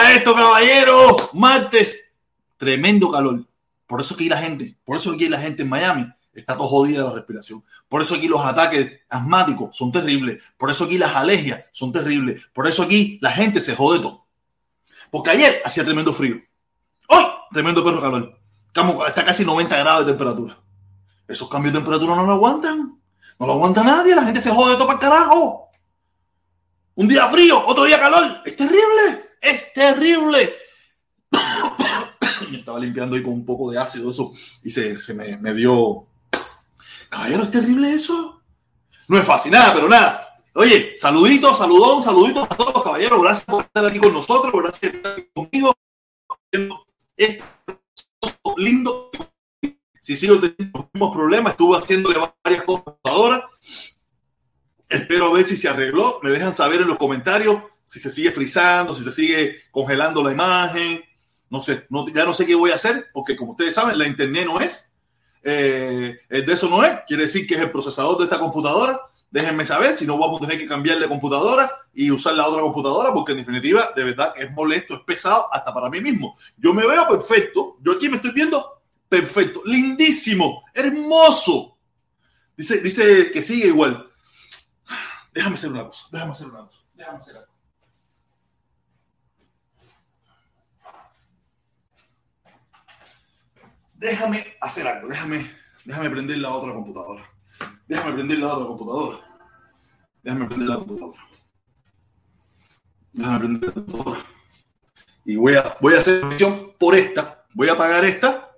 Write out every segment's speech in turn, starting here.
Esto, caballero? Martes, tremendo calor. Por eso aquí la gente, por eso aquí la gente en Miami está todo jodida la respiración. Por eso aquí los ataques asmáticos son terribles. Por eso aquí las alergias son terribles. Por eso aquí la gente se jode todo. Porque ayer hacía tremendo frío. Hoy, tremendo perro calor. Está casi 90 grados de temperatura. Esos cambios de temperatura no lo aguantan. No lo aguanta nadie. La gente se jode todo para el carajo. Un día frío, otro día calor. Es terrible. Es terrible. me estaba limpiando ahí con un poco de ácido eso y se, se me, me dio... Caballero, ¿es terrible eso? No es fácil, nada, pero nada. Oye, saluditos, saludón, saluditos a todos, caballeros. Gracias por estar aquí con nosotros, gracias por estar aquí conmigo. Este lindo. Si sigo teniendo los mismos problemas, estuve haciéndole varias cosas ahora. Espero ver si se arregló. Me dejan saber en los comentarios si se sigue frizando, si se sigue congelando la imagen. No sé, no, ya no sé qué voy a hacer, porque como ustedes saben, la internet no es. Eh, de eso no es. Quiere decir que es el procesador de esta computadora. Déjenme saber si no vamos a tener que cambiar de computadora y usar la otra computadora, porque en definitiva, de verdad, es molesto, es pesado hasta para mí mismo. Yo me veo perfecto. Yo aquí me estoy viendo perfecto, lindísimo, hermoso. Dice, dice que sigue igual. Déjame hacer una cosa, déjame hacer una cosa, déjame hacer algo. Déjame hacer algo, déjame, déjame prender la otra computadora. Déjame prender la otra computadora. Déjame prender la computadora. Déjame prender la computadora. Y voy a, voy a hacer misión por esta. Voy a pagar esta.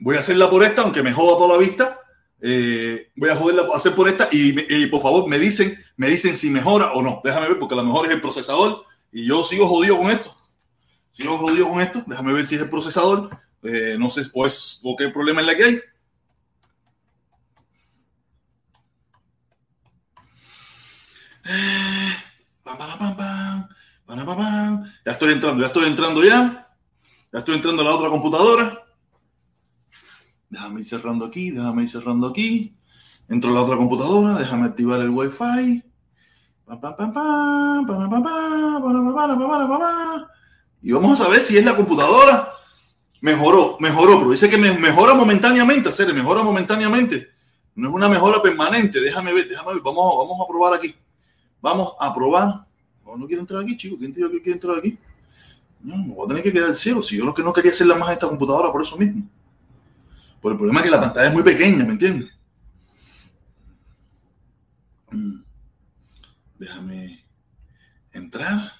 Voy a hacerla por esta, aunque me joda toda la vista. Eh, voy a joderla, hacer por esta y, y, por favor me dicen, me dicen si mejora o no. Déjame ver porque a lo mejor es el procesador y yo sigo jodido con esto. Sigo jodido con esto. Déjame ver si es el procesador. Eh, no sé o, qué problema es la que hay. Eh. Ya estoy entrando, ya estoy entrando ya. Ya estoy entrando a la otra computadora. Déjame ir cerrando aquí, déjame ir cerrando aquí. Entro a la otra computadora, déjame activar el Wi-Fi. Y vamos a ver si es la computadora. Mejoró, mejoró, pero dice que me mejora momentáneamente, hacer, mejora momentáneamente. No es una mejora permanente. Déjame ver, déjame ver. Vamos, vamos a probar aquí. Vamos a probar. No, no quiero entrar aquí, chico. ¿Quién dijo que quiere entrar aquí? No, me voy a tener que quedar ciego. Si yo lo que no quería hacerla más a esta computadora por eso mismo. Por el problema es que la pantalla es muy pequeña, ¿me entiendes? Déjame entrar.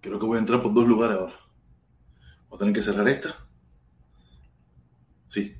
Creo que voy a entrar por dos lugares ahora. Tener que cerrar esta. Sí.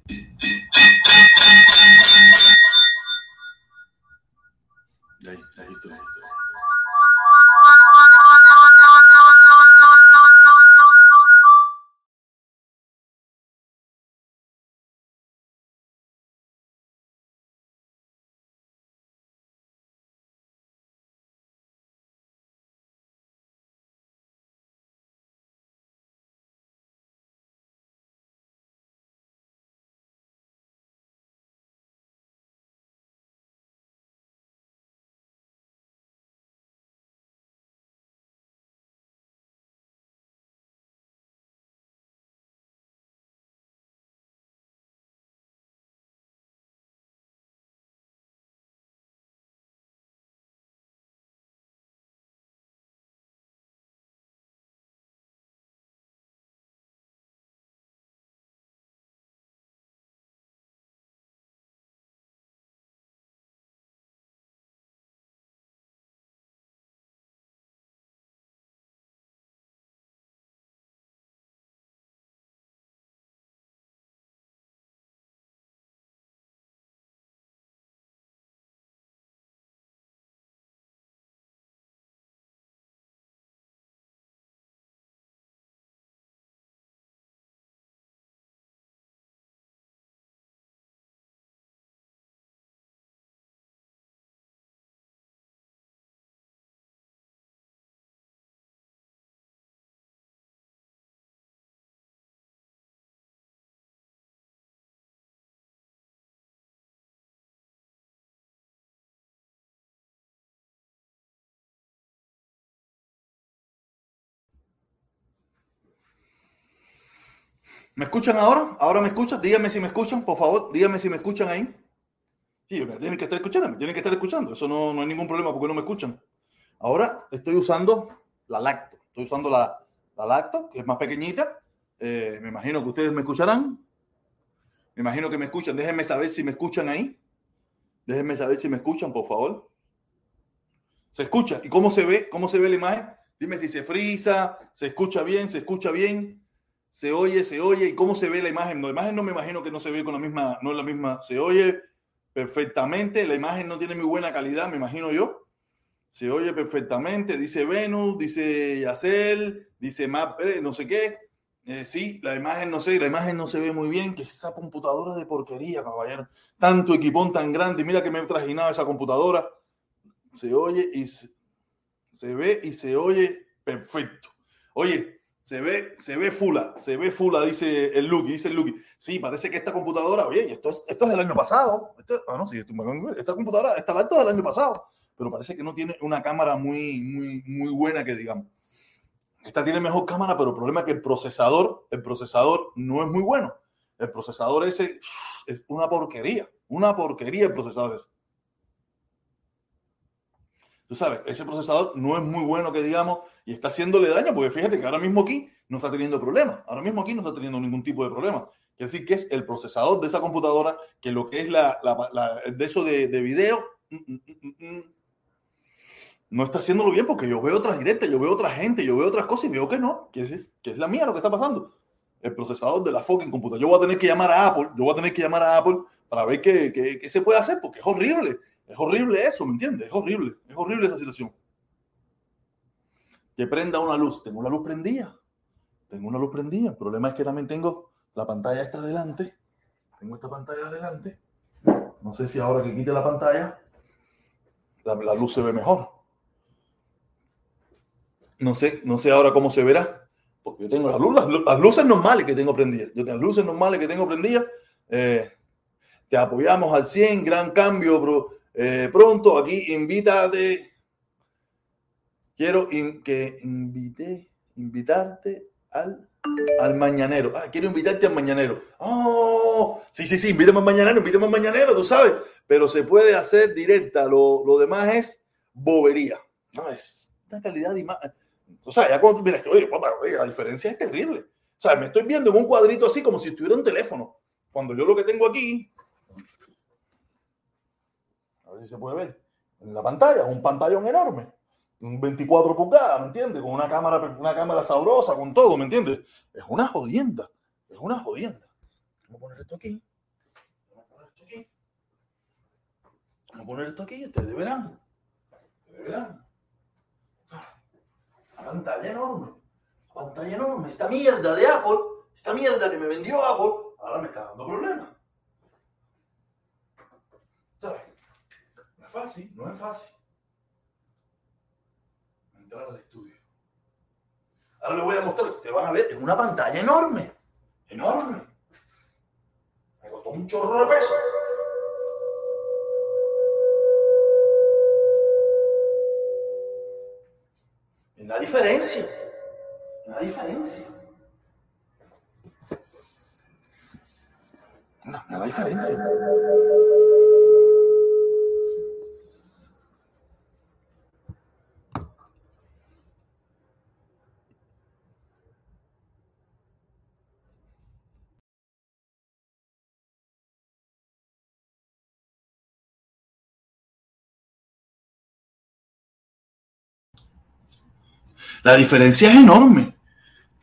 ¿Me escuchan ahora? ¿Ahora me escuchan? Díganme si me escuchan, por favor. Díganme si me escuchan ahí. Sí, me tienen que estar escuchando, tienen que estar escuchando. Eso no, no hay ningún problema porque no me escuchan. Ahora estoy usando la lacto. Estoy usando la, la lacto, que es más pequeñita. Eh, me imagino que ustedes me escucharán. Me imagino que me escuchan. Déjenme saber si me escuchan ahí. Déjenme saber si me escuchan, por favor. ¿Se escucha? ¿Y cómo se ve? ¿Cómo se ve la imagen? Dime si se frisa, se escucha bien, se escucha bien, se oye, se oye. ¿Y cómo se ve la imagen? La imagen no me imagino que no se ve con la misma, no es la misma. Se oye perfectamente. La imagen no tiene muy buena calidad, me imagino yo. Se oye perfectamente. Dice Venus, dice Yacel, dice Map, no sé qué. Eh, sí, la imagen no sé, la imagen no se ve muy bien. Que esa computadora de porquería, caballero. Tanto equipón tan grande. Mira que me he trajinado esa computadora. Se oye y se ve y se oye perfecto. Oye, se ve, se ve fula, se ve fula, dice el Lucky, dice el Lucky. Sí, parece que esta computadora, oye, esto es, esto es del año pasado. Ah, esta computadora, esta laptop del año pasado, pero parece que no tiene una cámara muy, muy, muy buena que digamos. Esta tiene mejor cámara, pero el problema es que el procesador, el procesador no es muy bueno. El procesador ese es una porquería, una porquería el procesador ese tú sabes, ese procesador no es muy bueno que digamos y está haciéndole daño, porque fíjate que ahora mismo aquí no está teniendo problemas, ahora mismo aquí no está teniendo ningún tipo de problema. Quiere decir que es el procesador de esa computadora, que lo que es la, la, de eso de, de video, mm, mm, mm, no está haciéndolo bien porque yo veo otras directas, yo veo otra gente, yo veo otras cosas y veo que no, que es, que es la mía lo que está pasando. El procesador de la fucking computadora. Yo voy a tener que llamar a Apple, yo voy a tener que llamar a Apple para ver qué, qué, qué se puede hacer porque es horrible. Es horrible eso, ¿me entiendes? Es horrible, es horrible esa situación. Que prenda una luz. Tengo una luz prendida. Tengo una luz prendida. El problema es que también tengo la pantalla esta adelante. Tengo esta pantalla adelante. No sé si ahora que quite la pantalla, la, luz se ve mejor. No sé, no sé ahora cómo se verá. Porque yo tengo las, luces normales que tengo prendidas. Yo tengo las luces normales que tengo prendidas. Eh, te apoyamos al 100, gran cambio, bro eh, pronto aquí, invítate. Quiero que invite, invitarte al, al mañanero. Ah, quiero invitarte al mañanero. Oh, sí, sí, sí, invítame al mañanero, invítame al mañanero, tú sabes. Pero se puede hacer directa. Lo, lo demás es bobería. No, es una calidad de imagen. O sea, ya cuando tú miras que, oye, papá, la diferencia es terrible. O sea, me estoy viendo en un cuadrito así como si estuviera un teléfono. Cuando yo lo que tengo aquí si se puede ver en la pantalla, un pantallón enorme, un 24 pulgadas, ¿me entiendes? Con una cámara, una cámara sabrosa, con todo, ¿me entiendes? Es una jodienda, es una jodienda. Vamos a poner esto aquí. Vamos a poner esto aquí. Vamos a poner esto aquí, ustedes verán. Ustedes verán. La pantalla enorme. La pantalla enorme. Esta mierda de Apple, esta mierda que me vendió Apple, ahora me está dando problemas. ¿Sabes? Fácil, no es fácil. Entrar al estudio. Ahora les voy a mostrar, ustedes van a ver, es una pantalla enorme, enorme. Me costó un chorro de peso. Es la diferencia. Es la diferencia. No, no la diferencia. La diferencia es enorme.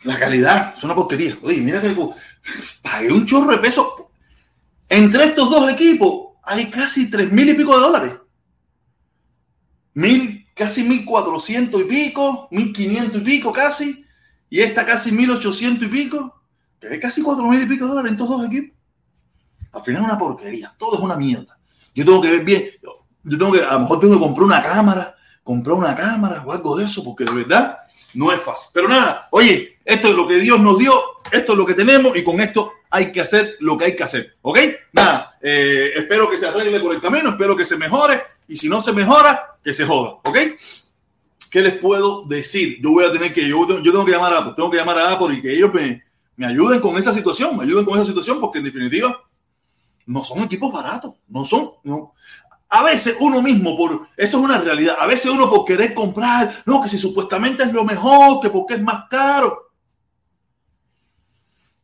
La calidad es una porquería. Oye, mira que pagué un chorro de peso. Entre estos dos equipos hay casi tres mil y pico de dólares. Mil, casi mil cuatrocientos y pico, mil quinientos y pico casi. Y esta casi mil ochocientos y pico. Que hay casi cuatro mil y pico de dólares en estos dos equipos. Al final es una porquería. Todo es una mierda. Yo tengo que ver bien. Yo tengo que, a lo mejor tengo que comprar una cámara, comprar una cámara o algo de eso, porque de verdad no es fácil. Pero nada, oye, esto es lo que Dios nos dio, esto es lo que tenemos y con esto hay que hacer lo que hay que hacer. ¿Ok? Nada, eh, espero que se arregle por el camino, espero que se mejore y si no se mejora, que se joda. ¿Ok? ¿Qué les puedo decir? Yo voy a tener que, yo, yo tengo que llamar a Apple, tengo que llamar a Apple y que ellos me, me ayuden con esa situación, me ayuden con esa situación, porque en definitiva no son equipos baratos, no son, no. A veces uno mismo, por eso es una realidad, a veces uno por querer comprar, no, que si supuestamente es lo mejor, que porque es más caro.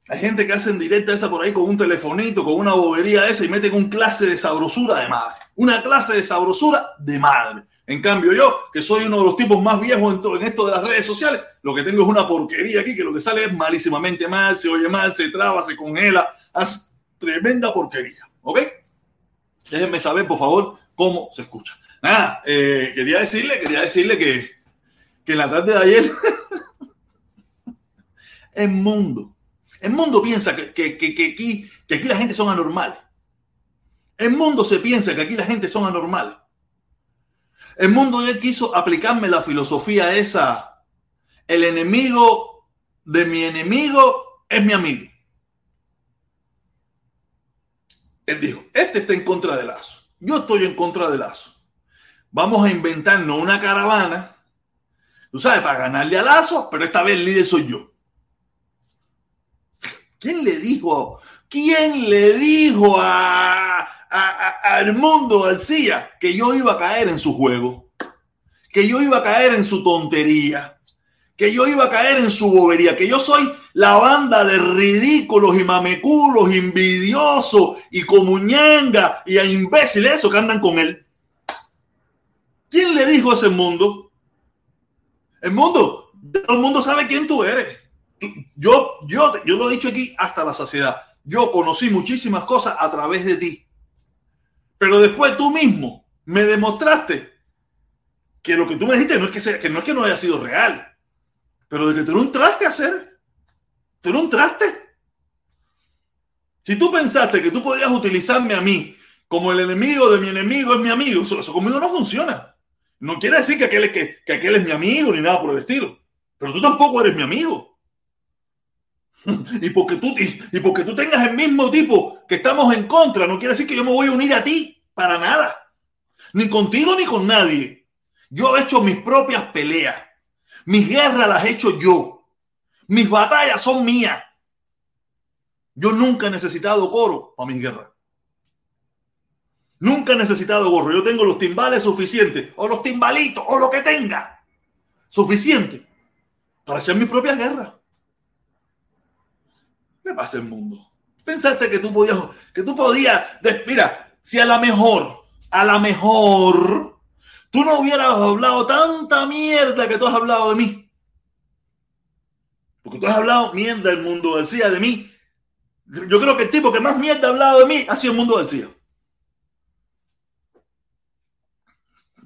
Hay gente que hacen directa esa por ahí con un telefonito, con una bobería esa y meten un clase de sabrosura de madre. Una clase de sabrosura de madre. En cambio, yo, que soy uno de los tipos más viejos en, en, esto de las redes sociales, lo que tengo es una porquería aquí, que lo que sale es malísimamente mal, se oye mal, se traba, se congela, hace tremenda porquería. ¿Ok? Déjenme saber, por favor, cómo se escucha. Nada, eh, quería decirle, quería decirle que, que en la tarde de ayer, el mundo, el mundo piensa que, que, que, que, aquí, que aquí la gente son anormales. El mundo se piensa que aquí la gente son anormales. El mundo ya quiso aplicarme la filosofía esa. El enemigo de mi enemigo es mi amigo. Él dijo, este está en contra de Lazo. Yo estoy en contra de Lazo. Vamos a inventarnos una caravana, tú sabes, para ganarle a Lazo, pero esta vez el líder soy yo. ¿Quién le dijo? ¿Quién le dijo a, a, a mundo García que yo iba a caer en su juego? Que yo iba a caer en su tontería que yo iba a caer en su bobería, que yo soy la banda de ridículos y mameculos, envidiosos y comuñanga y a imbéciles eso que andan con él. ¿Quién le dijo a ese mundo? El mundo, todo el mundo sabe quién tú eres. Yo, yo, yo lo he dicho aquí hasta la saciedad. Yo conocí muchísimas cosas a través de ti. Pero después tú mismo me demostraste que lo que tú me dijiste no es que, sea, que no es que no haya sido real pero de que tú un traste a hacer. Tú un traste. Si tú pensaste que tú podías utilizarme a mí como el enemigo de mi enemigo es mi amigo, eso, conmigo no funciona. No quiere decir que aquel, es, que, que aquel es mi amigo ni nada por el estilo. Pero tú tampoco eres mi amigo. Y porque, tú, y porque tú tengas el mismo tipo que estamos en contra, no quiere decir que yo me voy a unir a ti para nada. Ni contigo ni con nadie. Yo he hecho mis propias peleas. Mis guerras las he hecho yo. Mis batallas son mías. Yo nunca he necesitado coro para mis guerras. Nunca he necesitado gorro. Yo tengo los timbales suficientes, o los timbalitos, o lo que tenga, suficiente para hacer mi propia guerra. ¿Qué pasa el mundo? Pensaste que tú podías, que tú podías, mira, si a la mejor, a la mejor, tú no hubieras hablado tanta mierda que tú has hablado de mí. Porque tú has hablado mierda del mundo decía de mí. Yo creo que el tipo que más mierda ha hablado de mí ha sido el mundo decía.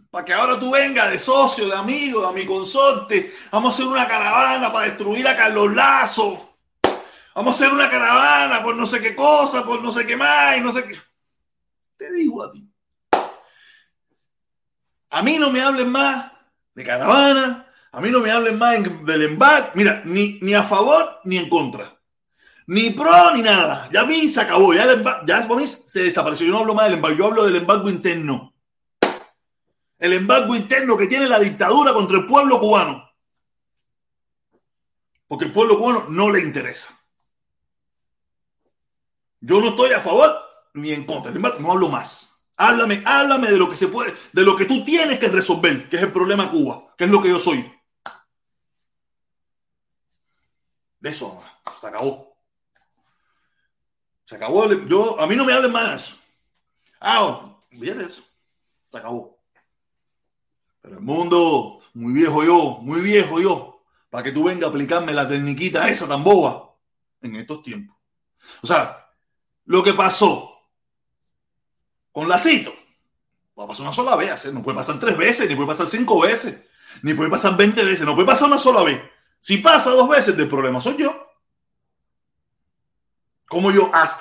Para que ahora tú vengas de socio, de amigo, de mi consorte. Vamos a hacer una caravana para destruir a Carlos Lazo. Vamos a hacer una caravana por no sé qué cosa, por no sé qué más y no sé qué. Te digo a ti. A mí no me hablen más de caravana, a mí no me hablen más del embarque, mira, ni, ni a favor ni en contra. Ni pro ni nada. Ya a mí se acabó, ya, el ya mí se desapareció. Yo no hablo más del embargo, yo hablo del embargo interno. El embargo interno que tiene la dictadura contra el pueblo cubano. Porque el pueblo cubano no le interesa. Yo no estoy a favor ni en contra. No hablo más. Háblame, háblame de lo que se puede, de lo que tú tienes que resolver, que es el problema Cuba, que es lo que yo soy. De eso, se acabó. Se acabó. Yo, a mí no me hablen más. Ah, bien eso. Se acabó. Pero el mundo, muy viejo yo, muy viejo yo, para que tú vengas a aplicarme la tecniquita esa tan boba en estos tiempos. O sea, lo que pasó con lacito. Va a pasar una sola vez, no puede pasar tres veces, ni puede pasar cinco veces, ni puede pasar veinte veces, no puede pasar una sola vez. Si pasa dos veces, el problema soy yo. Como yo has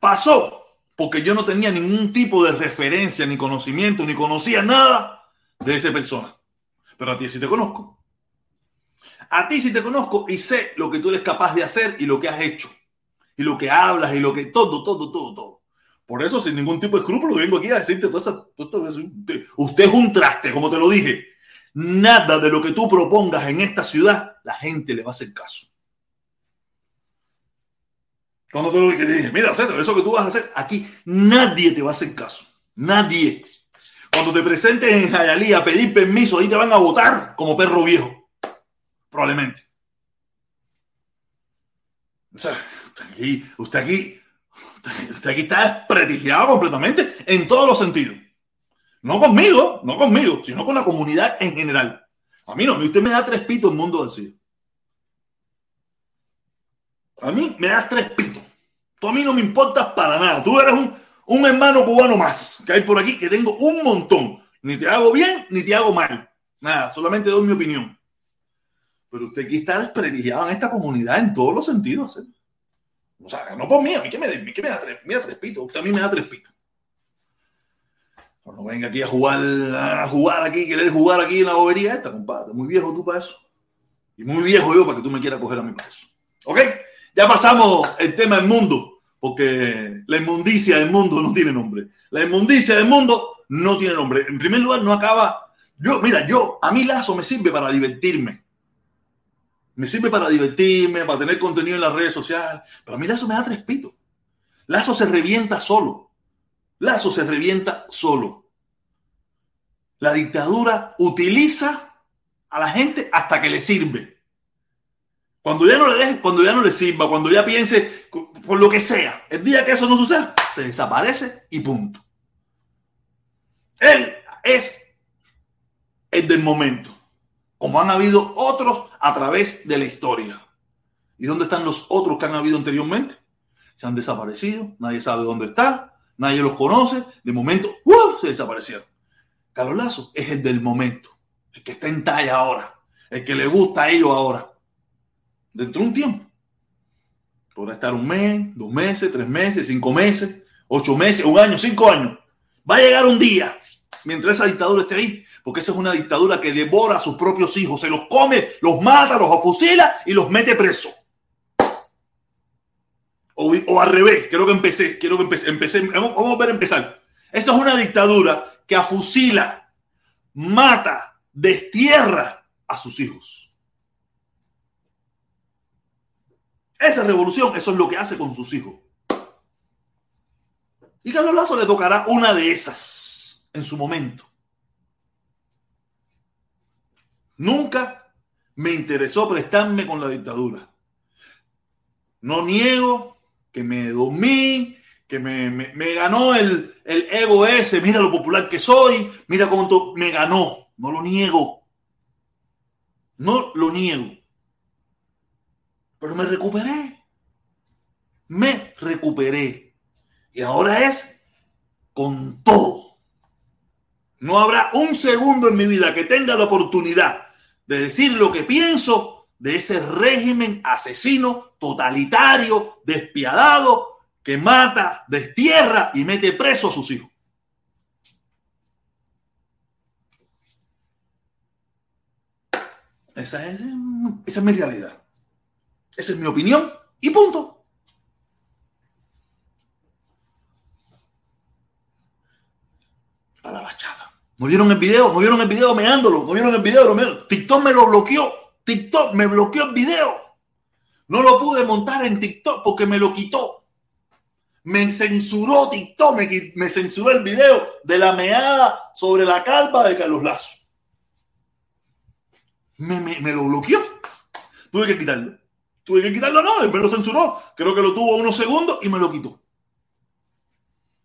pasó porque yo no tenía ningún tipo de referencia, ni conocimiento, ni conocía nada de esa persona. Pero a ti sí te conozco. A ti sí te conozco y sé lo que tú eres capaz de hacer y lo que has hecho. Y lo que hablas y lo que todo, todo, todo, todo. Por eso, sin ningún tipo de escrúpulo, vengo aquí a decirte todo eso. Usted es un traste, como te lo dije. Nada de lo que tú propongas en esta ciudad, la gente le va a hacer caso. Cuando te lo dije, mira, César, eso que tú vas a hacer aquí, nadie te va a hacer caso. Nadie. Cuando te presentes en Jayalí a pedir permiso, ahí te van a votar como perro viejo. Probablemente. O sea, usted aquí, usted aquí, aquí está desprestigiado completamente en todos los sentidos. No conmigo, no conmigo, sino con la comunidad en general. A mí no, usted me da tres pitos el mundo así. A mí me das tres pitos. Tú a mí no me importas para nada. Tú eres un, un hermano cubano más que hay por aquí, que tengo un montón. Ni te hago bien, ni te hago mal. Nada, solamente doy mi opinión. Pero usted aquí está desprestigiado en esta comunidad en todos los sentidos. ¿eh? O sea, no por mí, a mí que me, da tres, me da tres pitos. Usted a mí me da tres pitos. No venga aquí a jugar, a jugar aquí, querer jugar aquí en la bobería esta, compadre. Muy viejo tú para eso. Y muy viejo yo para que tú me quieras coger a mí para eso. ¿Ok? Ya pasamos el tema del mundo, porque la inmundicia del mundo no tiene nombre. La inmundicia del mundo no tiene nombre. En primer lugar, no acaba. Yo, mira, yo, a mí Lazo me sirve para divertirme. Me sirve para divertirme, para tener contenido en las redes sociales. Pero a mí Lazo me da tres pitos. Lazo se revienta solo. Lazo se revienta solo. La dictadura utiliza a la gente hasta que le sirve. Cuando ya no le deje, cuando ya no le sirva, cuando ya piense por lo que sea, el día que eso no suceda, se desaparece y punto. Él es el del momento, como han habido otros a través de la historia. ¿Y dónde están los otros que han habido anteriormente? Se han desaparecido, nadie sabe dónde está, nadie los conoce, de momento se desaparecieron. Carlos Lazo es el del momento, el que está en talla ahora, el que le gusta a ellos ahora. Dentro de un tiempo. Podrá estar un mes, dos meses, tres meses, cinco meses, ocho meses, un año, cinco años. Va a llegar un día, mientras esa dictadura esté ahí, porque esa es una dictadura que devora a sus propios hijos, se los come, los mata, los afusila y los mete presos. O, al revés, creo que empecé, quiero que empecé, empecé, vamos a ver empezar. Esa es una dictadura que afusila, mata, destierra a sus hijos. Esa revolución, eso es lo que hace con sus hijos. Y Carlos Lazo le tocará una de esas en su momento. Nunca me interesó prestarme con la dictadura. No niego que me dormí, que me, me, ganó el, el, ego ese, mira lo popular que soy, mira cuánto me ganó, no lo niego, no lo niego, pero me recuperé, me recuperé y ahora es con todo. No habrá un segundo en mi vida que tenga la oportunidad de decir lo que pienso de ese régimen asesino, totalitario, despiadado, que mata, destierra y mete preso a sus hijos. Esa es, mi realidad. Esa es mi opinión y punto. Para la chata. ¿No vieron el video? ¿No vieron el video meándolo? ¿No vieron el video? TikTok me lo bloqueó. TikTok me bloqueó el video. No lo pude montar en TikTok porque me lo quitó. Me censuró TikTok, me, censuró el video de la meada sobre la calva de Carlos Lazo. Me, lo bloqueó. Tuve que quitarlo. Tuve que quitarlo, no, me lo censuró. Creo que lo tuvo unos segundos y me lo quitó.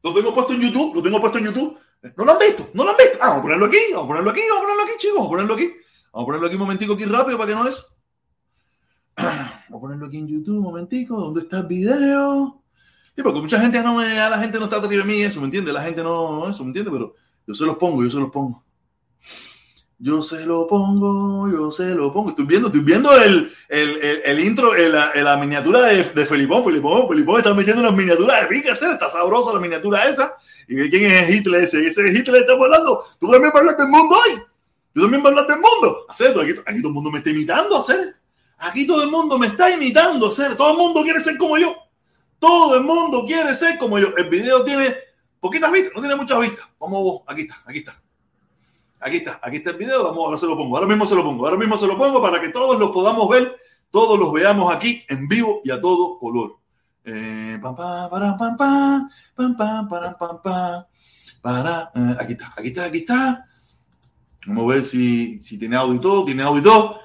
Lo tengo puesto en YouTube, lo tengo puesto en YouTube. ¿No lo han visto? ¿No lo han visto? Ah, vamos a ponerlo aquí, vamos a ponerlo aquí, vamos a ponerlo aquí, chicos, vamos a ponerlo aquí. Vamos a ponerlo aquí un momentico aquí rápido para que no es. Vamos a ponerlo aquí en YouTube un momentico. ¿Dónde está el video? Sí, porque mucha gente no me, la gente no está atrás de mí eso, ¿me entiende? La gente no, eso, ¿me entiende? Pero yo se los pongo, yo se los pongo. Yo se lo pongo, yo se lo pongo. Estoy viendo, estoy viendo el, el, el, intro, la miniatura de, de Felipón. Felipón, Felipón está metiendo unas miniaturas de hacer, está sabrosa la miniatura esa. ¿Y quién es Hitler ese? Ese Hitler estamos hablando. Tú también hablar del mundo hoy. Yo también a hablar del mundo. Hacer, aquí, todo el mundo me está imitando, hacer. Aquí todo el mundo me está imitando, hacer. Todo el mundo quiere ser como yo. Todo el mundo quiere ser como yo. El video tiene poquitas vistas, no tiene muchas vistas. Vamos, aquí está, aquí está. Aquí está, aquí está el video. Vamos, ahora se lo pongo. Ahora mismo se lo pongo. Ahora mismo se lo pongo para que todos los podamos ver. Todos los veamos aquí en vivo y a todo color. Eh, pam, pam, pam, pam, eh, aquí está, aquí está, aquí está. Vamos a ver si, si tiene audio y todo, tiene audio y todo.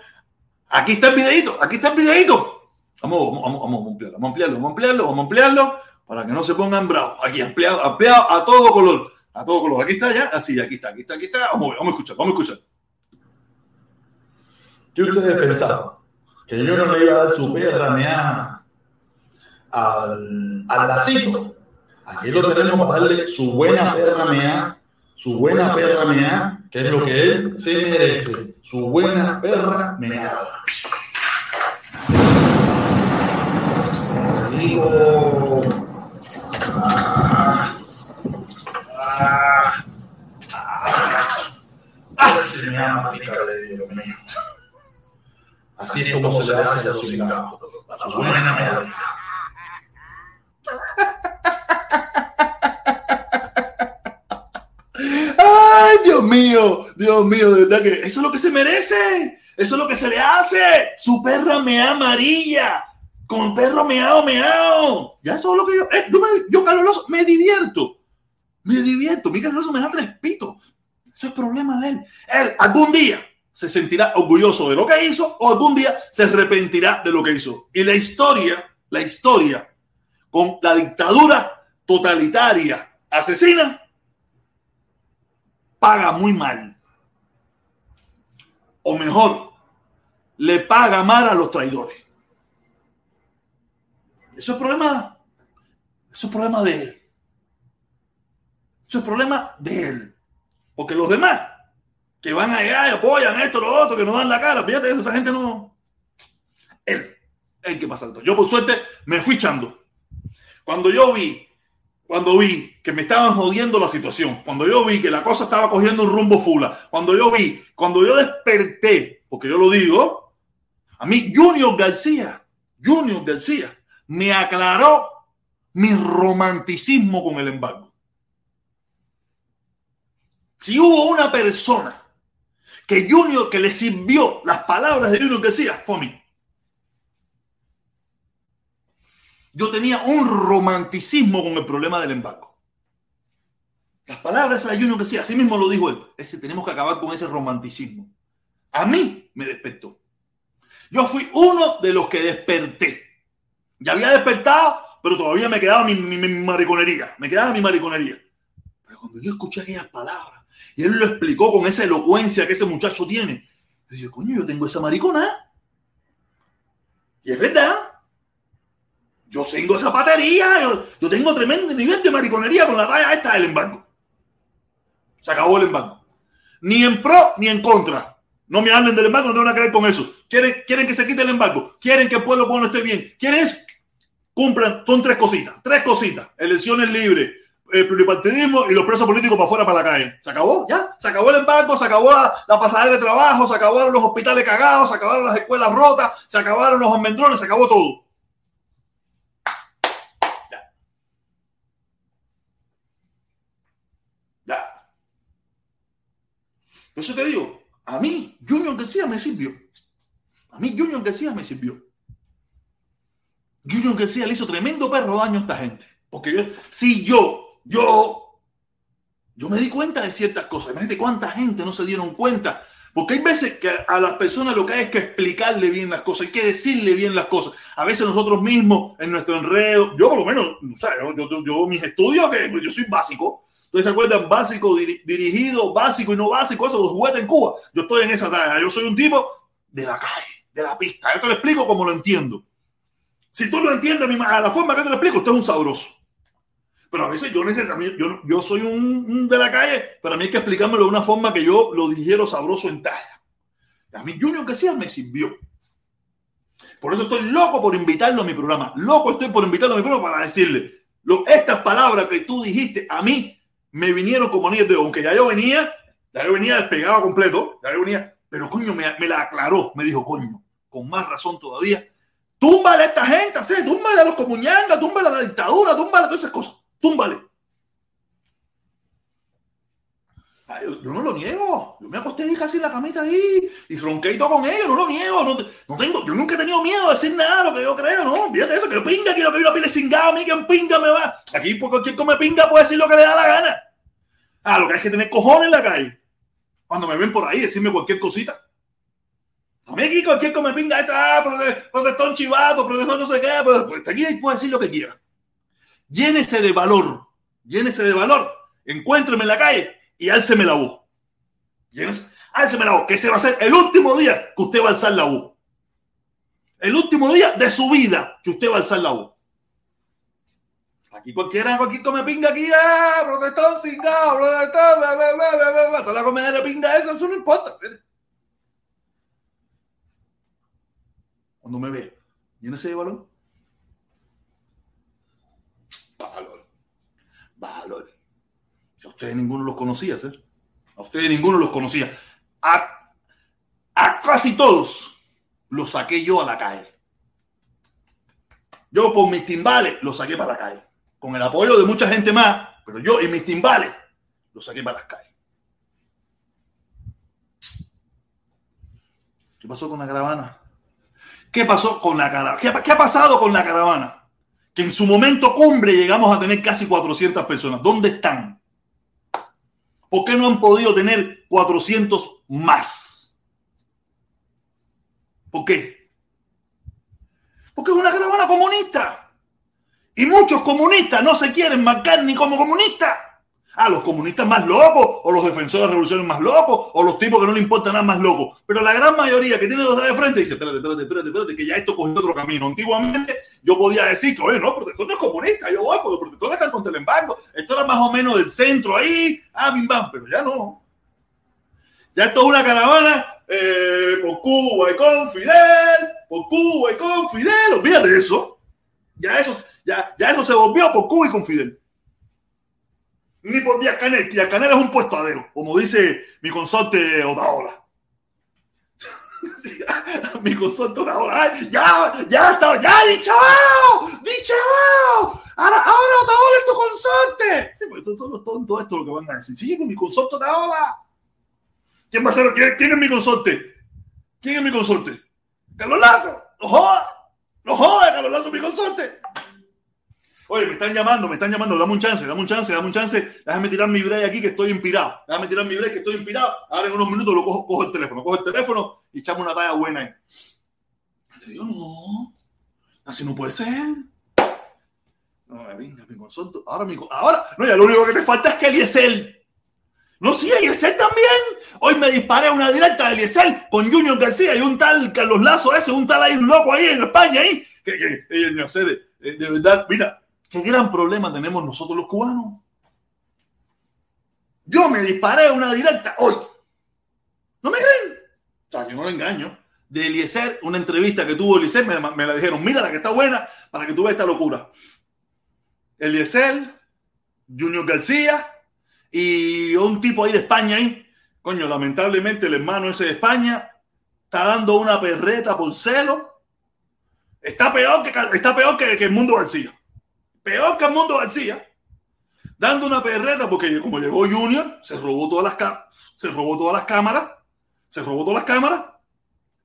Aquí está el videito, aquí está el videito. Vamos, vamos, vamos, a ampliarlo, vamos a ampliarlo, vamos a ampliarlo, vamos a ampliarlo para que no se pongan bravos. Aquí, ampliado, ampliado a todo color, a todo color. Aquí está ya, así, aquí está, aquí está, aquí está. Vamos a vamos a escuchar, vamos a escuchar. ¿Qué ustedes pensaban? Que yo no le iba a dar su perra meada al, al lacito. Aquí lo tenemos para darle su buena perra su buena perra meada, que es lo que él se merece. Su buena perra meada. Ah, ah. Así es como se le hace a los. A su buena meada. Ay, Dios mío, Dios mío, de verdad que eso es lo que se merece. Eso es lo que se le hace. Su perra mea amarilla. Con perro meao, meao. Ya eso es lo que yo. eh, yo, me, Carlos me divierto. Me divierto. Mi Carlos me da tres pitos. Ese es el problema de él. Él algún día se sentirá orgulloso de lo que hizo o algún día se arrepentirá de lo que hizo. Y la historia, la historia con la dictadura totalitaria asesina paga muy mal. O mejor, le paga mal a los traidores. Eso es problema. Eso es problema de él. Eso es problema de él. Porque los demás que van allá y apoyan esto, lo otro, que nos dan la cara, fíjate, esa gente no. Él, el que pasa. Yo, por suerte, me fui echando. Cuando yo vi cuando vi que me estaban jodiendo la situación, cuando yo vi que la cosa estaba cogiendo un rumbo fula, cuando yo vi, cuando yo desperté, porque yo lo digo, a mí Junior García, Junior García, me aclaró mi romanticismo con el embargo. Si hubo una persona que Junior, que le sirvió las palabras de Junior García, fue a mí. Yo tenía un romanticismo con el problema del embargo. Las palabras de Junior que sí, así mismo lo dijo él. Ese, tenemos que acabar con ese romanticismo. A mí me despertó. Yo fui uno de los que desperté. Ya había despertado, pero todavía me quedaba mi, mi, mi mariconería. Me quedaba mi mariconería. Pero cuando yo escuché aquellas palabras y él lo explicó con esa elocuencia que ese muchacho tiene, yo dije, coño, yo tengo esa maricona. Y es verdad. Yo tengo esa yo, tengo tremendo nivel de mariconería con la talla esta del embargo. Se acabó el embargo. Ni en pro ni en contra. No me hablen del embargo, no tengo nada que ver con eso. ¿Quieren, quieren que se quite el embargo, quieren que el pueblo pueblo esté bien, quieren eso. Cumplan, son tres cositas, tres cositas. Elecciones libres, el pluripartidismo y los presos políticos para afuera, para la calle. Se acabó, ya. Se acabó el embargo, se acabó la, la pasadera de trabajo, se acabaron los hospitales cagados, se acabaron las escuelas rotas, se acabaron los almendrones, se acabó todo. Por eso te digo, a mí Junior García me sirvió. A mí Junior García me sirvió. Junior García le hizo tremendo perro daño a esta gente. Porque yo, si yo, yo, yo me di cuenta de ciertas cosas. Imagínate cuánta gente no se dieron cuenta. Porque hay veces que a las personas lo que hay es que explicarle bien las cosas, hay que decirle bien las cosas. A veces nosotros mismos, en nuestro enredo, yo por lo menos, o sea, yo, yo, yo mis estudios, que yo soy básico, ¿Ustedes se acuerdan? Básico, dir, dirigido, básico y no básico, eso, los juguetes en Cuba. Yo estoy en esa tarea. Yo soy un tipo de la calle, de la pista. Yo te lo explico como lo entiendo. Si tú lo entiendes a la forma que te lo explico, usted es un sabroso. Pero a veces yo necesito, yo, yo soy un, de la calle, pero a mí hay que explicármelo de una forma que yo lo digiero sabroso en talla. A mí Junior que sea me sirvió. Por eso estoy loco por invitarlo a mi programa. Loco estoy por invitarlo a mi programa para decirle, estas palabras que tú dijiste a mí me vinieron como anillos de aunque ya yo venía, ya yo venía despegado completo, ya yo venía, pero coño, me, la aclaró, me dijo, coño, con más razón todavía, túmbale a esta gente, ¿sí? túmbale a los comuñangas, túmbale a la dictadura, túmbale a todas esas cosas, túmbale. Yo, yo no lo niego. Yo me acosté ahí casi en la camita ahí y ronqué y todo con ellos, no lo niego. No, tengo, yo nunca he tenido miedo de decir nada de lo que yo creo, ¿no? Fíjate eso, que pinga, quiero que yo pile cingado, a mí que en pinga me va. Aquí por cualquier come pinga puede decir lo que le da la gana. Ah, lo que hay que tener cojones en la calle. Cuando me ven por ahí, decirme cualquier cosita. A mí aquí cualquier come pinga, está, protestón chivato, protestón no sé qué, pues, pues aquí puede decir lo que quiera. Llénese de valor, llénese de valor, encuéntreme en la calle y álceme la voz. Álceme la voz, que ese va a ser el último día que usted va a alzar la voz. El último día de su vida que usted va a alzar la voz. Aquí cualquiera, cualquier come pinga aquí, ah, protestón, cingado, protestón, bla, bla, bla, bla, toda la comedia de pinga eso, eso no importa. ¿sí? Cuando me ve, ese de balón. Valor. Valor. A ustedes ninguno los conocía, ¿sí? A ustedes ninguno los conocía. A, a casi todos los saqué yo a la calle. Yo por mis timbales los saqué para la calle con el apoyo de mucha gente más, pero yo y mis timbales los saqué para las calles. ¿Qué pasó con la caravana? ¿Qué pasó con la caravana? ¿Qué, ha pasado con la caravana? Que en su momento cumbre llegamos a tener casi 400 personas. ¿Dónde están? ¿Por qué no han podido tener 400 más? ¿Por qué? Porque es una caravana comunista. Y muchos comunistas no se quieren marcar ni como comunistas. Ah, los comunistas más locos, o los defensores de la revolución más locos, o los tipos que no le importa nada más locos. Pero la gran mayoría que tiene dos de frente dice, espérate, espérate, espérate, espérate, que ya esto cogió otro camino. Antiguamente yo podía decir que, oye, no, Protector no es comunista, yo voy, porque Protector están contra el embargo. Esto era más o menos del centro ahí, ah, bim bam, pero ya no. Ya esto es una caravana eh, por Cuba y con Fidel, por Cuba y con Fidel, olvídate de eso. Ya eso ya, ya eso se volvió por Cuba y con Fidel. Ni por Díaz Canel, Díaz Canel es un dedo, como dice mi consorte Otaola. mi consorte Otaola. ya, ya está, ya, dichao, dichao. Ahora, ahora Otaola es tu consorte. Sí, pues son los tontos esto lo que van a decir. Sí, con mi consorte Otaola. ¿Quién va a ser? ¿Quién, es mi consorte? ¿Quién es mi consorte? Carlos Lazo. No joda. No joda, Carlos Lazo, mi consorte. Oye, me están llamando, me están llamando, dame un chance, dame un chance, dame un chance. Déjame tirar mi break aquí que estoy inspirado. Déjame tirar mi break que estoy inspirado. Ahora en unos minutos lo cojo, cojo el teléfono, cojo el teléfono y echamos una talla buena ahí. Te digo, no, así no puede ser. No, venga, mi consulto. Ahora, mi, ahora, no, ya lo único que te falta es que Eliezer. No, sí, Eliezer también. Hoy me disparé una directa de Eliezer con Junior García y un tal Carlos Lazo ese, un tal ahí, loco ahí en España ahí. Que, que, que de, de verdad, mira, ¿Qué gran problema tenemos nosotros los cubanos? Yo me disparé una directa hoy. ¿No me creen? O sea, yo no lo engaño. De Eliezer, una entrevista que tuvo Eliezer, me, me, la dijeron, mira la que está buena para que tú veas esta locura. Eliezer, Junior García y un tipo ahí de España ahí. Coño, lamentablemente el hermano ese de España está dando una perreta por celo. Está peor que, está peor que, que el mundo García peor que el mundo García, dando una perreta, porque como llegó Junior, se robó todas las, se robó todas las cámaras, se robó todas las cámaras.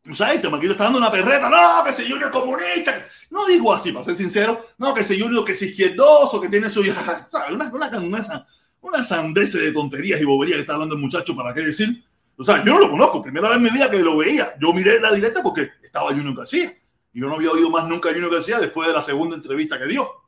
¿No sabes? Este Maquito está dando una perreta, no, que si Junior es comunista. No digo así, para ser sincero, no, que si Junior que es izquierdoso, que tiene su... Una, una, una, una de tonterías y boberías que está hablando el muchacho, ¿para qué decir? O sea, yo no lo conozco, primera vez en mi vida que lo veía. Yo miré la directa porque estaba Junior García. Y yo no había oído más nunca Junior García después de la segunda entrevista que dio.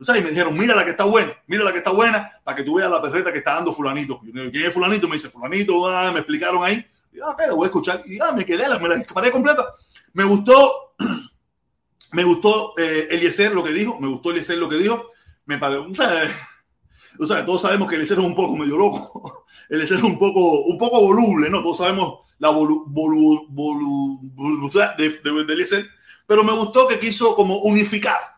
Y me dijeron, mira la que está buena, mira la que está buena, para que tú veas la perreta que está dando fulanito. ¿Quién es fulanito? Me dice, fulanito, ah, me explicaron ahí. Y, ah, pero voy a escuchar. Y ah, me quedé, me la paré completa. Me gustó, me gustó eh, Eliezer lo que dijo, me gustó Eliezer lo que dijo. Me pareció, o sea, todos sabemos que Eliezer es un poco medio loco. Eliezer es un poco, un poco voluble, ¿no? Todos sabemos la volu, de, de, de Eliezer. Pero me gustó que quiso como unificar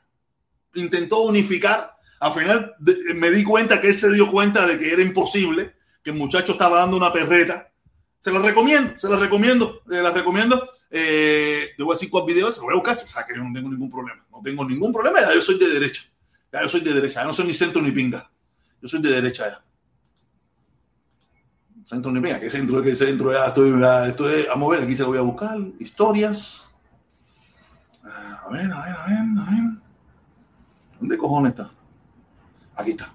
intentó unificar. Al final me di cuenta que él se dio cuenta de que era imposible, que el muchacho estaba dando una perreta. Se la recomiendo, se la recomiendo, se la recomiendo. Eh, decir cuál se lo voy a buscar. O sea, que yo no tengo ningún problema. No tengo ningún problema. Ya yo soy de derecha. Ya yo soy de derecha. Ya no soy ni centro ni pinga. Yo soy de derecha ya. Centro ni ¿qué centro? ¿Qué centro? Ya estoy, ya estoy, a ver, aquí se lo voy a buscar. Historias. Ah, a ver, a ver, a ver, a ver. ¿Dónde cojones está? Aquí está.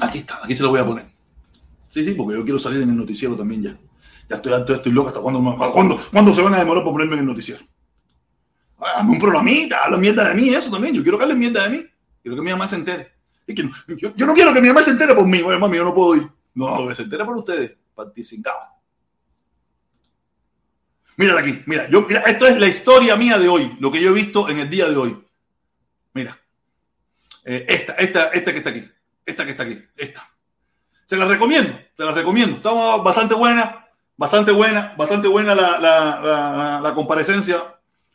Aquí está, aquí se lo voy a poner. Sí, sí, porque yo quiero salir en el noticiero también ya. Ya estoy alto, estoy loco. ¿Hasta cuándo, cuándo, cuándo se van a demorar por ponerme en el noticiero? Hazme un programita, habla mierda de mí, eso también. Yo quiero que hable mierda de mí. Quiero que mi mamá se entere. Y que, yo, no quiero que mi mamá se entere por mí. Oye, mami, yo no puedo ir. No, que se entere por ustedes. Particingado. Mira aquí, mira, yo, mira, esto es la historia mía de hoy, lo que yo he visto en el día de hoy. Mira, eh, esta, esta, esta que está aquí, esta que está aquí, esta. Se la recomiendo, se la recomiendo. Estamos bastante buena, bastante buena, bastante buena la, la, la, comparecencia,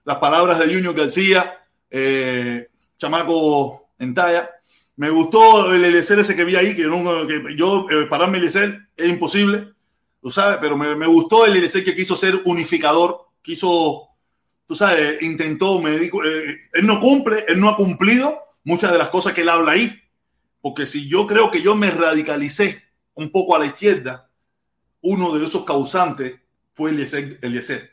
las palabras de Junior García, eh, chamaco en talla. Me gustó el LCR ese que vi ahí, que yo, que yo eh, pararme el LCR es imposible, tú sabes, pero me, gustó el LCR que quiso ser unificador, quiso, tú sabes, intentó, eh, él no cumple, él no ha cumplido muchas de las cosas que él habla ahí, porque si yo creo que yo me radicalicé un poco a la izquierda, uno de esos causantes fue Eliezer. Eliezer,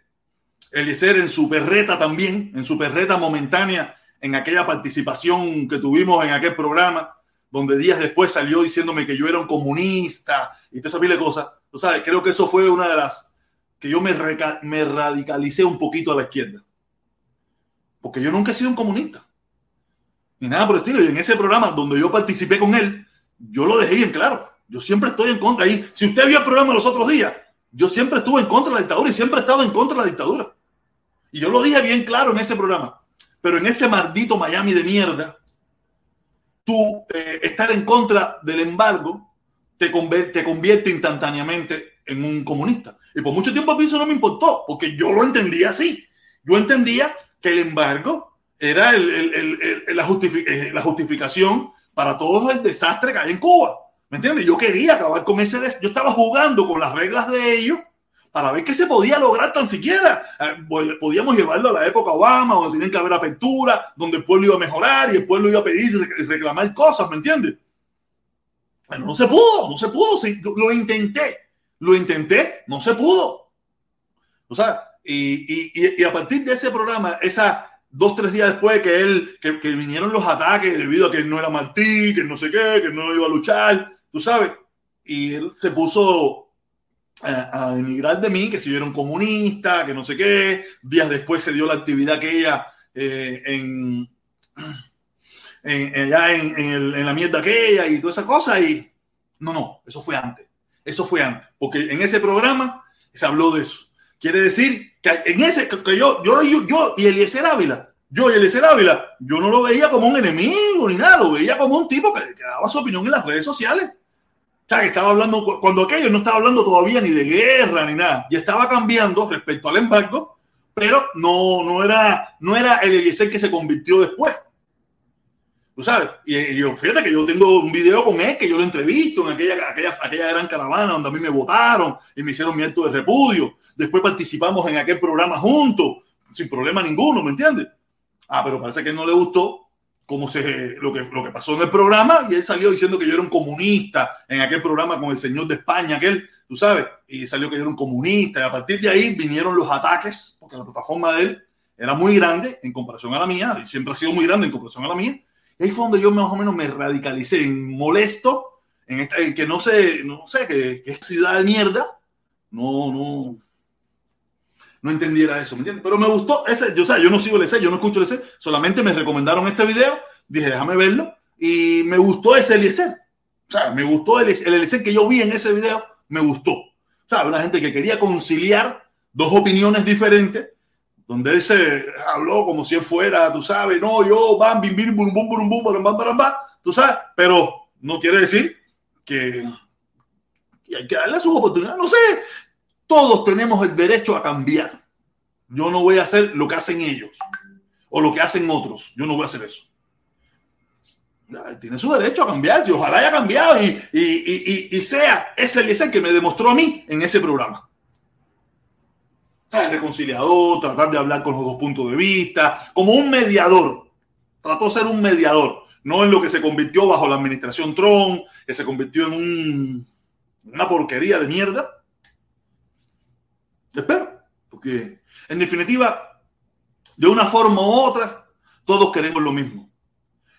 Eliezer en su perreta también, en su perreta momentánea, en aquella participación que tuvimos en aquel programa, donde días después salió diciéndome que yo era un comunista y toda esa pila de cosas. Tú sabes, creo que eso fue una de las que yo me radicalicé un poquito a la izquierda. Porque yo nunca he sido un comunista. Ni nada por el estilo. Y en ese programa donde yo participé con él, yo lo dejé bien claro. Yo siempre estoy en contra. Y si usted vio el programa los otros días, yo siempre estuve en contra de la dictadura y siempre he estado en contra de la dictadura. Y yo lo dije bien claro en ese programa. Pero en este maldito Miami de mierda, tú eh, estar en contra del embargo te te convierte instantáneamente en un comunista. Y por mucho tiempo a mí eso no me importó, porque yo lo entendía así. Yo entendía que el embargo era el, el, el, la, justific eh, la, justificación para todo el desastre que hay en Cuba. ¿Me entiendes? Yo quería acabar con ese... Yo estaba jugando con las reglas de ellos para ver qué se podía lograr tan siquiera. Eh, podíamos llevarlo a la época Obama, donde tenían que haber apertura, donde el pueblo iba a mejorar y el pueblo iba a pedir y reclamar cosas, ¿me entiendes? Pero no se pudo, no se pudo. Lo intenté, lo intenté, no se pudo. O sea, y, y, y a partir de ese programa, esa dos, tres días después que él, que, vinieron los ataques debido a que él no era Martí, que no sé qué, que no iba a luchar, tú sabes, y él se puso a, a emigrar de mí, que si yo era un comunista, que no sé qué. Días después se dio la actividad aquella eh, en, en, el, en, la mierda aquella y toda esa cosa. Y no, no, eso fue antes. Eso fue antes. Porque en ese programa se habló de eso. Quiere decir que en ese, que yo, yo, yo, yo y Eliezer Ávila, yo y Eliezer Ávila, yo no lo veía como un enemigo ni nada, lo veía como un tipo que, daba su opinión en las redes sociales sea, que estaba hablando, cuando aquello no estaba hablando todavía ni de guerra ni nada, y estaba cambiando respecto al embargo, pero no, no, era, no era el Eliezer que se convirtió después. Tú sabes, y, y, fíjate que yo tengo un video con él, que yo lo entrevisto en aquella, aquella, aquella gran caravana donde a mí me votaron y me hicieron mi de repudio. Después participamos en aquel programa juntos, sin problema ninguno, ¿me entiendes? Ah, pero parece que no le gustó como se, lo, que, lo que pasó en el programa y él salió diciendo que yo era un comunista en aquel programa con el señor de España, aquel, tú sabes, y salió que yo era un comunista y a partir de ahí vinieron los ataques, porque la plataforma de él era muy grande en comparación a la mía, y siempre ha sido muy grande en comparación a la mía, y ahí fue donde yo más o menos me radicalicé, en molesto, en, esta, en que no sé, no sé, que, que ciudad de mierda, no, no, no entendiera eso, ¿me entiendes? Pero me gustó ese, yo, o sea, yo no sigo el ese, yo no escucho el ese, solamente me recomendaron este video, dije, déjame verlo, y me gustó ese Eliezer. O sea, me gustó el, el que yo vi en ese video, me gustó. O sea, una gente que quería conciliar dos opiniones diferentes, donde él se habló como si él fuera, tú sabes, no, yo, bam, bim, bim, bum, bum, bum, bum, bam, bam, bam, bam, tú sabes, pero no quiere decir que, que hay que darle sus oportunidades, no sé, todos tenemos el derecho a cambiar. Yo no voy a hacer lo que hacen ellos o lo que hacen otros. Yo no voy a hacer eso. Tiene su derecho a cambiar, si ojalá haya cambiado y, sea ese que me demostró a mí en ese programa. Reconciliador, tratar de hablar con los dos puntos de vista, como un mediador. Trató de ser un mediador, no en lo que se convirtió bajo la administración Trump, que se convirtió en un una porquería de mierda. Espero, porque en definitiva, de una forma u otra, todos queremos lo mismo.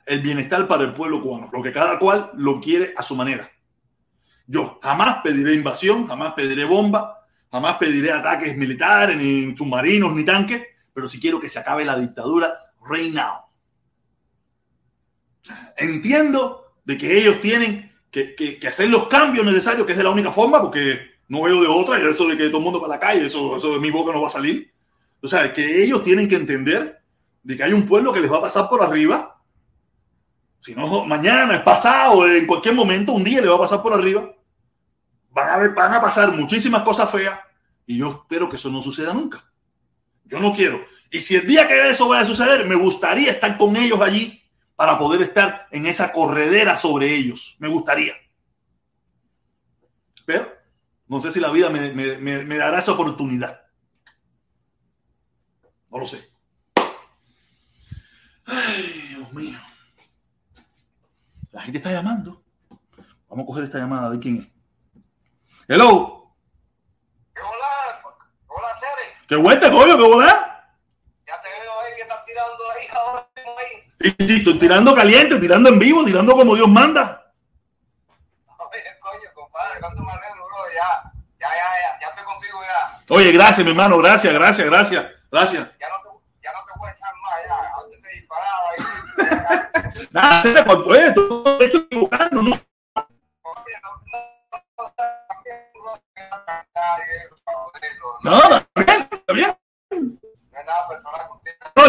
El bienestar para el pueblo cubano, lo que cada cual lo quiere a su manera. Yo jamás pediré invasión, jamás pediré bomba, jamás pediré ataques militares, ni submarinos, ni tanques, pero si quiero que se acabe la dictadura right now. Entiendo de que ellos tienen que, que, que, hacer los cambios necesarios, que es de la única forma, porque no veo de otra, eso de que todo el mundo para la calle, eso, de mi boca no va a salir. O sea, que ellos tienen que entender de que hay un pueblo que les va a pasar por arriba. Si no, mañana, es pasado, en cualquier momento, un día le va a pasar por arriba. Van a, ver, van a pasar muchísimas cosas feas y yo espero que eso no suceda nunca. Yo no quiero. Y si el día que eso vaya a suceder, me gustaría estar con ellos allí para poder estar en esa corredera sobre ellos. Me gustaría. Pero no sé si la vida me, me, me, me dará esa oportunidad. No lo sé. Ay, Dios mío. La gente está llamando. Vamos a coger esta llamada a ver quién es. Hello. Hola, hola, Sere. ¿Qué vuelta, coño? ¿Qué volá? Ya te veo ahí que estás tirando ahí ahora mismo ahí. Y sí, estoy tirando caliente, tirando en vivo, tirando como Dios manda. Oye, coño, compadre, cuánto me alegro, bro. Ya, ya, ya, ya, ya estoy contigo ya. Oye, gracias, mi hermano, gracias, gracias, gracias, gracias. Ya no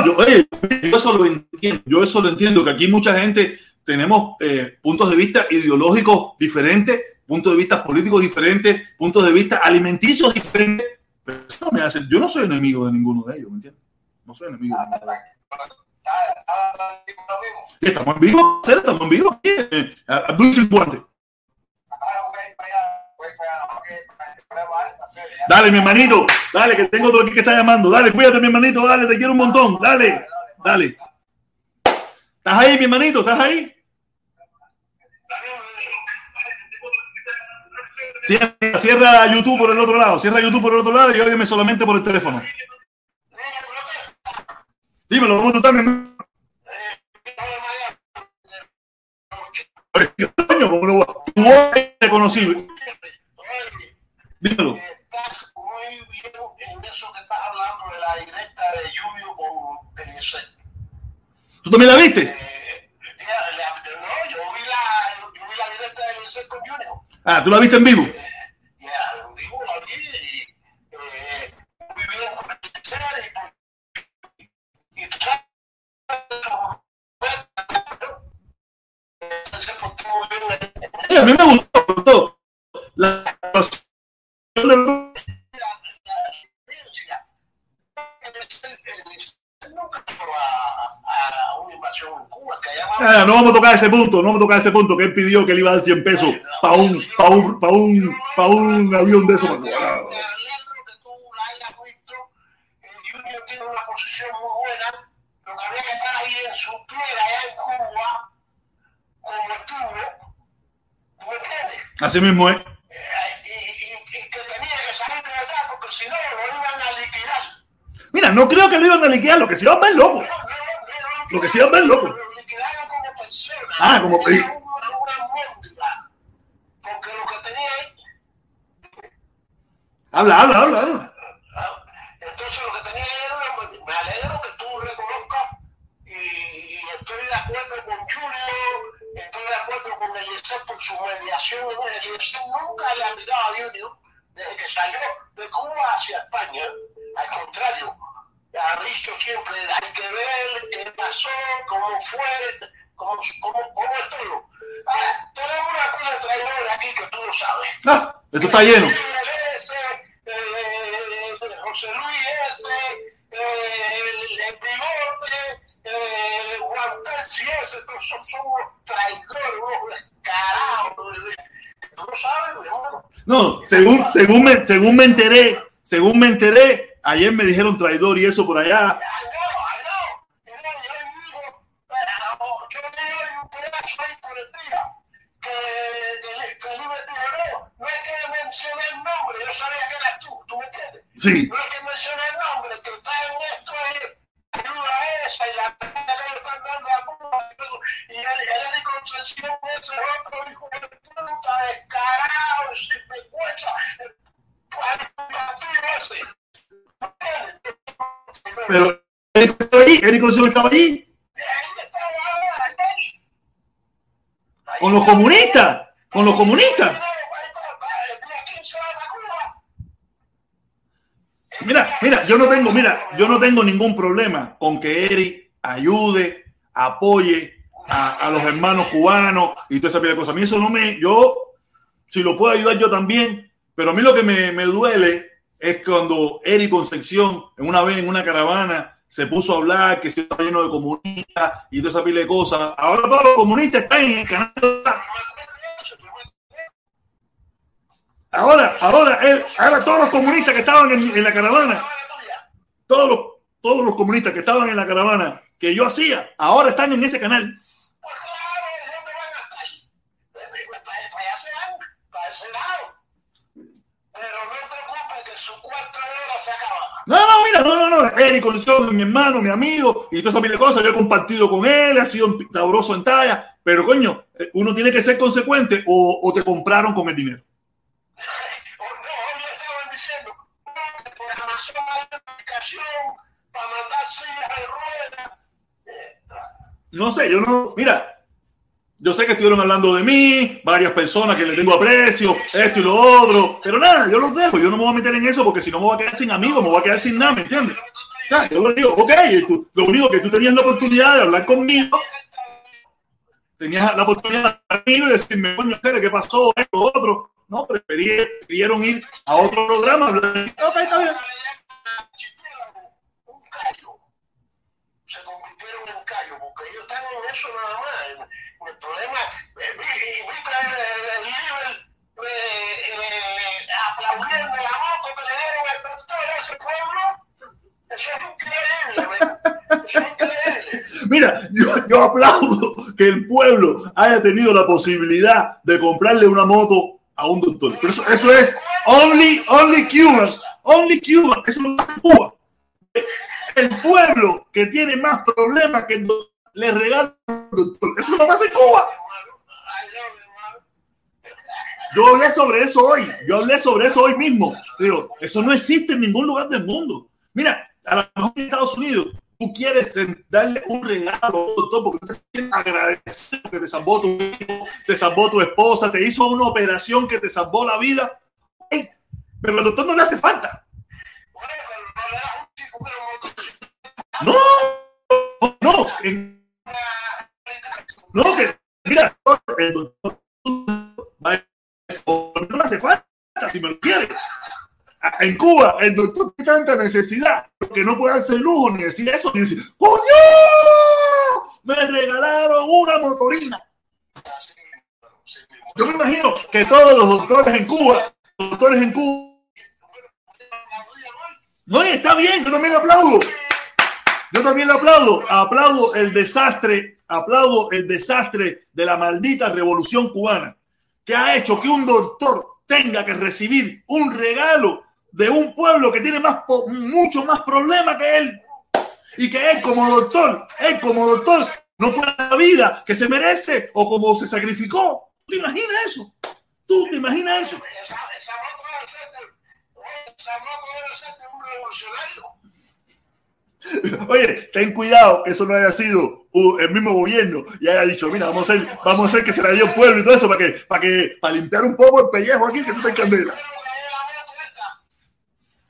yo, oye, yo eso lo entiendo, yo eso lo entiendo, que aquí mucha gente tenemos eh, puntos de vista ideológicos diferentes, puntos de vista políticos diferentes, puntos de vista alimenticios diferentes, pero eso no me hace, yo no soy enemigo de ninguno de ellos, ¿me entiendes? No soy enemigo de ninguno de ellos. Estamos en vivo, estamos en vivo, eh, esa serie. ya. Dale, mi hermanito, dale, que tengo otro aquí que está llamando, dale, cuídate, mi hermanito, dale, te quiero un montón, dale, dale. ¿Estás ahí, mi hermanito? ¿Estás ahí? Cierra, cierra YouTube por el otro lado, cierra YouTube por el otro lado y óyeme solamente por el teléfono. Dímelo, ¿cómo tú estás, mi hermano? Oye, ¿qué coño? ¿Cómo no va? Tu voz es reconocible. Dímelo. Estás muy bien en eso que estás hablando de la directa de Julio con Pellicer. ¿Tú también la viste? Eh, le- no, yo vi la directa de Pellicer con Junior. Ah, ¿tú la viste en vivo? Ya, en vivo la vi y eh, muy bien con Pellicer y, y tú sabes, entonces, tú muy bien. Sí, a mí me gustó, me gustó. La no vamos a tocar ese punto, no vamos a tocar ese punto, que él pidió que le iba a dar 100 pesos para un, para un, para un, para un avión de eso. Me alegro que tú la hayas visto. El Junior tiene una posición muy buena. Lo que había que estar ahí en su piel allá en Cuba, como estuvo. ¿tú ¿Me entiendes? Así mismo es. Eh, y, y- y que tenía que salir de verdad porque si no lo iban a liquidar. Mira, no creo que lo iban a liquidar, lo que se iba a ver loco. Lo que sí es ver loco. Lo liquidaron como persona. Ah, como- una, una. Porque lo que tenía ahí Habla, habla, habla, habla. Entonces lo que tenía era una... Me alegro que tú reconozcas y, y estoy de acuerdo con Julio, estoy de acuerdo con Eliezer por su mediación. Eliezer nunca le ha tirado a Junior desde que salió de Cuba hacia España. Al contrario, ha dicho siempre, hay que ver qué pasó, cómo fue, cómo, cómo, cómo es todo. Ah, tenemos una cosa de traidores aquí que tú no sabes. Ah, esto está lleno. Ese, eh, José Luis ese, eh, el, el bigote, eh, Juan Terci ese, todos son, son unos traidores, unos descarados. ¿Tú no sabes, mi hermano? No, según, según, me, según me enteré, según me enteré, ayer me dijeron traidor y eso por allá. Ay, no, ay, no. Y no, yo digo, pero yo leí un pedazo ahí por el día que, que, le- que Libre dijo, no, no es que Sí. No hay que mencionar el nombre, que está en esto es ayuda esa y la que le están dando a Cuba. Y el, el Concepción ese otro hijo de puta, descarado, sin vergüenza, el partido ese. Pero Eric estaba allí, Eric Concepción estaba allí Ahí. Ahí con los comunistas, con los comunistas. Mira, mira, yo no tengo, mira, yo no tengo ningún problema con que Eric ayude, apoye a, los hermanos cubanos y toda esa pila de cosas. A mí eso no me, yo, si lo puedo ayudar yo también, pero a mí lo que me, me duele es cuando Eric Concepción, en una vez en una caravana, se puso a hablar que se estaba lleno de comunistas y toda esa pila de cosas. Ahora todos los comunistas están en el canal. Ahora, ahora, ahora todos los comunistas que estaban en, la caravana, todos los, todos los comunistas que estaban en la caravana que yo hacía, ahora están en ese canal. No. No, mira, no, no, no. Eric Concepción, mi hermano, mi amigo, y toda esa pila de cosas. Yo he compartido con él, ha sido sabroso en talla, pero coño, eh, uno tiene que ser consecuente o te compraron con el dinero. Para sillas de No sé, yo no, mira, yo sé que estuvieron hablando de mí, varias personas que le tengo aprecio, esto y lo otro, pero nada, yo los dejo, yo no me voy a meter en eso porque si no me voy a quedar sin amigos, me voy a quedar sin nada, ¿me entiendes? O yo digo, ok, tú- lo único que tú tenías la oportunidad de hablar conmigo, tenías la oportunidad de hablar y decirme, Cere, ¿qué pasó? Esto, otro. No, preferí, prefirieron ir a otro programa. Ok, está bien. Se convirtieron en callo, porque ellos están en eso nada más. El, el problema, eh, y el, líder eh, eh, aplaudiendo la moto que le dieron al doctor a ese pueblo. Eso es increíble. Eso es increíble. Mira, yo, yo aplaudo que el pueblo haya tenido la posibilidad de comprarle una moto a un doctor. Pero eso, eso es only, only Cuban, only Cuban, eso no es Cuba. El pueblo que tiene más problemas que le regala un doctor. Eso no pasa en Cuba. Yo hablé sobre eso hoy. Yo hablé sobre eso hoy mismo. Digo, eso no existe en ningún lugar del mundo. Mira, a lo mejor en Estados Unidos tú quieres darle un regalo doctor porque te sientes agradecido que te salvó tu hijo, te salvó tu esposa, te hizo una operación que te salvó la vida. Pero al doctor no le hace falta. No, no, no, que mira, el doctor va no le hace falta si me lo quiere. En Cuba, el doctor tiene tanta necesidad que no puede hacer lujo ni decir eso, ni decir, ¡Coño! Me regalaron una motorina. Yo me imagino que todos los doctores en Cuba, doctores en Cuba, no, está bien, yo también aplaudo. Yo también le aplaudo. Aplaudo el desastre, aplaudo el desastre de la maldita revolución cubana que ha hecho que un doctor tenga que recibir un regalo de un pueblo que tiene más, mucho más problemas que él. Y que él como doctor, él como doctor, no puede la vida que se merece o como se sacrificó. ¿Tú te imaginas eso? ¿Tú te imaginas eso? Esa, esa moto debe ser un revolucionario. Oye, ten cuidado que eso no haya sido uh, el mismo gobierno y haya dicho, mira, vamos a hacer, vamos a hacer que se la dio el pueblo y todo eso para que, para que, para limpiar un poco el pellejo aquí que tú te candela. Pero que la moto esta.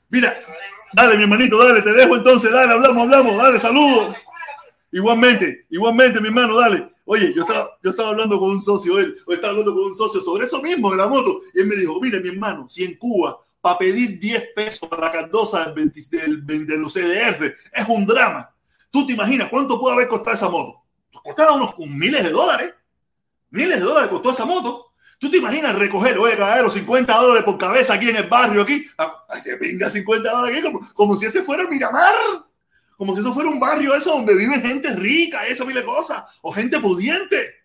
Mira, dale, mi hermanito, dale, te dejo entonces, dale, hablamos, hablamos, dale, saludos. Igualmente, igualmente, mi hermano, dale. Oye, yo estaba, yo estaba hablando con un socio, él, o estaba hablando con un socio sobre eso mismo de la moto, y él me dijo, mire, mi hermano, si en Cuba, para pedir 10 pesos para la cardosa del, 20 del- de los CDR, es un drama. ¿Tú te imaginas cuánto puede haber costado esa moto? Costaba unos miles de dólares. Miles de dólares costó esa moto. ¿Tú te imaginas recoger, oye, caballero, 50 dólares por cabeza aquí en el barrio, aquí? Ay, que venga 50 dólares aquí, como, como si ese fuera Miramar. Como si eso fuera un barrio eso donde vive gente rica, esa mil cosas, o gente pudiente.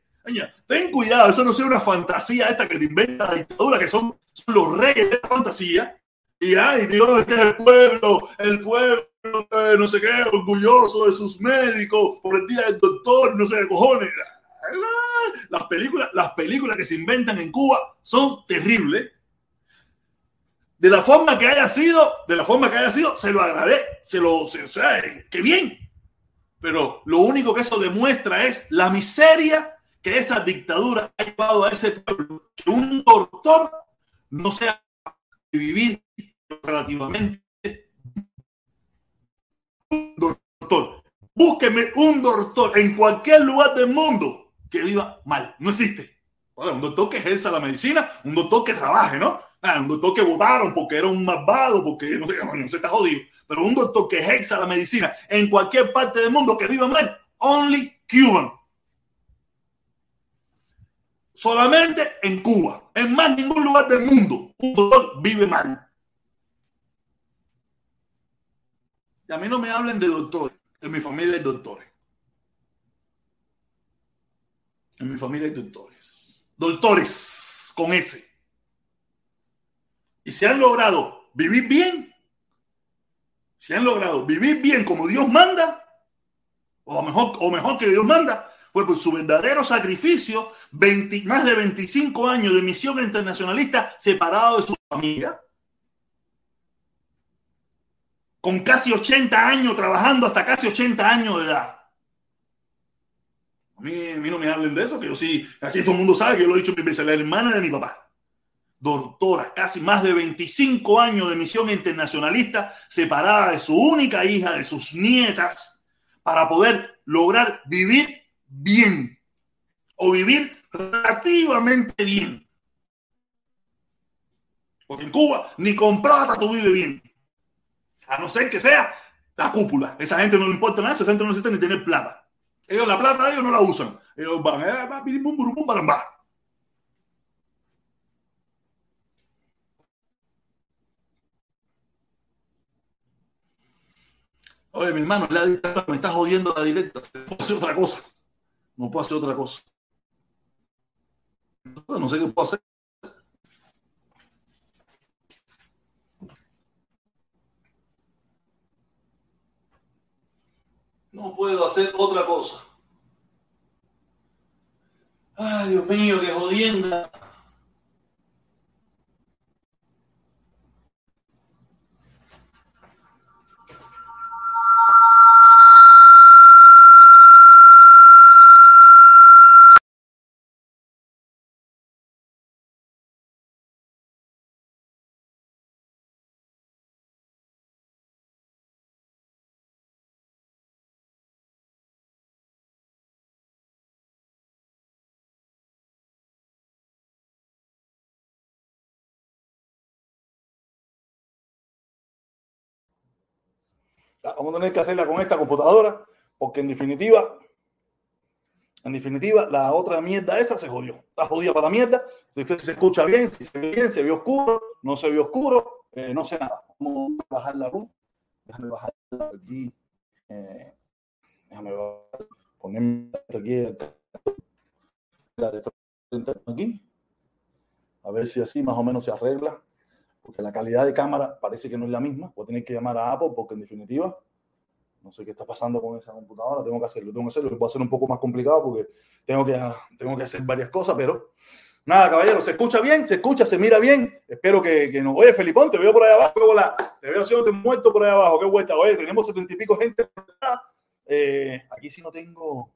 Ten cuidado, eso no sea una fantasía esta que te inventa la dictadura, que son, los reyes de la fantasía. Y ay, Dios, este es el pueblo, el pueblo, eh, no sé qué, orgulloso de sus médicos por el día del doctor, no sé qué cojones. Las películas, las películas que se inventan en Cuba son terribles. De la forma que haya sido, de la forma que haya sido, se lo agradece, se lo, se, qué bien. Pero lo único que eso demuestra es la miseria que esa dictadura ha llevado a ese pueblo. Que un doctor no sea vivir relativamente un doctor. Búsqueme un doctor en cualquier lugar del mundo que viva mal. No existe. Ahora, un doctor que ejerza la medicina, un doctor que trabaje, ¿no? Ah, un doctor que votaron porque era un malvado, porque no sé, no se está jodido. Pero un doctor que ejerza la medicina en cualquier parte del mundo que viva mal, only Cuban. Solamente en Cuba. En más ningún lugar del mundo un doctor vive mal. Y a mí no me hablen de doctores. En mi familia hay doctores. En mi familia hay doctores. Doctores con S. Y se han logrado vivir bien. Se han logrado vivir bien como Dios manda. O mejor, o mejor que Dios manda. Fue por su verdadero sacrificio. 20, más de 25 años de misión internacionalista separado de su familia con casi 80 años trabajando hasta casi 80 años de edad. A mí, a mí, no me hablen de eso, que yo sí, aquí todo el mundo sabe que lo he dicho mil veces, la hermana de mi papá, doctora, casi más de 25 años de misión internacionalista, separada de su única hija, de sus nietas, para poder lograr vivir bien o vivir relativamente bien. Porque en Cuba ni con plata tú vives bien. A no ser que sea la cúpula. Esa gente no le importa nada, esa gente no necesita ni tener plata. Ellos la plata ellos no la usan. Ellos van, eh, va, bum, bum, bum, bam. Oye, mi hermano, la me está jodiendo la directa. Hacer otra cosa. No puedo hacer otra cosa. No sé qué puedo hacer. No puedo hacer otra cosa. Ay, Dios mío, qué jodienda. Vamos a tener que hacerla con esta computadora, porque en definitiva, en definitiva, la otra mierda esa se jodió. Está jodida para la mierda. Si se escucha bien, si se ve bien, se ve oscuro, no se ve oscuro, eh, no sé nada. Vamos a bajar la luz. Déjame bajar aquí. Eh, déjame ponerme aquí, aquí. A ver si así más o menos se arregla porque la calidad de cámara parece que no es la misma. Voy a tener que llamar a Apple porque en definitiva no sé qué está pasando con esa computadora, tengo que hacerlo, tengo que hacerlo, va a ser un poco más complicado porque tengo que, tengo que hacer varias cosas, pero nada, caballero, se escucha bien, se escucha, se mira bien, espero que, que no. Oye, Felipón, te veo por ahí abajo, hola. te veo haciendo muerto por ahí abajo, qué vuelta, oye, tenemos setenta y pico gente. Eh, aquí sí no tengo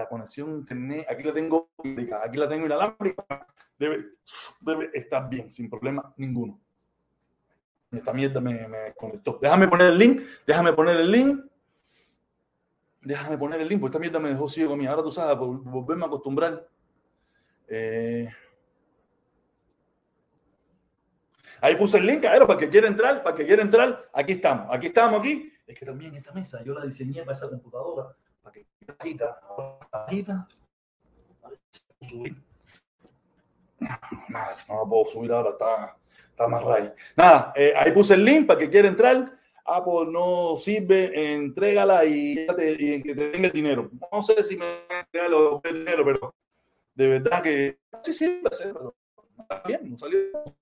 la conexión aquí la tengo aquí la tengo inalámbrica, debe, estar bien, sin problema ninguno. Esta mierda me, desconectó. Déjame poner el link, déjame poner el link. Déjame poner el link, esta mierda me dejó ciego a. Ahora tú sabes, volverme a acostumbrar. Eh... Ahí puse el link, ver, para que quiera entrar, para que quiera entrar. Aquí estamos, aquí estamos, aquí. Es que también esta mesa yo la diseñé para esa computadora, para que bajita, bajita. Nada, no la puedo subir ahora, está, está más raya. Nada, eh, ahí puse el link para que quiera entrar. Apple no sirve, entrégala y, y que te den el dinero. No sé si me entrega el dinero, pero de verdad que sí sirve, pero Bien, no salió.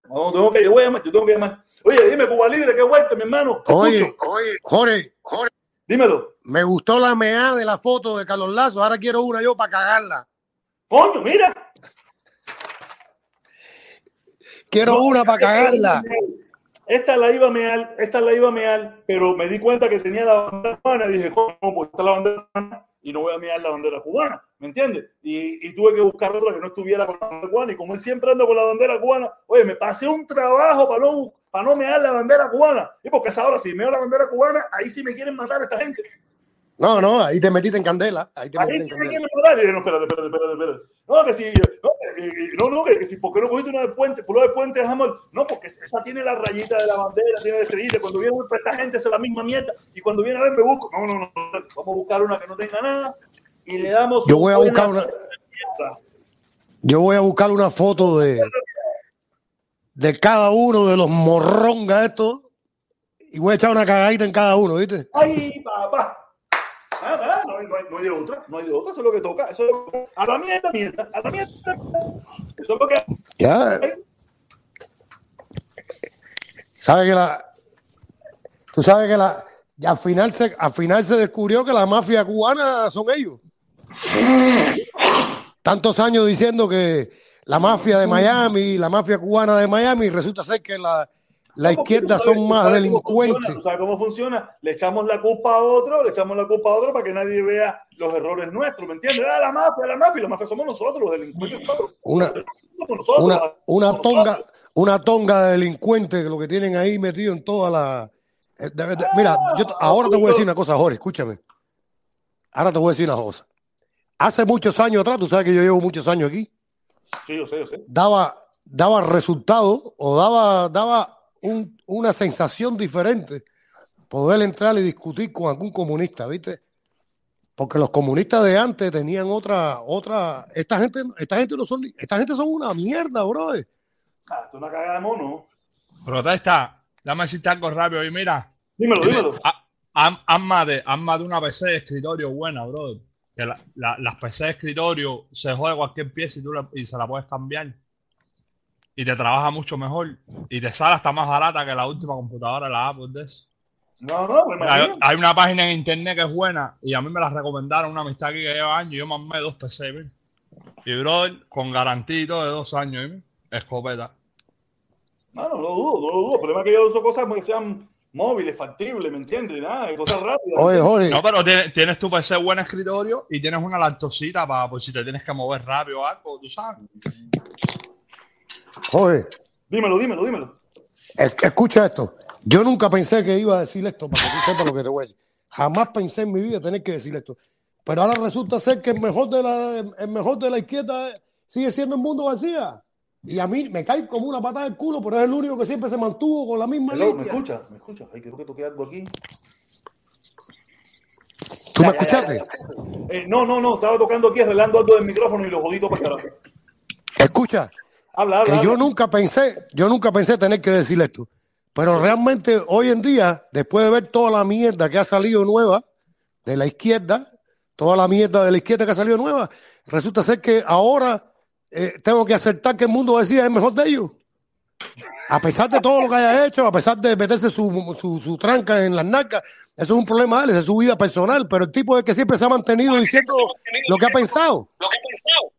No, tengo que, yo voy a llamar, yo tengo que llamar. Oye, dime, Cuba Libre, qué vuelta, mi hermano. Te Oye, oye, Jorge, Jorge, Dímelo. me gustó la mea de la foto de Carlos Lazo. Ahora quiero una yo para cagarla. Coño, mira. Quiero No, una para cagarla. Esta la iba a mear, esta la iba a mear, pero me di cuenta que tenía la bandera cubana y dije, ¿cómo? Pues está la bandera cubana y no voy a mear la bandera cubana, ¿me entiendes? Y, y tuve que buscar otra que no estuviera con la bandera cubana y como él siempre anda con la bandera cubana, oye, me pasé un trabajo para no, para no mear la bandera cubana. Y porque esa hora, si meo la bandera cubana, ahí sí me quieren matar esta gente. No, no, ahí te metiste en candela. Ahí te Ahí sí en me quieren matar. Y dije, no, espérate, espérate, espérate, espérate. No, que si, no, que, no, no, que, que si, ¿por qué no cogiste una del puente? Por lo del puente, jamás. No, porque esa tiene la rayita de la bandera, tiene la estrellita. Cuando viene pues, esta gente hace la misma mierda. Y cuando viene a ver, me busco. No, no, no. Vamos a buscar una que no tenga nada. Y le damos. Yo voy a buscar una- mierda. Yo voy a buscar una foto de, de cada uno de los morrongas estos y voy a echar una cagadita en cada uno, ¿viste? ¡Ay, papá! Ah, no, hay- no, hay, no hay de otra, no hay de otra, eso es lo que toca. Eso es lo que- a la mierda, mierda, a la mierda. Eso es lo que. Ya. ¿Sabes que la. Tú sabes que la. al final se, al final se descubrió que la mafia cubana son ellos. Tantos años diciendo que la mafia de Miami, la mafia cubana de Miami, resulta ser que la, la izquierda son más cómo delincuentes. ¿Tú sabes cómo funciona? Le echamos la culpa a otro, le echamos la culpa a otro para que nadie vea los errores nuestros, ¿me entiendes? Ah, la mafia, la mafia, la mafia somos nosotros, los delincuentes somos Una, nosotros. una, una tonga, una tonga de delincuentes que lo que tienen ahí metido en toda la. eh, de- de- mira, yo ahora te voy a decir una cosa, Jorge, escúchame. Ahora te voy a decir una cosa. Hace muchos años atrás, tú sabes que yo llevo muchos años aquí, Sí, yo sé, yo sé. daba, daba resultado o daba, daba un- una sensación diferente poder entrar y discutir con algún comunista, ¿viste? Porque los comunistas de antes tenían otra, otra, esta gente, esta gente no son, esta gente son una mierda, bro. Ah, esto es una cagada de mono. Protesta, dame decirte algo rápido y mira, Dímelo, dímelo. ha- haz haz más de, haz más de una PC de escritorio buena, brother. Que la- la- las PC de escritorio se jode cualquier pieza y, tú la- y se la puedes cambiar. Y te trabaja mucho mejor. Y te sale hasta más barata que la última computadora, la Apple de eso. No, no, Mira, hay, una página en internet que es buena y a mí me la recomendaron una amistad aquí que lleva años y yo mamé dos PC, ¿ves? Y brother, con garantía y todo de dos años, ¿ves? Escopeta. No, no lo dudo, no lo dudo. El problema es que yo uso cosas que sean móviles, factibles, ¿me entiendes? Nada, cosas rápidas. Oye, Jorge, No, pero tienes, tienes tu PC buen escritorio y tienes una lactosita para por si te tienes que mover rápido o algo, tú sabes. Jorge, Dímelo, dímelo, dímelo. es- escucha esto. Yo nunca pensé que iba a decir esto, para que tú sepas lo que te voy a decir. Jamás pensé en mi vida tener que decir esto. Pero ahora resulta ser que el mejor de la, el mejor de la izquierda sigue siendo el mundo García. Y a mí me cae como una patada en el culo, pero es el único que siempre se mantuvo con la misma Hello, ¿Me línea. escuchas? ¿Me escuchas? Ay, creo que toqué algo aquí. ¿Tú me Ya, ya, ya, escuchaste? Eh, no, no, no, estaba tocando aquí, arreglando algo del micrófono y los joditos para carajo. Escucha, Habla, habla. que yo nunca pensé, yo nunca pensé tener que decir esto. Pero realmente hoy en día, después de ver toda la mierda que ha salido nueva de la izquierda, toda la mierda de la izquierda que ha salido nueva, resulta ser que ahora eh, tengo que aceptar que el mundo decía es mejor de ellos. A pesar de todo lo que haya hecho, a pesar de meterse su, su, su tranca en las nalgas, eso es un problema de él, esa es su vida personal, pero el tipo es que siempre se ha mantenido diciendo lo que ha pensado. Lo que he pensado.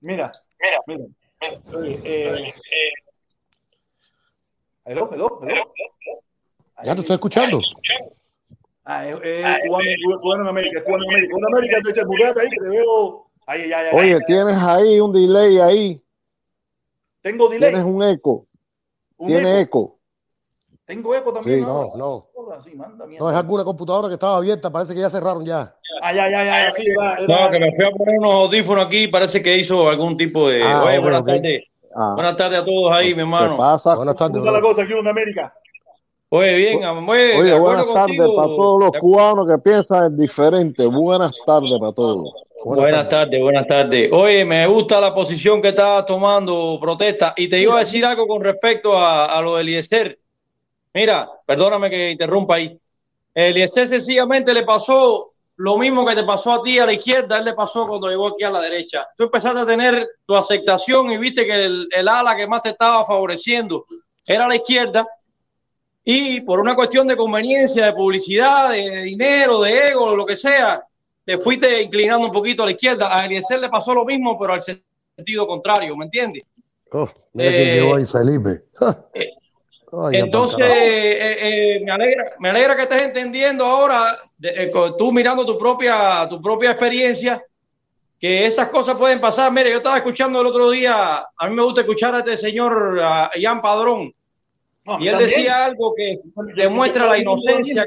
Mira, Mira, mira. Oye, eh, hello, hello, hello. Ya te estoy escuchando. Ah, es, es cubano, cubano en América, es cubano en América. En América, te echas mudate ahí que te veo. Ahí, ya, ya, ya. Oye, tienes ahí un delay ahí, Tengo delay. tienes un eco, un tiene eco. eco. Tengo eco también. Sí. No, no. Ahora sí, manda. No, es alguna computadora que estaba abierta, parece que ya cerraron ya. Ya, ya, ya, ya, sí, era- No, que me fui a poner unos audífonos aquí, parece que hizo algún tipo de... Ah, Oye, buenas ok. tardes. Ah, Buenas tardes a todos ahí, mi ¿Qué hermano. pasa? Buenas tardes. ¿Cómo está la cosa aquí en América? Oye, bien, oye, Oye, buenas tardes para todos los cubanos que piensan diferente. Buenas tardes para todos. Buenas tardes, buenas tardes. Oye, me gusta la posición que estás tomando, protesta. Y te iba a decir algo con respecto a, a lo de Eliezer. Mira, perdóname que interrumpa ahí. Eliezer sencillamente le pasó lo mismo que te pasó a ti a la izquierda, él le pasó cuando llegó aquí a la derecha. Tú empezaste a tener tu aceptación y viste que el, el ala que más te estaba favoreciendo era la izquierda. Y por una cuestión de conveniencia, de publicidad, de dinero, de ego, lo que sea, te fuiste inclinando un poquito a la izquierda. A Eliezer le pasó lo mismo, pero al sentido contrario, ¿me entiendes? Oh, mira quién Eh, llegó ahí, Felipe. Ay, Entonces, eh, eh, me, alegra, me alegra que estés entendiendo ahora, de- eh, tú mirando tu propia, tu propia experiencia, que esas cosas pueden pasar. Mire, yo estaba escuchando el otro día, a mí me gusta escuchar a este señor, a Ian Padrón, No, y él también. decía algo que demuestra la inocencia.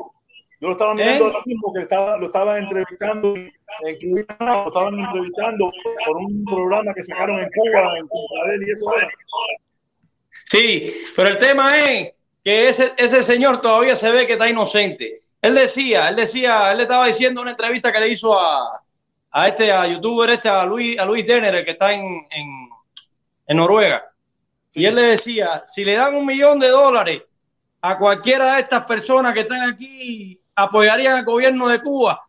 Yo lo estaba mirando ¿Eh? ahora mismo, que estaba, lo estaban entrevistando lo estaban entrevistando por un programa que sacaron en Cuba, en Cuba y eso era. Sí, pero el tema es que ese, ese señor todavía se ve que está inocente. Él decía, él decía, él le estaba diciendo en una entrevista que le hizo a, a este, a youtuber este, a Luis, a Luis Denner, el que está en, en, en Noruega. Y él le decía, si le dan un millón de dólares a cualquiera de estas personas que están aquí, apoyarían al gobierno de Cuba.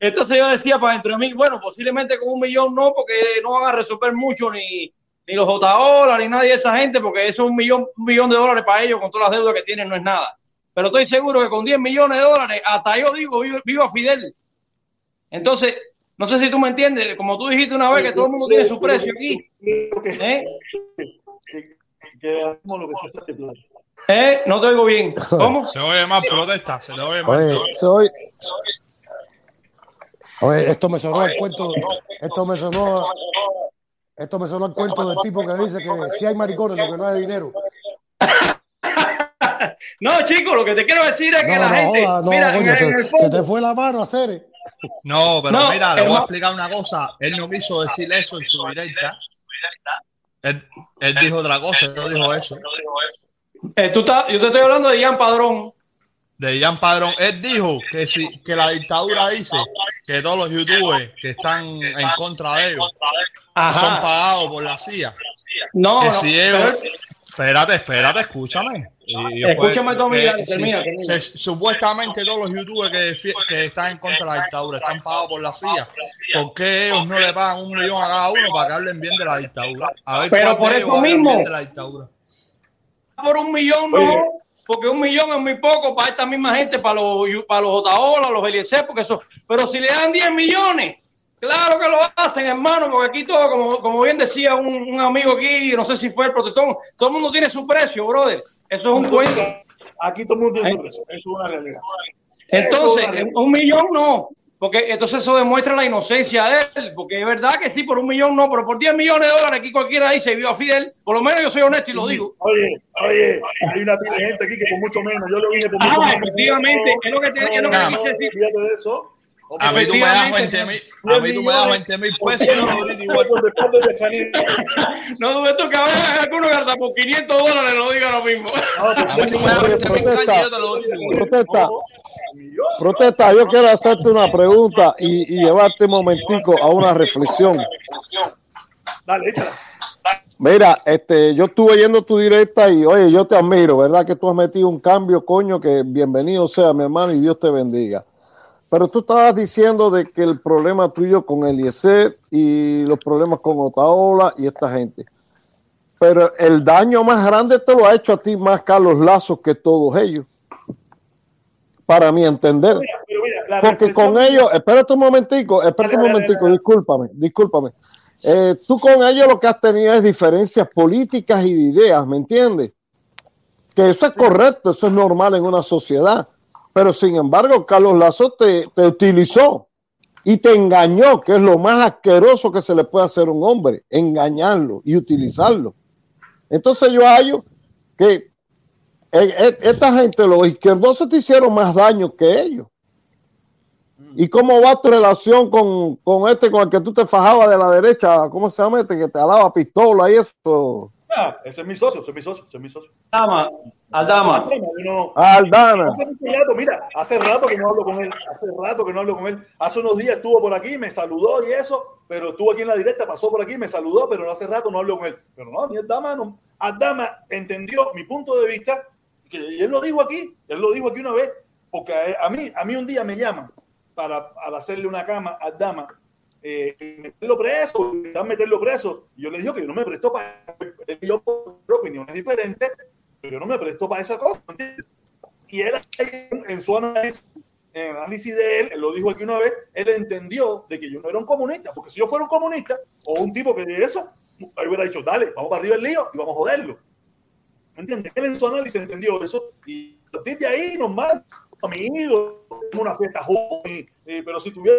Entonces yo decía para dentro de mí, bueno, posiblemente con un millón no, porque no van a resolver mucho ni, ni los Otaola, ni nadie de esa gente, porque eso es un millón, un millón de dólares para ellos con todas las deudas que tienen, no es nada. Pero estoy seguro que con 10 millones de dólares, hasta yo digo, viva, Fidel. Entonces, no sé si tú me entiendes, como tú dijiste una vez que todo el mundo tiene su precio aquí. ¿Eh? ¿Eh? No te oigo bien. ¿Cómo? Se oye más protesta, se le oye más. Oye, Soy, oye, esto me sonó al cuento, esto me sonó, esto me sonó al cuento del tipo que dice que si hay maricones, lo que no hay dinero. No, chicos, lo que te quiero decir es que No, la no, gente. joda, no, mira, coño, en, te- en el se te fue la mano a hacer. No, pero No, mira, le voy a explicar una cosa. Él no quiso decir eso en su directa. Él, él dijo otra cosa, él no dijo eso. Eh, tú estás- yo te estoy hablando de Ian Padrón. De Jan Padrón, él dijo que si que la dictadura dice que todos los youtubers que están en contra de ellos Ajá. son pagados por la CIA. No, que no, si ellos, espérate, espérate, escúchame. Escúchame termina, termina. se- supuestamente todos los youtubers que, están en contra de la dictadura están pagados por la CIA. ¿Por qué ellos no le pagan un millón a cada uno para que hablen bien de la dictadura? A ver Pero por eso mismo. bien de la dictadura. Por un millón no, porque un millón es muy poco para esta misma gente, para los, para los Otaola, los Eliezer, porque eso, pero si le dan 10 millones, claro que lo hacen, hermano, porque aquí todo, como, como bien decía un, un amigo aquí, no sé si fue el protestón, todo el mundo tiene su precio, brother. Eso es un cuento. Aquí todo el mundo tiene su precio. Eso es una realidad. Entonces, un millón no, porque entonces eso demuestra la inocencia de él, porque es verdad que sí, por un millón no, pero por 10 millones de dólares aquí cualquiera dice viva Fidel, por lo menos yo soy honesto y lo digo. Oye, oye, hay una pila de gente aquí que por mucho menos, yo lo dije por mucho Ah, menos. efectivamente, es lo que te- es lo que quise decir. de eso. A mí tú me das Efectivamente, 20 mil, a mí tú me das 20 mil pesos. No dudes tú que habrá alguno que hasta por 500 dólares lo diga lo mismo. A mí tú me das 20 mil yo te lo. Protesta, yo quiero hacerte una pregunta y, y llevarte un momentico a una reflexión. Dale, échala. Mira, este, yo estuve yendo tu directa y oye, yo te admiro, ¿verdad? Que tú has metido un cambio, coño, que bienvenido sea mi hermano y Dios te bendiga. Pero tú estabas diciendo de que el problema tuyo con Eliezer y los problemas con Otaola y esta gente. Pero el daño más grande te lo ha hecho a ti más Carlos Lazo que todos ellos. Para mi entender. Pero mira, la Porque con ellos, espérate un momentico, espérate un momentico, discúlpame, discúlpame. Eh, tú con ellos lo que has tenido es diferencias políticas y de ideas, ¿me entiendes? Que eso es correcto, eso es normal en una sociedad. Pero sin embargo, Carlos Lazo te, te utilizó y te engañó, que es lo más asqueroso que se le puede hacer a un hombre, engañarlo y utilizarlo. Entonces yo hallo que esta gente, los izquierdosos te hicieron más daño que ellos. ¿Y cómo va tu relación con, con este con el que tú te fajabas de la derecha? ¿Cómo se llama este que te alaba pistola y eso? Ah, ese es mi socio, ese es mi socio, ese es mi socio. Aldama, Aldama. Aldana. Hace mucho rato, Mira, hace rato que no hablo con él, hace rato que no hablo con él. Hace unos días estuvo por aquí, me saludó y eso, pero estuvo aquí en la directa, pasó por aquí, me saludó, pero hace rato no hablo con él. Pero no, mi Aldama no. Aldama entendió mi punto de vista, que él lo dijo aquí, él lo dijo aquí una vez, porque a, mí, a mí un día me llaman para, para hacerle una cama a Dama, eh, meterlo preso, meterlo preso. Y yo le dije que yo no me presto para. Yo, por opiniones diferentes, pero yo no me presto para esa cosa. ¿entiendes? Y él, en su análisis, en el análisis de él, él lo dijo aquí una vez, él entendió de que yo no era un comunista, porque si yo fuera un comunista o un tipo que de eso, él hubiera dicho, dale, vamos para arriba el lío y vamos a joderlo. ¿Me entiendes? Él en su análisis entendió eso y a partir de ahí, normal, amigo, una fiesta joven, eh, pero si tuviera,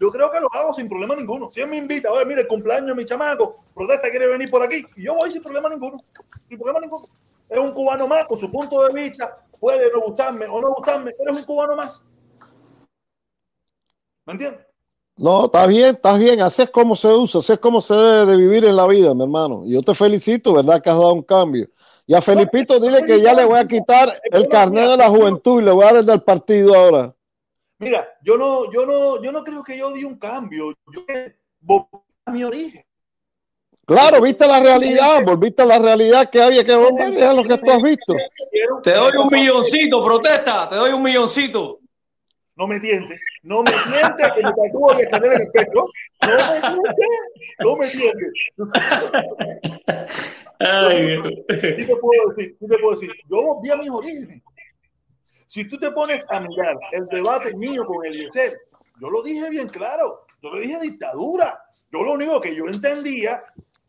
yo creo que lo hago sin problema ninguno. Si él me invita, oye, mire, el cumpleaños de mi chamaco, protesta, quiere venir por aquí, y yo voy sin problema ninguno, sin problema ninguno. Es un cubano más, con su punto de vista, puede no gustarme o no gustarme, pero es un cubano más. ¿Me entiendes? No, está bien, está bien. Así es como se usa, así es como se debe de vivir en la vida, mi hermano. Yo te felicito, ¿verdad? Que has dado un cambio. Y a Felipito dile que ya le voy a quitar el carnet de la juventud y le voy a dar el del partido ahora. Mira, yo no, yo no, yo no creo que yo di un cambio. Yo volví a mi origen. Claro, viste la realidad, volviste a la realidad que había que volver, es lo que tú has visto. Te doy un milloncito, protesta, te doy un milloncito. No me tientes, no me tientes que me tatúo y escaneo en el pecho. No me tientes, no me tientes. Ay, Sí te puedo decir, sí te puedo decir, yo volví a mis orígenes. Si tú te pones a mirar el debate mío con Eliezer, yo lo dije bien claro, yo le dije dictadura. Yo lo único que yo entendía,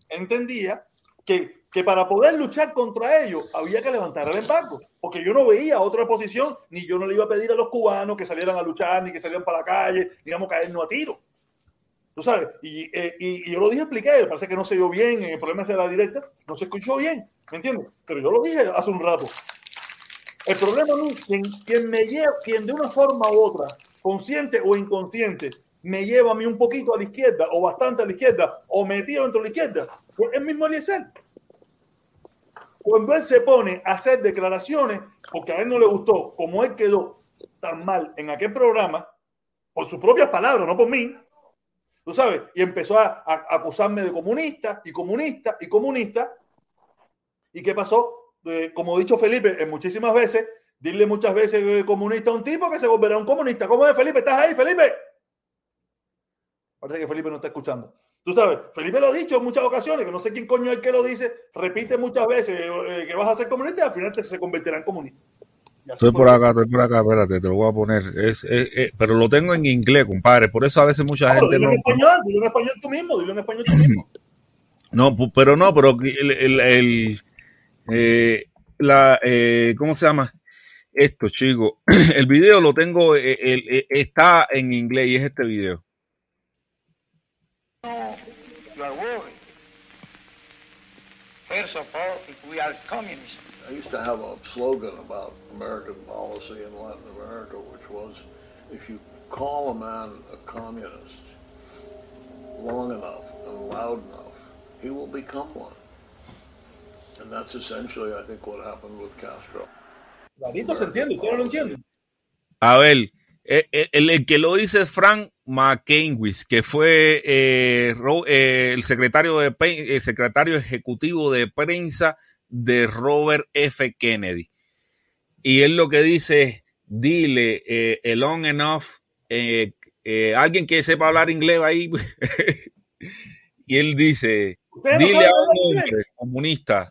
entendía que, que para poder luchar contra ellos había que levantar el embargo, porque yo no veía otra posición, ni yo no le iba a pedir a los cubanos que salieran a luchar, ni que salieran para la calle, a caernos a tiro. Tú sabes, y, eh, y, y yo lo dije, expliqué, parece que no se oyó bien, el problema es de la directa, no se escuchó bien, ¿me entiendes? Pero yo lo dije hace un rato. El problema no es quien, quien me lleva, quien de una forma u otra, consciente o inconsciente, me lleva a mí un poquito a la izquierda o bastante a la izquierda o metido dentro de la izquierda, pues el mismo Eliezer. Cuando él se pone a hacer declaraciones, porque a él no le gustó como él quedó tan mal en aquel programa, por sus propias palabras, no por mí, tú sabes, y empezó a, a acusarme de comunista y comunista y comunista. ¿Y qué pasó? Eh, como ha dicho Felipe en muchísimas veces, dile muchas veces eh, comunista a un tipo que se volverá un comunista. ¿Cómo es Felipe? ¿Estás ahí, Felipe? Parece que Felipe no está escuchando. Tú sabes, Felipe lo ha dicho en muchas ocasiones, que no sé quién coño es el que lo dice, repite muchas veces eh, que vas a ser comunista y al final te, se convertirá en comunista. Estoy por acá, estoy por acá, espérate, te lo voy a poner. Es, es- es- pero lo tengo en inglés, compadre. Por eso a veces mucha Ah, gente dilo no. en español, dilo en español tú mismo, dilo en español tú mismo. No, pero no, pero el, el, el, eh, la, eh, ¿cómo se llama? Esto, chico. El video lo tengo, eh, el- eh, está en inglés y es este video. You are worried. First of all, if we are communists, I used to have a slogan about American policy in Latin America, which was if you call a man a communist long enough and loud enough, he will become one. And that's essentially, I think, what happened with Castro. Clarito se entiende, ustedes no lo entienden. A eh, eh, el, el que lo dice es Frank McKenwis, que fue eh, Ro- eh, el secretario de el secretario ejecutivo de prensa de Robert F. Kennedy. Y él lo que dice es, dile eh, long enough, eh, eh, alguien que sepa hablar inglés ahí, y él dice, no dile a un hombre comunista,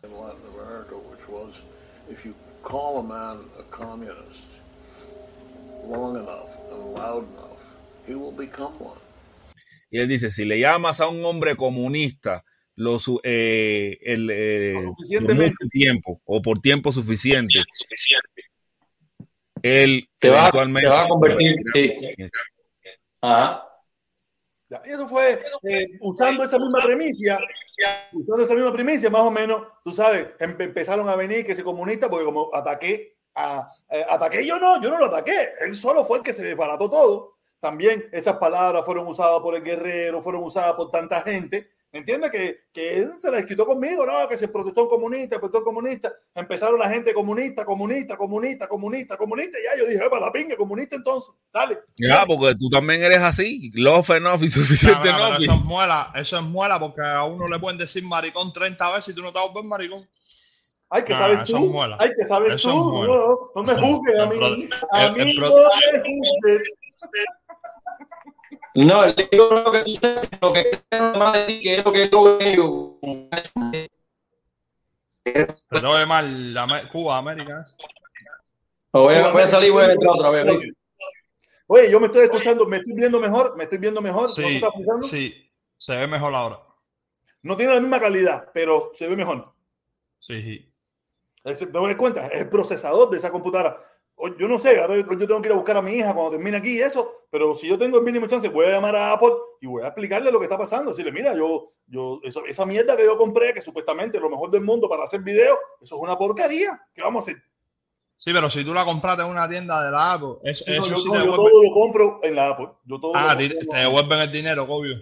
long enough and loud enough, he will become one. Y él dice, si le llamas a un hombre comunista lo, su- eh, el, eh, por mucho tiempo o por tiempo suficiente, él Te va, eventualmente te va a convertir, sí. Ajá. Ya, Y eso fue eh, usando esa misma premisa, usando esa misma premisa, más o menos, tú sabes, em- empezaron a venir que se comunista, porque como ataqué a, eh, ataqué yo no, yo no lo ataqué, él solo fue el que se desbarató todo. También esas palabras fueron usadas por el guerrero, fueron usadas por tanta gente. ¿Entiendes? Que, que él se la escribió conmigo, ¿no? Que se protestó comunista, protestó comunista. Empezaron la gente comunista, comunista, comunista, comunista, comunista. Y ya yo dije, para la pinga, comunista entonces. Dale. Ya, porque tú también eres así, love enough y Mira, suficiente mira, pero enough. eso es muela, eso es muela porque a uno le pueden decir maricón 30 veces y tú no te vas a ver maricón. Ay, que Nah, sabes eso tú. muela. Ay, que sabes Eso tú. No, no me juzgues a mí. A mí no me juzgues. No, el digo lo que tú sabes, lo que más de ti, que es lo que yo veo. Te doy mal Cuba, América. Voy a, voy a salir y voy a entrar otra vez. Oye, yo me estoy escuchando, me estoy viendo mejor, me estoy viendo mejor. ¿No se Sí, está pensando? sí, se ve mejor ahora. No tiene la misma calidad, pero se ve mejor. Sí, sí. Es- ¿Te das cuenta? Es el procesador de esa computadora. O- Yo no sé, ahora yo tengo que ir a buscar a mi hija cuando termine aquí y eso, pero si yo tengo el mínimo chance, voy a llamar a Apple y voy a explicarle lo que está pasando. Decirle, mira, yo, yo, eso- esa mierda que yo compré, que supuestamente es lo mejor del mundo para hacer videos, eso es una porquería. ¿Qué vamos a hacer? Sí, pero si tú la compraste en una tienda de la Apple, eso, Sí, no, eso yo, sí no, te yo todo lo compro en la Apple. Yo todo Ah, lo te, te en- devuelven el dinero, obvio.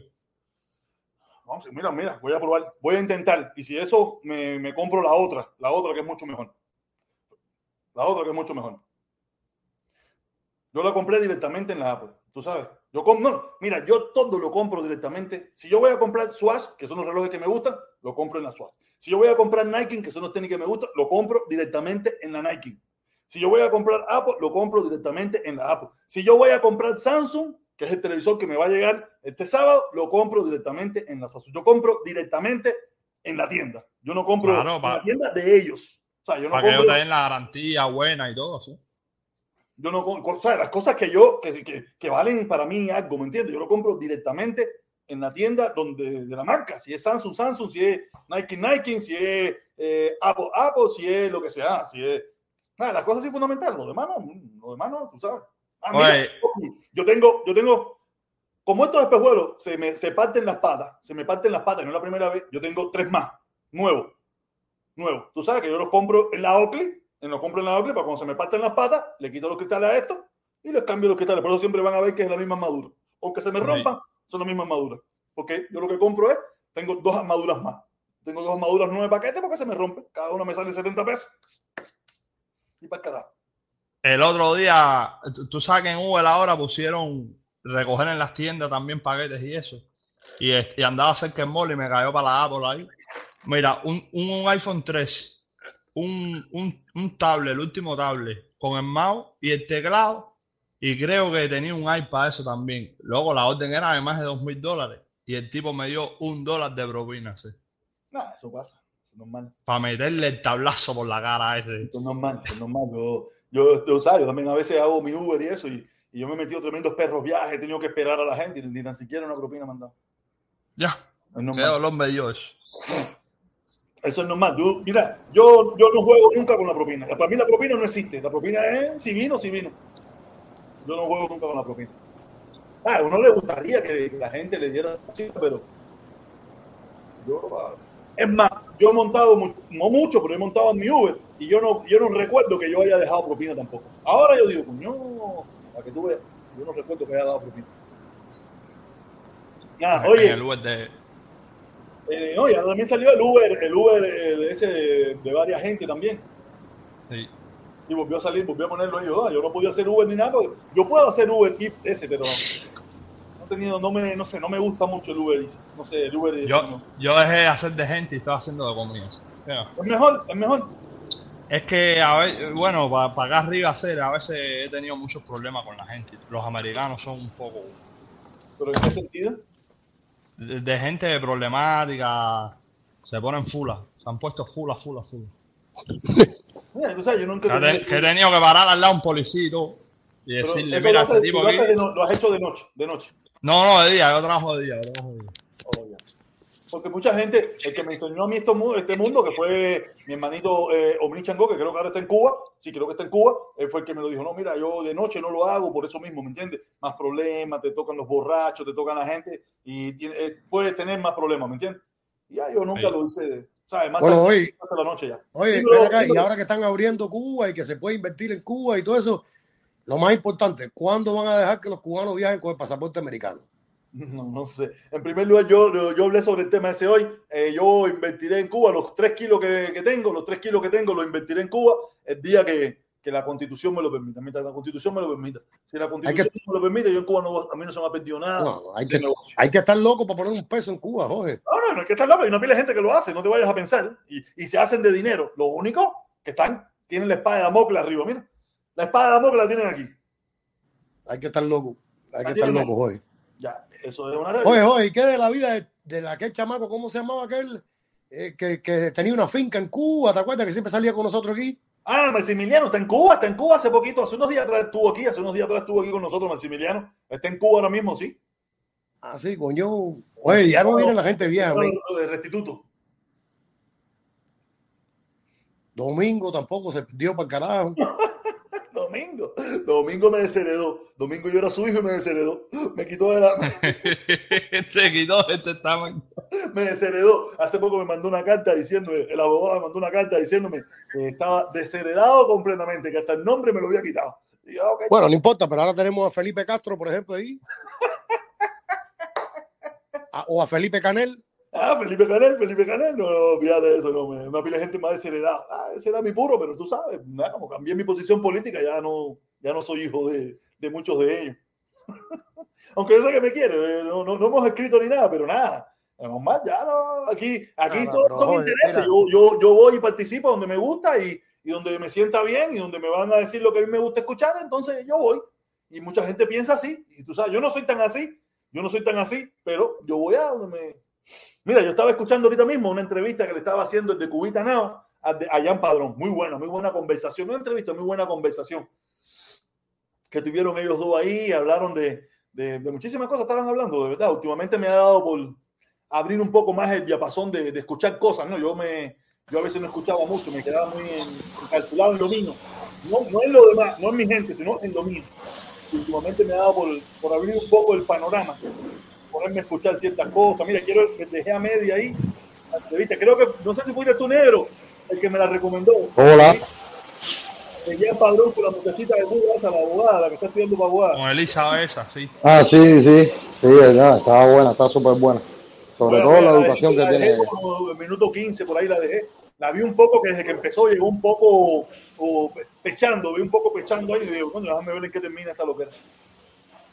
Vamos, mira, mira, voy a probar, voy a intentar. Y si eso, me, me compro la otra, la otra que es mucho mejor. La otra que es mucho mejor. Yo la compré directamente en la Apple, tú sabes. Yo no, mira, yo todo lo compro directamente. Si yo voy a comprar Swatch, que son los relojes que me gustan, lo compro en la Swatch. Si yo voy a comprar Nike, que son los tenis que me gustan, lo compro directamente en la Nike. Si yo voy a comprar Apple, lo compro directamente en la Apple. Si yo voy a comprar Samsung, que es el televisor que me va a llegar este sábado, lo compro directamente en la Samsung. Yo compro directamente en la tienda. Yo no compro Claro, en pa- la tienda de ellos. O sea, yo no Para que ellos compro, te den la garantía buena y todo, ¿sí? yo no compro, o sea, las cosas que yo, que, que, que valen para mí algo, ¿me entiendes? Yo lo compro directamente en la tienda donde, de la marca. Si es Samsung, Samsung, si es Nike, Nike, si es eh, Apple, Apple, si es lo que sea, si es... Nada, las cosas sí fundamentales, lo demás no, lo demás no, tú sabes. Yo tengo, yo tengo, como estos espejuelos se me se parten las patas, se me parten las patas, no es la primera vez, yo tengo tres más, nuevos, nuevos. Tú sabes que yo los compro en la Oakley, en los compro en la Oakley, para cuando se me parten las patas, le quito los cristales a esto y les cambio los cristales. Por eso siempre van a ver que es la misma armadura. Aunque se me rompan, son la misma armadura. Porque yo lo que compro es, tengo dos armaduras más. Tengo dos armaduras nueve paquetes porque se me rompen. Cada una me sale 70 pesos. Y para el carajo. El otro día, tú- sabes que en Uber ahora pusieron recoger en las tiendas también paquetes y eso. Y, y andaba cerca del mall y me cayó para la Apple ahí. Mira, un, un iPhone 3, un, un, un tablet, el último tablet, con el mouse y el teclado. Y creo que tenía un iPad eso también. Luego la orden era de más de dos mil dólares. Y el tipo me dio un dólar de propina, sí, Nada, eso pasa. Eso es normal. para meterle el tablazo por la cara a ese. Eso es normal. Eso es normal. Yo, yo, yo, ¿sabes? yo también a veces hago mi Uber y eso. Y, y yo me he metido tremendos perros viajes. He tenido que esperar a la gente. Y ni tan siquiera una propina mandado. Ya, Es qué normal. dolor me dio eso. Es normal. Yo, mira, yo, yo no juego nunca con la propina. Para mí la propina no existe. La propina es si vino, si vino. Yo no juego nunca con la propina. Ah, a uno le gustaría que, la gente le diera así, pero yo, ah, es más, yo he montado, no mucho, pero he montado en mi Uber y yo no, yo no recuerdo que yo haya dejado propina tampoco. Ahora yo digo, coño, para que tú veas, yo no recuerdo que haya dado propina. Oye, el Uber de, eh, no, ya también salió el Uber, el Uber eh, ese de, de varias gente también. sí. Y volvió a salir, volvió a ponerlo ahí. Yo, ah, yo no podía hacer Uber ni nada. Yo puedo hacer Uber Eats ese, pero no he tenido, no me, no sé, no me gusta mucho el Uber. No sé, el Uber Yo, no. yo dejé de hacer de gente y estaba haciendo de comida. Ya. Es mejor, es mejor. Es que, a ver, bueno, para, acá arriba hacer, a veces he tenido muchos problemas con la gente. Los americanos son un poco Pero en qué sentido? de, de gente problemática, se ponen fulas, se han puesto fulas, fulas, fulas. Mira, tú sabes, yo nunca Que, he tenido que parar al lado a un policía y todo, y decirle, mira, este tipo lo aquí. de no- lo has hecho de noche, de noche. No, no, de día, yo trabajo de día, yo trabajo de día. Porque mucha gente, el que me enseñó a mí este mundo, que fue mi hermanito eh, Omni Chango, que creo que ahora está en Cuba, sí, creo que está en Cuba, él fue el que me lo dijo, no, mira, yo de noche no lo hago por eso mismo, ¿me entiendes? Más problemas, te tocan los borrachos, te tocan la gente y tiene- eh, puedes tener más problemas, ¿me entiendes? Y ya yo nunca Sí. lo hice, ¿sabes? Más Bueno, tarde, hoy, hasta la noche ya. Oye, ven acá, y ahora que están abriendo Cuba y que se puede invertir en Cuba y todo eso, lo más importante, ¿cuándo van a dejar que los cubanos viajen con el pasaporte americano? No, no sé. En primer lugar, yo, yo hablé sobre el tema ese hoy. Eh, yo invertiré en Cuba los tres kilos que, que tengo, los tres kilos que tengo los invertiré en Cuba el día que, que la constitución me lo permita, mientras la constitución me lo permita. Si la constitución me lo permite, yo en Cuba no, a mí no se me ha perdido nada. No, hay, que, hay que estar loco para poner un peso en Cuba, Jorge. No, no, no hay que estar loco. Hay una pila de gente que lo hace, no te vayas a pensar. Y, y se hacen de dinero. Lo único que están, tienen la espada de Damocles arriba, mira. La espada de Damocles la tienen aquí. Hay que estar loco. Hay que estar loco, Jorge. Ya, eso es una realidad. Oye, oye, ¿y qué de la vida de, de aquel chamaco? ¿Cómo se llamaba aquel? Eh, que, que tenía una finca en Cuba, ¿te acuerdas? Que siempre salía con nosotros aquí. Ah, Maximiliano está en Cuba, está en Cuba hace poquito, hace unos días atrás estuvo aquí, hace unos días atrás estuvo aquí con nosotros Maximiliano. Está en Cuba ahora mismo, sí. Ah, sí, coño. Oye, ya no viene la gente vieja. Lo de restituto. Domingo tampoco se dio para el carajo. Domingo. Domingo me desheredó. Domingo yo era su hijo y me desheredó. Me quitó de la. Te quitó este tamaño. Me desheredó. Hace poco me mandó una carta diciéndome, el abogado me mandó una carta diciéndome que estaba desheredado completamente, que hasta el nombre me lo había quitado. Yo, Bueno, no importa, pero ahora tenemos a Felipe Castro, por ejemplo, ahí. A- o a Felipe Canel. Ah, Felipe Canel, Felipe Canel, no, no, fíjate de eso, no, me, me pila gente más desheredada. Ah, ese era mi puro, pero tú sabes, nada, como cambié mi posición política, ya no, ya no soy hijo de, de muchos de ellos. Aunque yo sé que me quiere, eh, no, no, no hemos escrito ni nada, pero nada. Normal, ya no, aquí, aquí todo joder, intereses. mira. Yo, yo, yo voy y participo donde me gusta y, y donde me sienta bien y donde me van a decir lo que a mí me gusta escuchar, entonces yo voy. Y mucha gente piensa así, y tú sabes, yo no soy tan así, yo no soy tan así, pero yo voy a donde me, Mira, yo estaba escuchando ahorita mismo una entrevista que le estaba haciendo desde Cubita Now a, Jan Padrón. Muy buena, muy buena conversación. Una entrevista, muy buena conversación. Que tuvieron ellos dos ahí, hablaron de, de, muchísimas cosas, estaban hablando, de verdad. Últimamente me ha dado por abrir un poco más el diapasón de, de escuchar cosas, ¿no? Yo me yo a veces no escuchaba mucho, me quedaba muy en- encapsulado en lo mío. No, no en lo demás, no en mi gente, sino en lo mío. Últimamente me ha dado por, por abrir un poco el panorama ponerme a escuchar ciertas cosas. Mira, quiero que dejé a media ahí la entrevista. Creo que, no sé si fuiste tú, negro, el que me la recomendó. Hola. De Jan Padrón con la muchachita de Cuba, esa, la abogada, la que está estudiando para abogada. Con Elisa esa, sí. Ah, sí, sí, sí, verdad, estaba buena, está súper buena. Sobre Bueno, todo la la educación dejé- que la tiene como en minuto 15, por ahí la dejé. La vi un poco que desde que empezó llegó un poco o, pechando, vi un poco pechando ahí y digo, coño, déjame ver en qué termina esta loquera.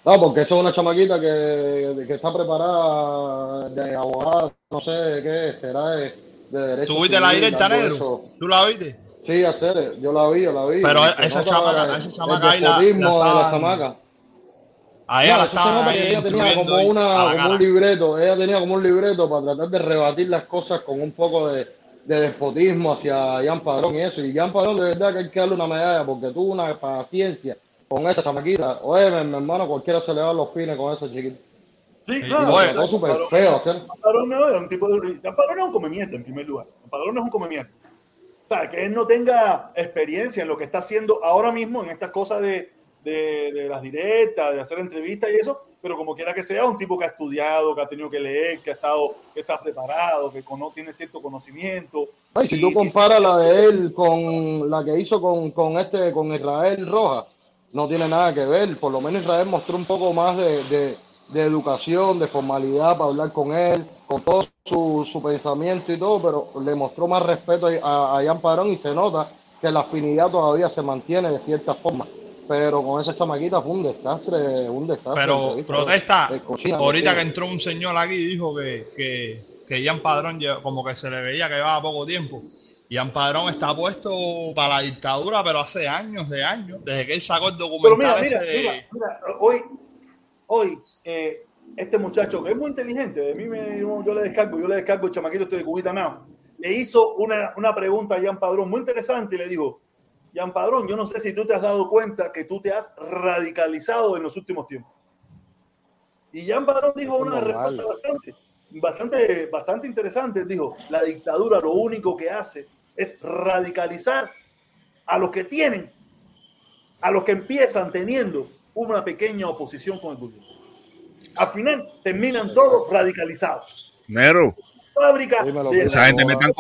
No, porque eso es una chamaquita que, que está preparada de abogada, no sé de qué, será de, de derecho. ¿Tú viste la civil, directa, algo de negro? eso. ¿Tú la viste? Sí, hacer, yo la vi, yo la vi. Pero esa nota chamaca- esa chamaca el ahí la- la despotismo de la chamaca. A ella No, la ahí ella tenía como, una, la como un libreto, ella tenía como un libreto para tratar de rebatir las cosas con un poco de, de despotismo hacia Jan Padrón y eso. Y Jan Padrón de verdad que hay que darle una medalla porque tuvo una paciencia con esa chamaquita. Oye, mi, mi hermano, cualquiera se le va los pines con esa chiquita. Sí, no, y no, súper Padrón- feo hacer. Padrón no es un tipo de. Padrón es un come mierda en primer lugar. Padrón es un come mierda. O sea, que él no tenga experiencia en lo que está haciendo ahora mismo en estas cosas de, de, de las directas, de hacer entrevistas y eso, pero como quiera que sea, un tipo que ha estudiado, que ha tenido que leer, que ha estado, que está preparado, que cono- tiene cierto conocimiento. Ay, si Y- tú comparas la de él con la que hizo con, con este, con Israel Roja, no tiene nada que ver. Por lo menos Israel mostró un poco más de, de- de educación, de formalidad para hablar con él, con todo su, su pensamiento y todo, pero le mostró más respeto a, a Jan Padrón y se nota que la afinidad todavía se mantiene de cierta forma. Pero con esa chamaquita fue un desastre, un desastre. Pero protesta, de ahorita que entró un señor aquí y dijo que, que, que Jan Padrón como que se le veía que llevaba poco tiempo. Jan Padrón está puesto para la dictadura, pero hace años de años, desde que él sacó el Pero mira, documental mira, ese de- mira, mira, hoy, hoy, eh, este muchacho que es muy inteligente, de mí me, yo, yo le descargo, yo le descargo el chamaquito este de Cubita Now, le hizo una, una pregunta a Jan Padrón muy interesante y le dijo, Jan Padrón, yo no sé si tú te has dado cuenta que tú te has radicalizado en los últimos tiempos. Y Jan Padrón dijo una normal. respuesta bastante, bastante, bastante interesante. Dijo, la dictadura lo único que hace es radicalizar a los que tienen, a los que empiezan teniendo una pequeña oposición con el gobierno. Al final terminan todos radicalizados. Negro, Fábrica de... esa gente me están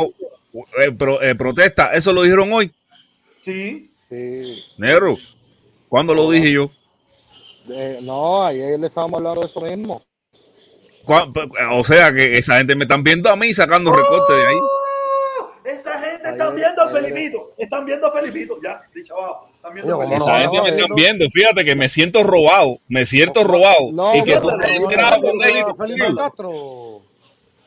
eh, pro- eh, protesta. Eso lo dijeron hoy. Sí, Sí. Negro, ¿cuándo lo dije yo? Eh, no, ayer le estábamos hablando de eso mismo. ¿Cuá- O sea que esa gente me están viendo a mí sacando recortes de ahí. Gente Ayer- están viendo a Felipito. Están viendo a Felipito. Ya, dicho abajo. Están viendo a Oye, Felipito. ¿cómo Esa no, gente me no, están no. viendo. Fíjate que me siento robado. Me siento robado. No, y que no, tú no, con Felipe. Castro.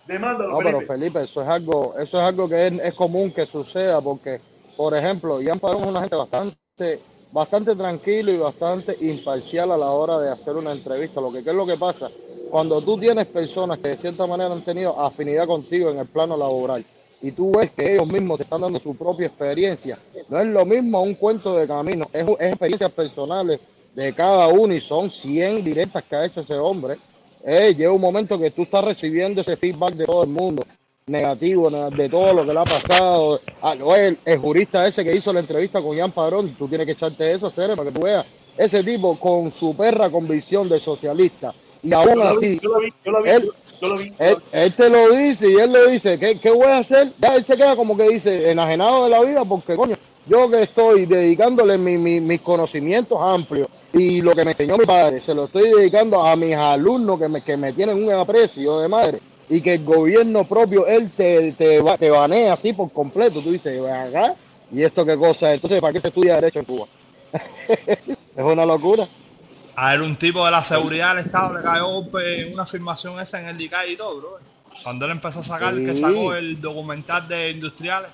Demándalo, No, pero Felipe. Felipe, eso es algo, eso es algo que es, es común que suceda porque, por ejemplo, Ian Padrón es una gente bastante, bastante tranquilo y bastante imparcial a la hora de hacer una entrevista. Lo que ¿qué es lo que pasa, cuando tú tienes personas que de cierta manera han tenido afinidad contigo en el plano laboral y tú ves que ellos mismos te están dando su propia experiencia, no es lo mismo un cuento de camino, es, es experiencias personales de cada uno y son 100 directas que ha hecho ese hombre. Eh, llega un momento que tú estás recibiendo ese feedback de todo el mundo, negativo, ne- de todo lo que le ha pasado. Ah, no, el, el jurista ese que hizo la entrevista con Jan Padrón, tú tienes que echarte eso, Cere, para que tú veas. Ese tipo con su perra convicción de socialista. Y aún así, yo la vi, yo la vi, él, yo la vi. él, él te lo dice y él lo dice, ¿qué, qué voy a hacer? Ya él se queda como que dice, enajenado de la vida, porque coño, yo que estoy dedicándole mi- mi- mis conocimientos amplios y lo que me enseñó mi padre, se lo estoy dedicando a mis alumnos que me, que me tienen un aprecio de madre y que el gobierno propio, él te, te, te banea así por completo. Tú dices, "Ven acá, ¿y esto qué cosa es? Entonces, ¿para qué se estudia Derecho en Cuba? es una locura. A él un tipo de la seguridad del Estado le cayó una afirmación esa en el DICAI y todo, bro. Cuando él empezó a sacar, que sacó el documental de industriales.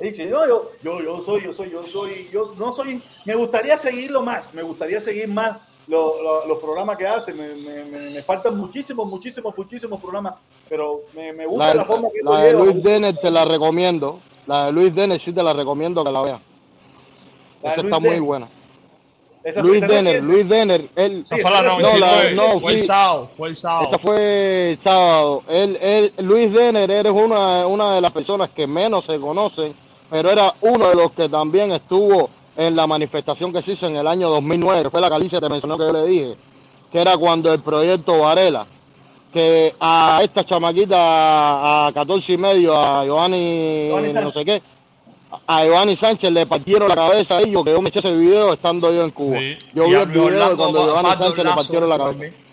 Dice, no, yo, yo, yo soy, yo soy, yo soy, yo no soy, me gustaría seguirlo más, me gustaría seguir más lo- lo- los programas que hace, me, me, me- me faltan muchísimos, muchísimos, muchísimos programas, pero me, me gusta La, la, forma que la de lleva. Luis Denner te la recomiendo. La de Luis Denner sí te la recomiendo que la veas. Esa está muy buena. Esa- Luis Denner. Luis Denner, él, Esa fue la esa 99, no, la- no, fue el sábado, fue el sábado. esa fue el sábado. Él, él, Luis Denner eres una, una de las personas que menos se conocen, pero era uno de los que también estuvo en la manifestación que se hizo en el año 2009, que fue la que Alicia te mencionó que yo le dije, que era cuando el proyecto Varela, que a esta chamaquita, a 14 y medio, a Giovanni, Giovanni no sé qué, a Giovanni Sánchez le partieron la cabeza ahí, yo que yo me eché ese video estando yo en Cuba. Sí. Yo Y vi a el video de cuando Giovanni Pardo Sánchez le partieron la cabeza. también.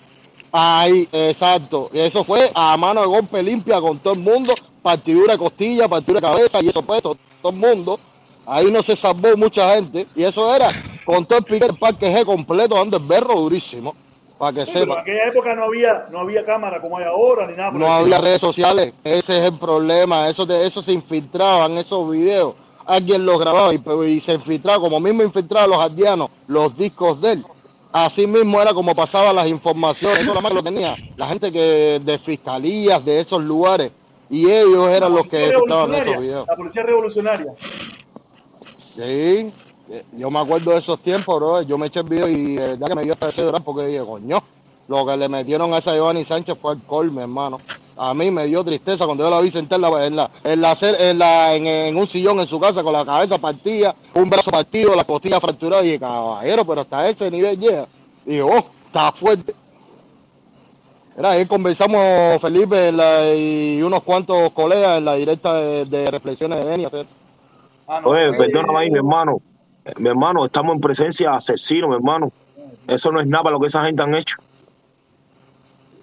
Ahí, exacto. Y eso fue a mano de golpe limpia con todo el mundo, partidura de costilla, partidura de cabeza, y eso fue todo, todo el mundo. Ahí no se salvó mucha gente, y eso era con todo el pique del parque G completo, dando el berro durísimo, para que Sí, pero en sepa. aquella época no había, no había cámara como hay ahora, ni nada. No había redes sociales, ese es el problema, eso, de, eso se infiltraban, esos videos, alguien los grababa y, y se infiltraba, como mismo infiltraba los aldeanos, los discos de él. Así mismo era como pasaban las informaciones, eso nada más lo tenía la gente que de fiscalías de esos lugares y ellos eran La los que estaban en esos videos. La policía revolucionaria. Sí, eh, yo me acuerdo de esos tiempos, bro. Yo me eché el video y de verdad que me dio hasta ese llorar porque dije, coño, lo que le metieron a esa Giovanni Sánchez fue alcohol, mi hermano. A mí me dio tristeza cuando yo la vi sentada en la, en la, en la, en, la- en- en un sillón en su casa con la cabeza partida, un brazo partido, la costilla fracturada. Y dije, caballero, pero hasta ese nivel llega. Y digo, oh, está fuerte. Era, ahí conversamos Felipe en la- y unos cuantos colegas en la directa de, de reflexiones de Denia. ¿sí? Ah, no. Oye, Eh, perdóname ahí, mi hermano. Mi hermano, estamos en presencia de asesinos, mi hermano. Eso no es nada para lo que esa gente han hecho.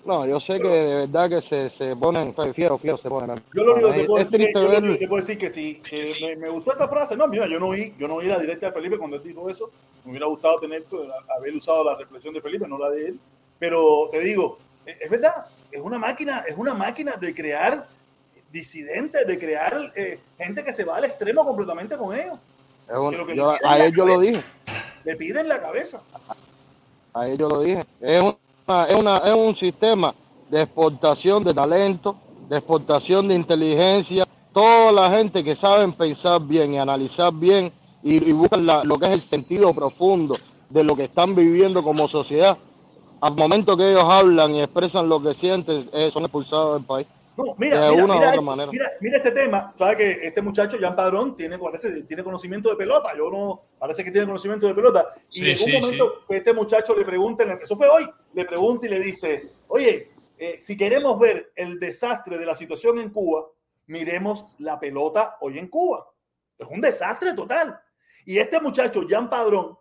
No, yo sé que de verdad que se, se ponen fiero, fiero se ponen. Yo lo único que puedo es decir, que, yo ver- que te puedo decir que sí, que me, me gustó esa frase. No, mira, yo no oí, yo no oí la directa de Felipe cuando él dijo eso. Me hubiera gustado tener pues, haber usado la reflexión de Felipe, no la de él. Pero te digo, es, es verdad, es una máquina, es una máquina de crear disidentes, de crear eh, gente que se va al extremo completamente con ellos. un- que yo- a él yo lo dije, Le piden la cabeza. a él yo lo dije. Es, una, es, una, es un sistema de exportación de talento, de exportación de inteligencia. Toda la gente que saben pensar bien y analizar bien y, y buscan lo que es el sentido profundo de lo que están viviendo como sociedad, al momento que ellos hablan y expresan lo que sienten, eh, son expulsados del país. No, mira, De mira, una u mira, otra manera. mira, mira este tema. Sabe que este muchacho, Jan Padrón, tiene, parece, tiene conocimiento de pelota. Yo no, parece que tiene conocimiento de pelota. Y Sí, en un sí, momento que este muchacho le pregunta, eso fue hoy, le pregunta y le dice, oye, eh, si queremos ver el desastre de la situación en Cuba, miremos la pelota hoy en Cuba. Es un desastre total. Y este muchacho, Jan Padrón,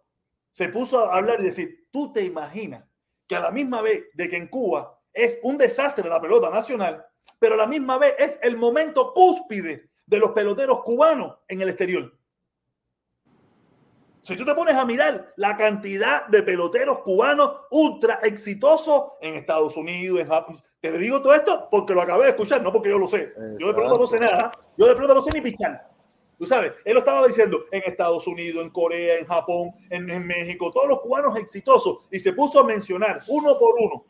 se puso a hablar y decir, tú te imaginas que a la misma vez de que en Cuba es un desastre la pelota nacional, pero a la misma vez es el momento cúspide de los peloteros cubanos en el exterior. Si tú te pones a mirar la cantidad de peloteros cubanos ultra exitosos en Estados Unidos, en Japón, te digo todo esto porque lo acabé de escuchar, no porque yo lo sé. Yo de pelota no sé nada, yo de pelota no sé ni pichar. Tú sabes, él lo estaba diciendo en Estados Unidos, en Corea, en Japón, en, en México, todos los cubanos exitosos, y se puso a mencionar uno por uno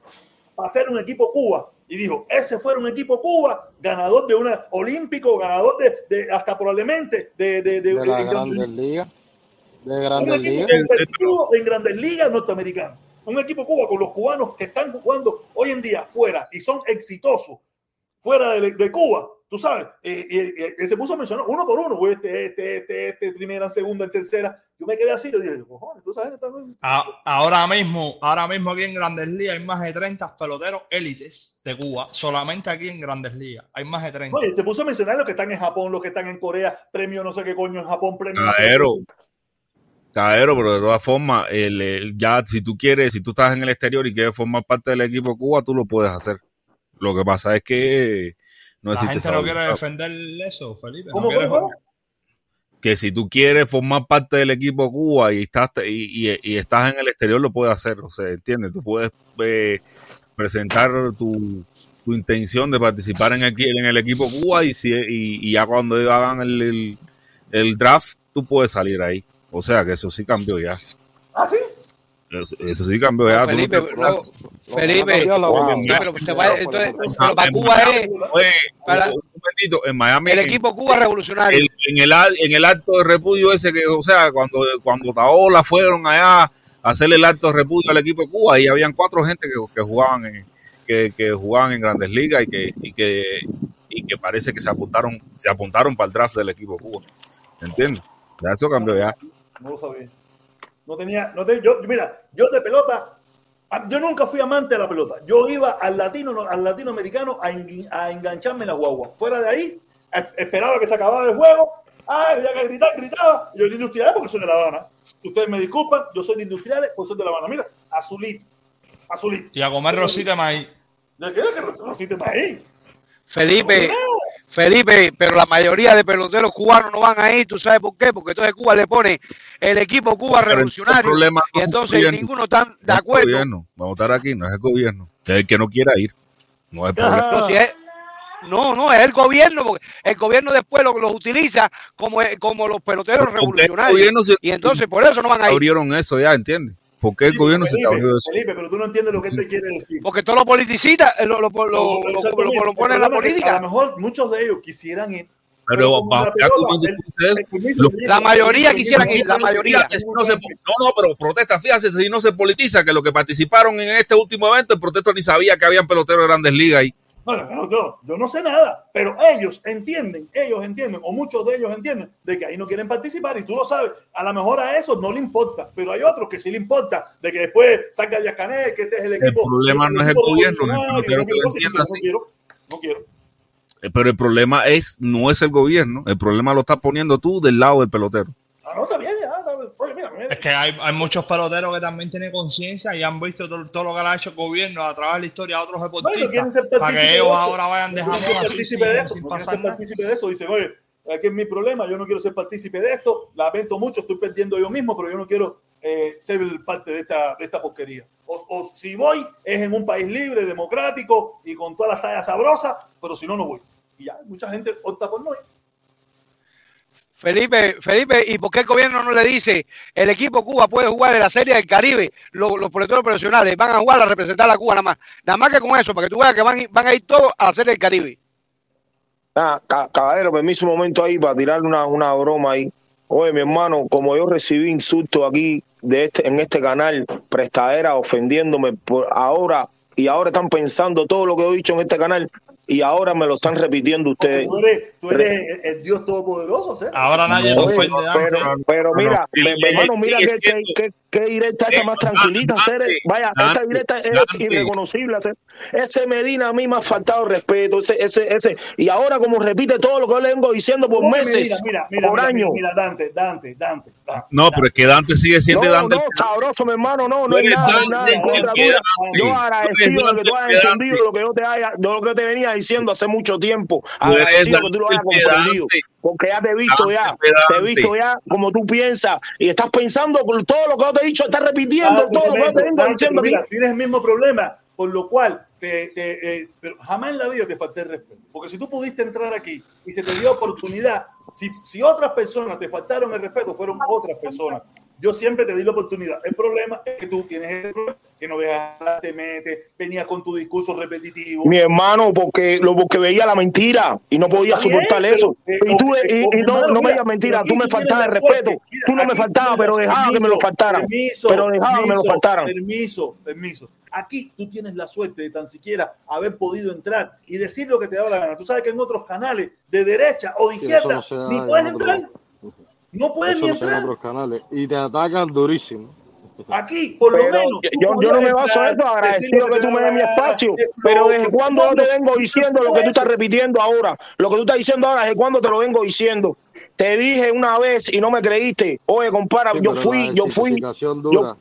para hacer un equipo Cuba. Y dijo, ese fuera un equipo Cuba, ganador de una olímpico, ganador de, de hasta probablemente de, de, de, De la en Grandes Ligas. De un Grandes equipo Ligas. en grandes ligas norteamericanas. Un equipo Cuba con los cubanos que están jugando hoy en día fuera y son exitosos fuera de, de Cuba. Tú sabes, eh, eh, eh, se puso a mencionar uno por uno, güey, este, este, este, este, primera, segunda, tercera. Yo me quedé así, yo dije, cojones, tú sabes, ahora mismo, ahora mismo aquí en Grandes Ligas hay más de 30 peloteros élites de Cuba. Solamente aquí en Grandes Ligas hay más de 30. Oye, se puso a mencionar los que están en Japón, los que están en Corea, premio no sé qué coño en Japón, premio. no sé caballero, pero de todas formas, el, el- ya si tú quieres, si tú estás en el exterior y quieres formar parte del equipo de Cuba, tú lo puedes hacer. Lo que pasa es que no La existe gente esa no quiere defender eso, Felipe. ¿Cómo, no quiere cómo, que si tú quieres formar parte del equipo Cuba y estás y, y- y estás en el exterior lo puedes hacer, o sea, ¿entiendes? Tú puedes eh, presentar tu, tu intención de participar en el, en el equipo Cuba y, si, y, y ya cuando ellos hagan el, el, el draft, tú puedes salir ahí. O sea, que eso sí cambió ya. ¿Ah, sí? Eso, eso sí cambió ya. No, Tú no Felipe, Felipe, sí, pero se va, entonces, pero en para Cuba Miami- es oye, para- un momentito, en Miami, el equipo Cuba revolucionario. el- en, el, en el acto de repudio ese que, o sea, cuando, cuando Taola fueron allá a hacer el acto de repudio al equipo de Cuba, ahí habían cuatro gente que, que jugaban en, que, que jugaban en grandes ligas y que, y que, y que parece que se apuntaron, se apuntaron para el draft del equipo de Cuba. ¿Entiendes? Ya eso cambió ya. No lo sabía. No tenía, no te- yo, mira, yo de pelota, yo nunca fui amante de la pelota. Yo iba al latino, al latinoamericano a, engancharme en la guagua. Fuera de ahí, esperaba que se acababa el juego. Ah, había que gritar, gritaba. Yo de industriales porque soy de La Habana. Ustedes me disculpan, yo soy de industriales porque soy de La Habana. Mira, azulito, azulito. Y a comer rosita maíz. ¿De qué era que Rosita ahí? Felipe, Felipe, pero la mayoría de peloteros cubanos no van ahí, ¿tú sabes por qué? Porque entonces Cuba le pone el equipo Cuba revolucionario problema y no entonces gobierno. ninguno está de No es el acuerdo. gobierno. Vamos a estar aquí, no es el gobierno. Es el que no quiera ir. No es problema. No, si es- no, no, es el gobierno, porque el gobierno después lo- los utiliza como, como los peloteros Porque revolucionarios. se- Y entonces por eso no van a ir. abrieron eso ya, ¿entiendes? Porque el Sí, gobierno se Felipe, abrió eso. Felipe, pero tú no entiendes lo que él te quiere decir. Porque todos los politicistas eh, lo, lo, lo, lo- ponen en la que A política. lo mejor muchos de ellos quisieran ir. Pero bajo la qué mayoría quisieran que ir, la mayoría. No, se, no, no, pero protesta, fíjate, si no se politiza, que los que participaron en este último evento, el protesto ni sabía que habían peloteros de grandes ligas ahí. No, no, yo no sé nada, pero ellos entienden, ellos entienden, o muchos de ellos entienden, de que ahí no quieren participar y tú lo sabes. A lo mejor a eso no le importa, pero hay otros que sí le importa, de que después salga Díaz Canel, que este es el equipo. problema no es el gobierno, el no que lo quiero cosas, entienda no así. quiero, no quiero. Eh, Pero el problema es, no es el gobierno, el problema lo estás poniendo tú del lado del pelotero. Ah, no, está bien, mira. Es que hay, hay muchos peloteros que también tienen conciencia y han visto todo, todo lo que le ha hecho el gobierno a través de la historia a otros deportistas ser para que ellos ahora vayan dejando ser partícipe de eso, sin ser partícipe de eso. Dicen, oye, aquí es mi problema, yo no quiero ser partícipe de esto, lamento mucho, estoy perdiendo yo mismo, pero yo no quiero eh, ser parte de esta, de esta porquería. O, o si voy, es en un país libre, democrático y con todas las tallas sabrosas, pero si no, no voy. Y ya, mucha gente opta por no ir. Felipe, Felipe, ¿y por qué el gobierno no le dice el equipo Cuba puede jugar en la Serie del Caribe? Los, los profesionales van a jugar a representar a Cuba nada más. Nada más que con eso, para que tú veas que van, van a ir todos a la Serie del Caribe. Ah, ca- caballero, permiso un momento ahí para tirar una, una broma ahí. Oye, mi hermano, como yo recibí insultos aquí de este, en este canal, prestadera ofendiéndome por ahora, y ahora están pensando todo lo que he dicho en este canal, y ahora me lo están repitiendo ustedes. Tú eres, tú eres el, el Dios todopoderoso, ¿sí? Ahora nadie No, lo ofende pero, pero mira, hermano, mira que- que directa esta Eh, más tranquilita, Dante, Cere. vaya, esta directa es Dante. irreconocible. Cere. Ese Medina a mí me ha faltado respeto, ese, ese, ese, y ahora como repite todo lo que yo le vengo diciendo por meses, Mira, mira, mira, por mira, años. mira, Dante, Dante, Dante. Dante No, pero es que Dante sigue siendo No, Dante. no, sabroso, mi hermano, no, no hay eres nada, Dante, nada en contra tuya. Yo agradecido de que tú hayas entendido lo que yo te haya, de lo que te venía diciendo hace mucho tiempo. Agradecido que tú lo hayas comprendido. Porque ya te he visto ya, Dante, te he visto ya como tú piensas y estás pensando con todo lo que yo te he dicho, estás repitiendo todo lo que yo te vengo diciendo mira, tienes el mismo problema, por lo cual te, te, eh, pero jamás en la vida te falté el respeto. Porque si tú pudiste entrar aquí y se te dio oportunidad, Si, si otras personas te faltaron el respeto, fueron otras personas. Yo siempre te di la oportunidad. El problema es que tú tienes el problema, que no dejas, te metes, venías con tu discurso repetitivo. Mi hermano, porque lo porque veía la mentira y no podía soportar eso. Y tú y, no, hermano, no me digas mentira, tú me faltabas el respeto. Mira, Tú no me faltabas, pero dejaba que me lo faltaran. Permiso, Pero dejaba que me lo permiso, faltaran. Permiso, permiso. Aquí tú tienes la suerte de tan siquiera haber podido entrar y decir lo que te da la gana. Tú sabes que en otros canales de derecha o de Sí, izquierda no se da ni puedes otro- entrar. No puedes Eso ni entrar. otros canales. Y te atacan durísimo. Aquí, por lo menos. yo, no me baso en eso, decir agradecido que tú me des mi espacio, es pero desde cuando yo te ¿Cuándo? vengo diciendo lo que tú estás repitiendo ahora, lo que tú estás diciendo ahora, desde cuando te lo vengo diciendo. Te dije una vez y no me creíste. Oye, compara, Sí, yo fui, yo fui, desintoxicación dura.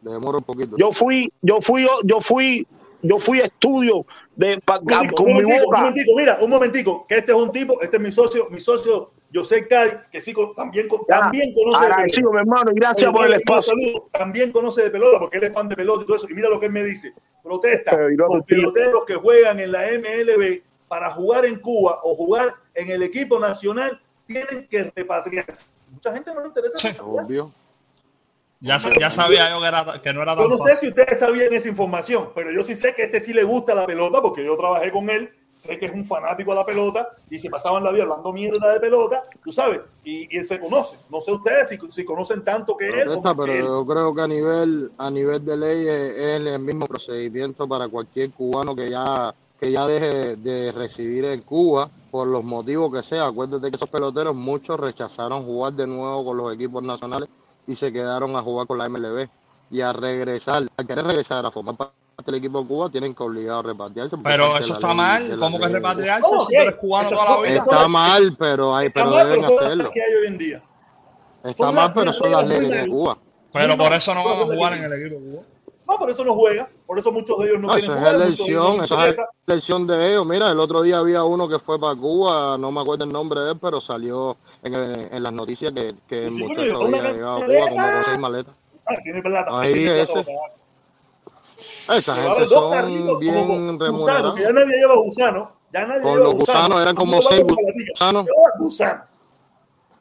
Demora un poquito. yo fui, yo fui, yo fui, yo fui estudio de pa- Un con un mi momentico, un boca. momentico, mira, un momentico, que este es un tipo, este es mi socio, mi socio José Cádiz, que sí también, Ya, también conoce de pelota. mi hermano, y gracias Oye, por el yo espacio. saludo, También conoce de pelota, porque él es fan de pelota y todo eso. Y mira lo que él me dice. Protesta pido- peloteros que juegan en la MLB para jugar en Cuba o jugar en el equipo nacional, tienen que repatriarse. Mucha gente no le interesa. Sí. Obvio. Ya, ya sabía yo que, era, que no era Yo tan no sé fácil. si ustedes sabían esa información, pero yo sí sé que a este sí le gusta la pelota porque yo trabajé con él, sé que es un fanático a la pelota y se pasaban la vida hablando mierda de pelota, tú sabes, y, y él se conoce. No sé ustedes si, si conocen tanto que él. Protesta, pero que él. yo creo que a nivel a nivel de ley es, es el mismo procedimiento para cualquier cubano que ya que ya deje de residir en Cuba por los motivos que sea. Acuérdate que esos peloteros muchos rechazaron jugar de nuevo con los equipos nacionales y se quedaron a jugar con la MLB y a regresar, a querer regresar a formar parte del equipo de Cuba tienen que obligado a repatriarse. Pero de eso está ley- mal. de ¿Cómo que de Cuba. repatriarse Oh, si tú eres cubano toda la vida? Está mal, pero hay, Está pero mal, deben pero hacerlo. que hay hoy en día. Está son mal, pero son las leyes de. Cuba. Pero por eso no van a jugar en el equipo cubano. No, por eso no juega, por eso muchos de ellos no No, quieren esa es jugar. de ellos elección, esa es elección de ellos. Mira, el otro día había uno que fue para Cuba, no me acuerdo el nombre de él, pero salió en, el- en las noticias que, que el Sí, muchacho había llegado a. Cuba como con seis maletas. Ah, tiene plata. Ahí ese. Plata. Esa gente carritos son como bien con gusano, que remunerados. ya nadie lleva gusano. Ya nadie Con lleva los gusano. gusanos eran como seis gusanos. Llevaba gusano.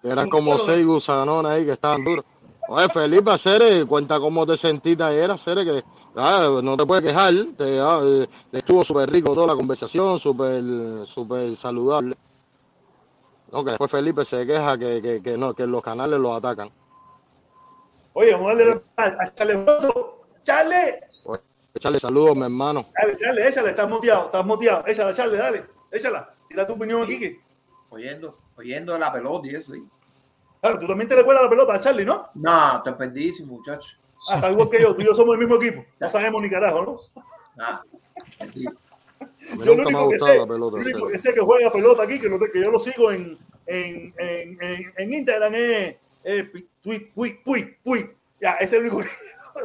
Eran como gusanos seis esos. gusanones ahí que estaban duros. Oye, Felipe, Cere, cuenta cómo te sentiste ayer, Cere, que ah, no te puedes quejar. Te, ah, eh, estuvo súper rico toda la conversación, súper súper saludable. No, que después Felipe se queja que, que, que no, que los canales los atacan. Oye, vamos a darle a Charles Échale saludos, mi hermano. dale, Charles, échala, estás moteado, estás moteado. Échala, Charles, dale, échala. Tira tu opinión aquí. que- Oyendo, oyendo la pelota y eso. ¿sí? Claro, tú también te recuerdas la pelota a Charlie, ¿no? No, te perdísimo, muchacho. Ah, está igual que yo, tú y yo somos del mismo equipo. No sabemos ni carajo, ¿no? Ah. A mí Yo lo nunca me ha único que gustado sé, la pelota. lo único que sé que juega pelota aquí, que, lo- que yo lo sigo en, en, en, en, en Instagram es, Puy, Puy, Puy, Puy. Ya, ese es el único que.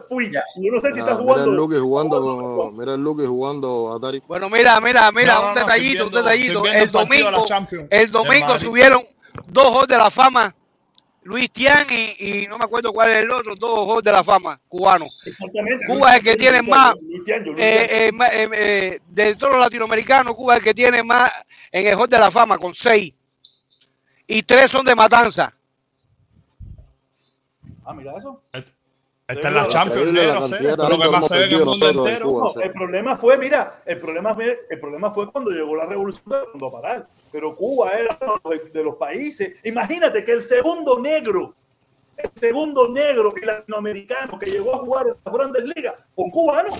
Puy. Yo no sé si Ah, está mira el jugando. Lucky jugando, con- mira el Lucky jugando Atari. Bueno, mira, mira, mira, No, no, un detallito, un detallito. El domingo, el domingo subieron dos Halls de la Fama, Luis Tian y, y no me acuerdo cuál es el otro, dos Halls de la Fama cubanos. Exactamente. Cuba es el que tiene más, eh, eh, eh, eh, de todos los latinoamericanos, Cuba es el que tiene más en el Hall de la Fama, con seis. Y tres son de Matanza. Ah, mira eso. Esta es la Champions, Increíble la negro, cantidad Cere. de Esto es lo que talento más que se ve en el hemos mundo perdido nosotros en entero. Cuba. No, el problema fue, mira, el problema fue, el problema fue cuando llegó la revolución del mundo a parar. Pero Cuba era uno de, de los países. Imagínate que el segundo negro, el segundo negro y latinoamericano que llegó a jugar en las grandes ligas, con cubano.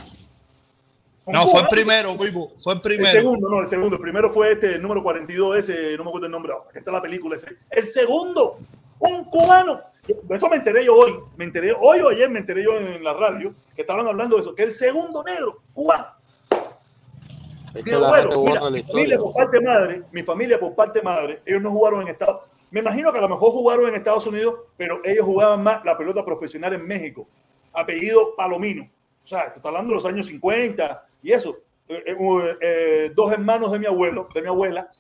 Con No, fue el primero, Pipo. Fue el El primero. segundo, no, el segundo. El primero fue este, el número 42, ese, no me acuerdo el nombre ahora. Está la película ese. El segundo, un cubano. Eso me enteré yo hoy. Me enteré hoy o ayer, me enteré yo en la radio, que estaban hablando de eso, que el segundo negro, cubano. Es Mi que abuelo, mira, mi familia por parte madre, mi familia por parte madre, ellos no jugaron en Estados Me imagino que a lo mejor jugaron en Estados Unidos, pero ellos jugaban más la pelota profesional en México. Apellido Palomino. O sea, esto está hablando de los años 50 y eso. Eh, eh, eh, dos hermanos de mi abuelo, de mi abuela,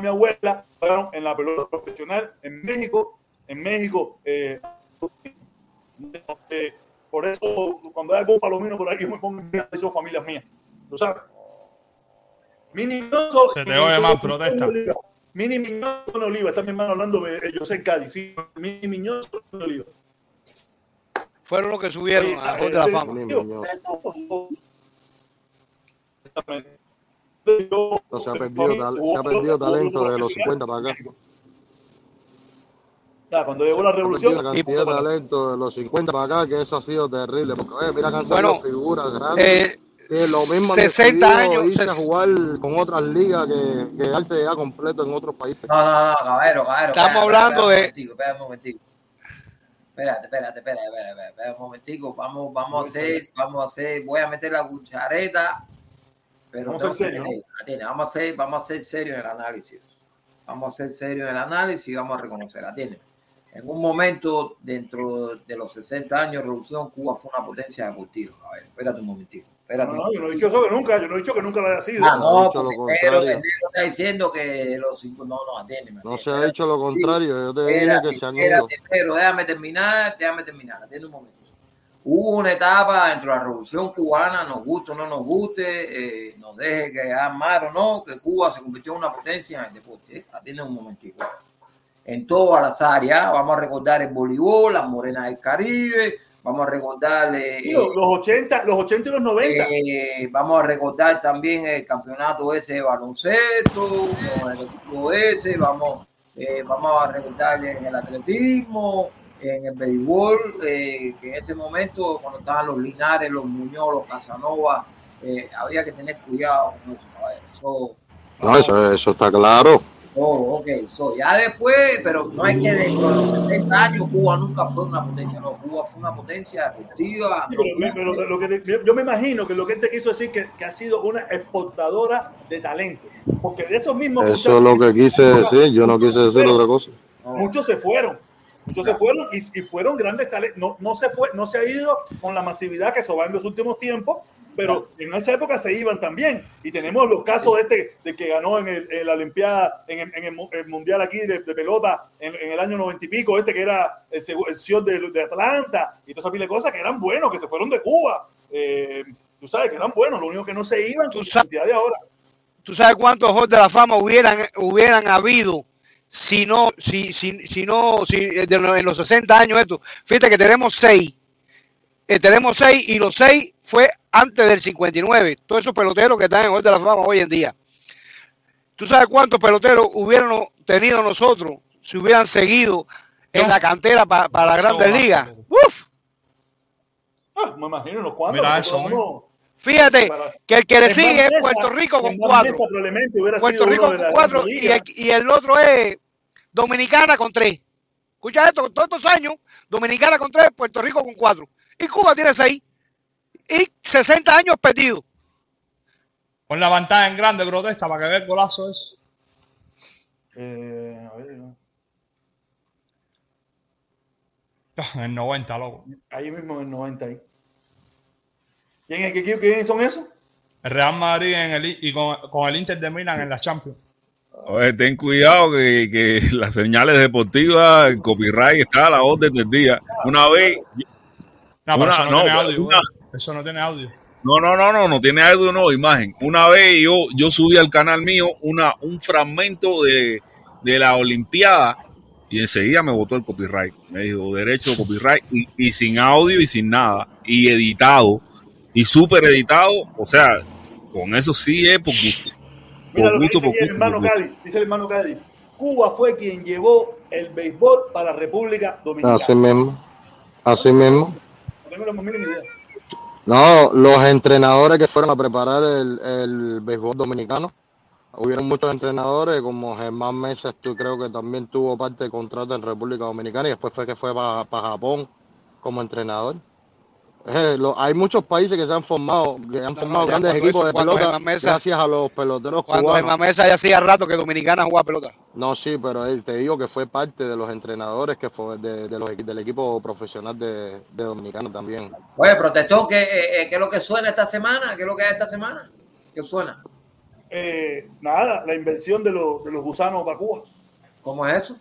mi abuela jugaron en la pelota profesional en México. En México, eh, eh, por eso cuando hay algún palomino por aquí, me pongo en mira, son familias mías. ¿Tú sabes? Se te oye el protesta. Mini Miñón Tony Oliva, está mi hermano hablando de José Cádiz, sí, Mini Miñón Tony Oliva. Fueron los que subieron a la eh, Fama. Se ha perdido talento de los 50 para acá. Ya, cuando llegó la revolución, la cantidad de talento de los 50 para acá, que eso ha sido terrible. Porque, oye, mira que Bueno, salido figuras grandes. Eh, que lo mismo han 60 decidido años, irse a jugar con otras ligas que quedarse ya completo en otros países. No, no, no, caballero, caballero. Estamos espera, hablando espera, de- Espera un momentico. Espérate, espérate, espérate, espérate, espérate, espérate un momentico. Vamos, vamos a hacer, vamos a hacer, voy a meter la cuchareta, pero Vamos a ser que serios, atiende, vamos a ser, vamos a ser serios en el análisis. Vamos a ser serios en el análisis y vamos a reconocer, atiende. En un momento dentro de los 60 años de revolución, Cuba fue una potencia deportiva. A ver, espérate un momentico. Espérate no, un no, yo no he dicho eso que nunca, yo no he dicho que nunca lo haya sido. Ah, No, no, porque Pedro, está diciendo que los cinco, no, no, atiéndeme. No se ha dicho lo contrario. Yo te dije que se han ido. espérate, pero déjame terminar, déjame terminar, atiende un momento. Hubo una etapa dentro de la revolución cubana, nos guste o no nos guste, eh, nos deje que amar o no, que Cuba se convirtió en una potencia en el deporte. ¿eh? Atiende un momentico. En todas las áreas, vamos a recordar el voleibol, las morenas del Caribe, vamos a recordar eh, Sí, los, los 80, los 80 y los 90. eh, vamos a recordar también el campeonato ese de baloncesto, el equipo ese, vamos, eh, vamos a recordar en el atletismo, en el béisbol, eh, que en ese momento, cuando estaban los Linares, los Muñoz, los Casanova, eh, había que tener cuidado con eso. caballero. Eso, No, eso, eso está claro. Oh, ok, so, ya después, pero no es que dentro de los 60 años Cuba nunca fue una potencia, no, Cuba fue una potencia deportiva. Sí, pero- pero lo que te- yo me imagino que lo que él te quiso decir que, que ha sido una exportadora de talento. Porque de esos mismos Eso es lo que quise decir. Yo no quise decir otra cosa. muchos se fueron. Muchos se fueron y, y fueron grandes talentos. No, no, se fue, no se ha ido con la masividad que se va en los últimos tiempos, pero en esa época se iban también. Y tenemos los casos de este de que ganó en, el- en la Olimpiada, en, el, en el mu- el Mundial aquí de, de pelota en, en el año noventa y pico, este que era el, Sion de, de Atlanta, y todas esas pile de cosas que eran buenos, que se fueron de Cuba. Eh, tú sabes que eran buenos, lo único que no se iban la cantidad de ahora. ¿Tú sabes cuántos Hall de la Fama hubieran, hubieran habido si no, si, si, si no, si en los 60 años esto? Fíjate que tenemos seis. Eh, tenemos seis y los seis fue antes del 59. Todos esos peloteros que están en Hall de la Fama hoy en día. ¿Tú sabes cuántos peloteros hubiéramos tenido nosotros si hubieran seguido en la cantera pa- para las grandes ligas? ¡Uf! Ah, me imagino unos cuantos. Fíjate que el que le sigue es Puerto Rico con cuatro. Puerto Rico con cuatro grandes y el, y el otro es Dominicana con tres. Escucha esto, todos estos años, Dominicana con tres, Puerto Rico con cuatro. Y Cuba tiene seis. Y 60 años perdidos. Pon la pantalla en grande, protesta, para que vea el golazo ese. Eh, a ver, En el 90, loco. ahí mismo en el 90 ahí. ¿Quién es, quién- quiénes son esos? El Real Madrid en el, y con, con el Inter de Milán en la Champions. Oye, ten cuidado que, que las señales deportivas, el copyright está a la orden del día. Una vez. No, pero una- eso no, no, tiene audio. una-. Eso no tiene audio. No, no, no, no, no tiene audio, no, imagen. Una vez yo, yo subí al canal mío una, un fragmento de, de la Olimpiada y enseguida me botó el copyright. Me dijo derecho copyright y, y sin audio y sin nada. Y editado y súper editado. O sea, con eso sí es por gusto. Mira Por lo que gusto, dice por el gusto, hermano por. Cádiz. Dice el hermano Cádiz. Cuba fue quien llevó el béisbol para la República Dominicana. Así mismo. Así mismo. No los entrenadores que fueron a preparar el, el béisbol dominicano, hubieron muchos entrenadores, como Germán Mesa, tú creo que también tuvo parte de contrato en República Dominicana y después fue que fue para Japón como entrenador. Eh, lo- hay muchos países que se han formado, que han formado grandes cuando equipos eso- de cuando pelota Mesa- gracias a los peloteros Cuando cubanos. Germán Mesa ya hacía rato que Dominicana jugaba pelota. No, sí, pero eh, te digo que fue parte de los entrenadores que fue de, de los, del equipo profesional de, de Dominicana también. Oye, protestó, ¿qué, eh, eh, ¿qué es lo que suena esta semana? ¿Qué es lo que hay esta semana? ¿Qué suena? Eh, nada, la invención de, los- de los gusanos para Cuba. ¿Cómo es eso?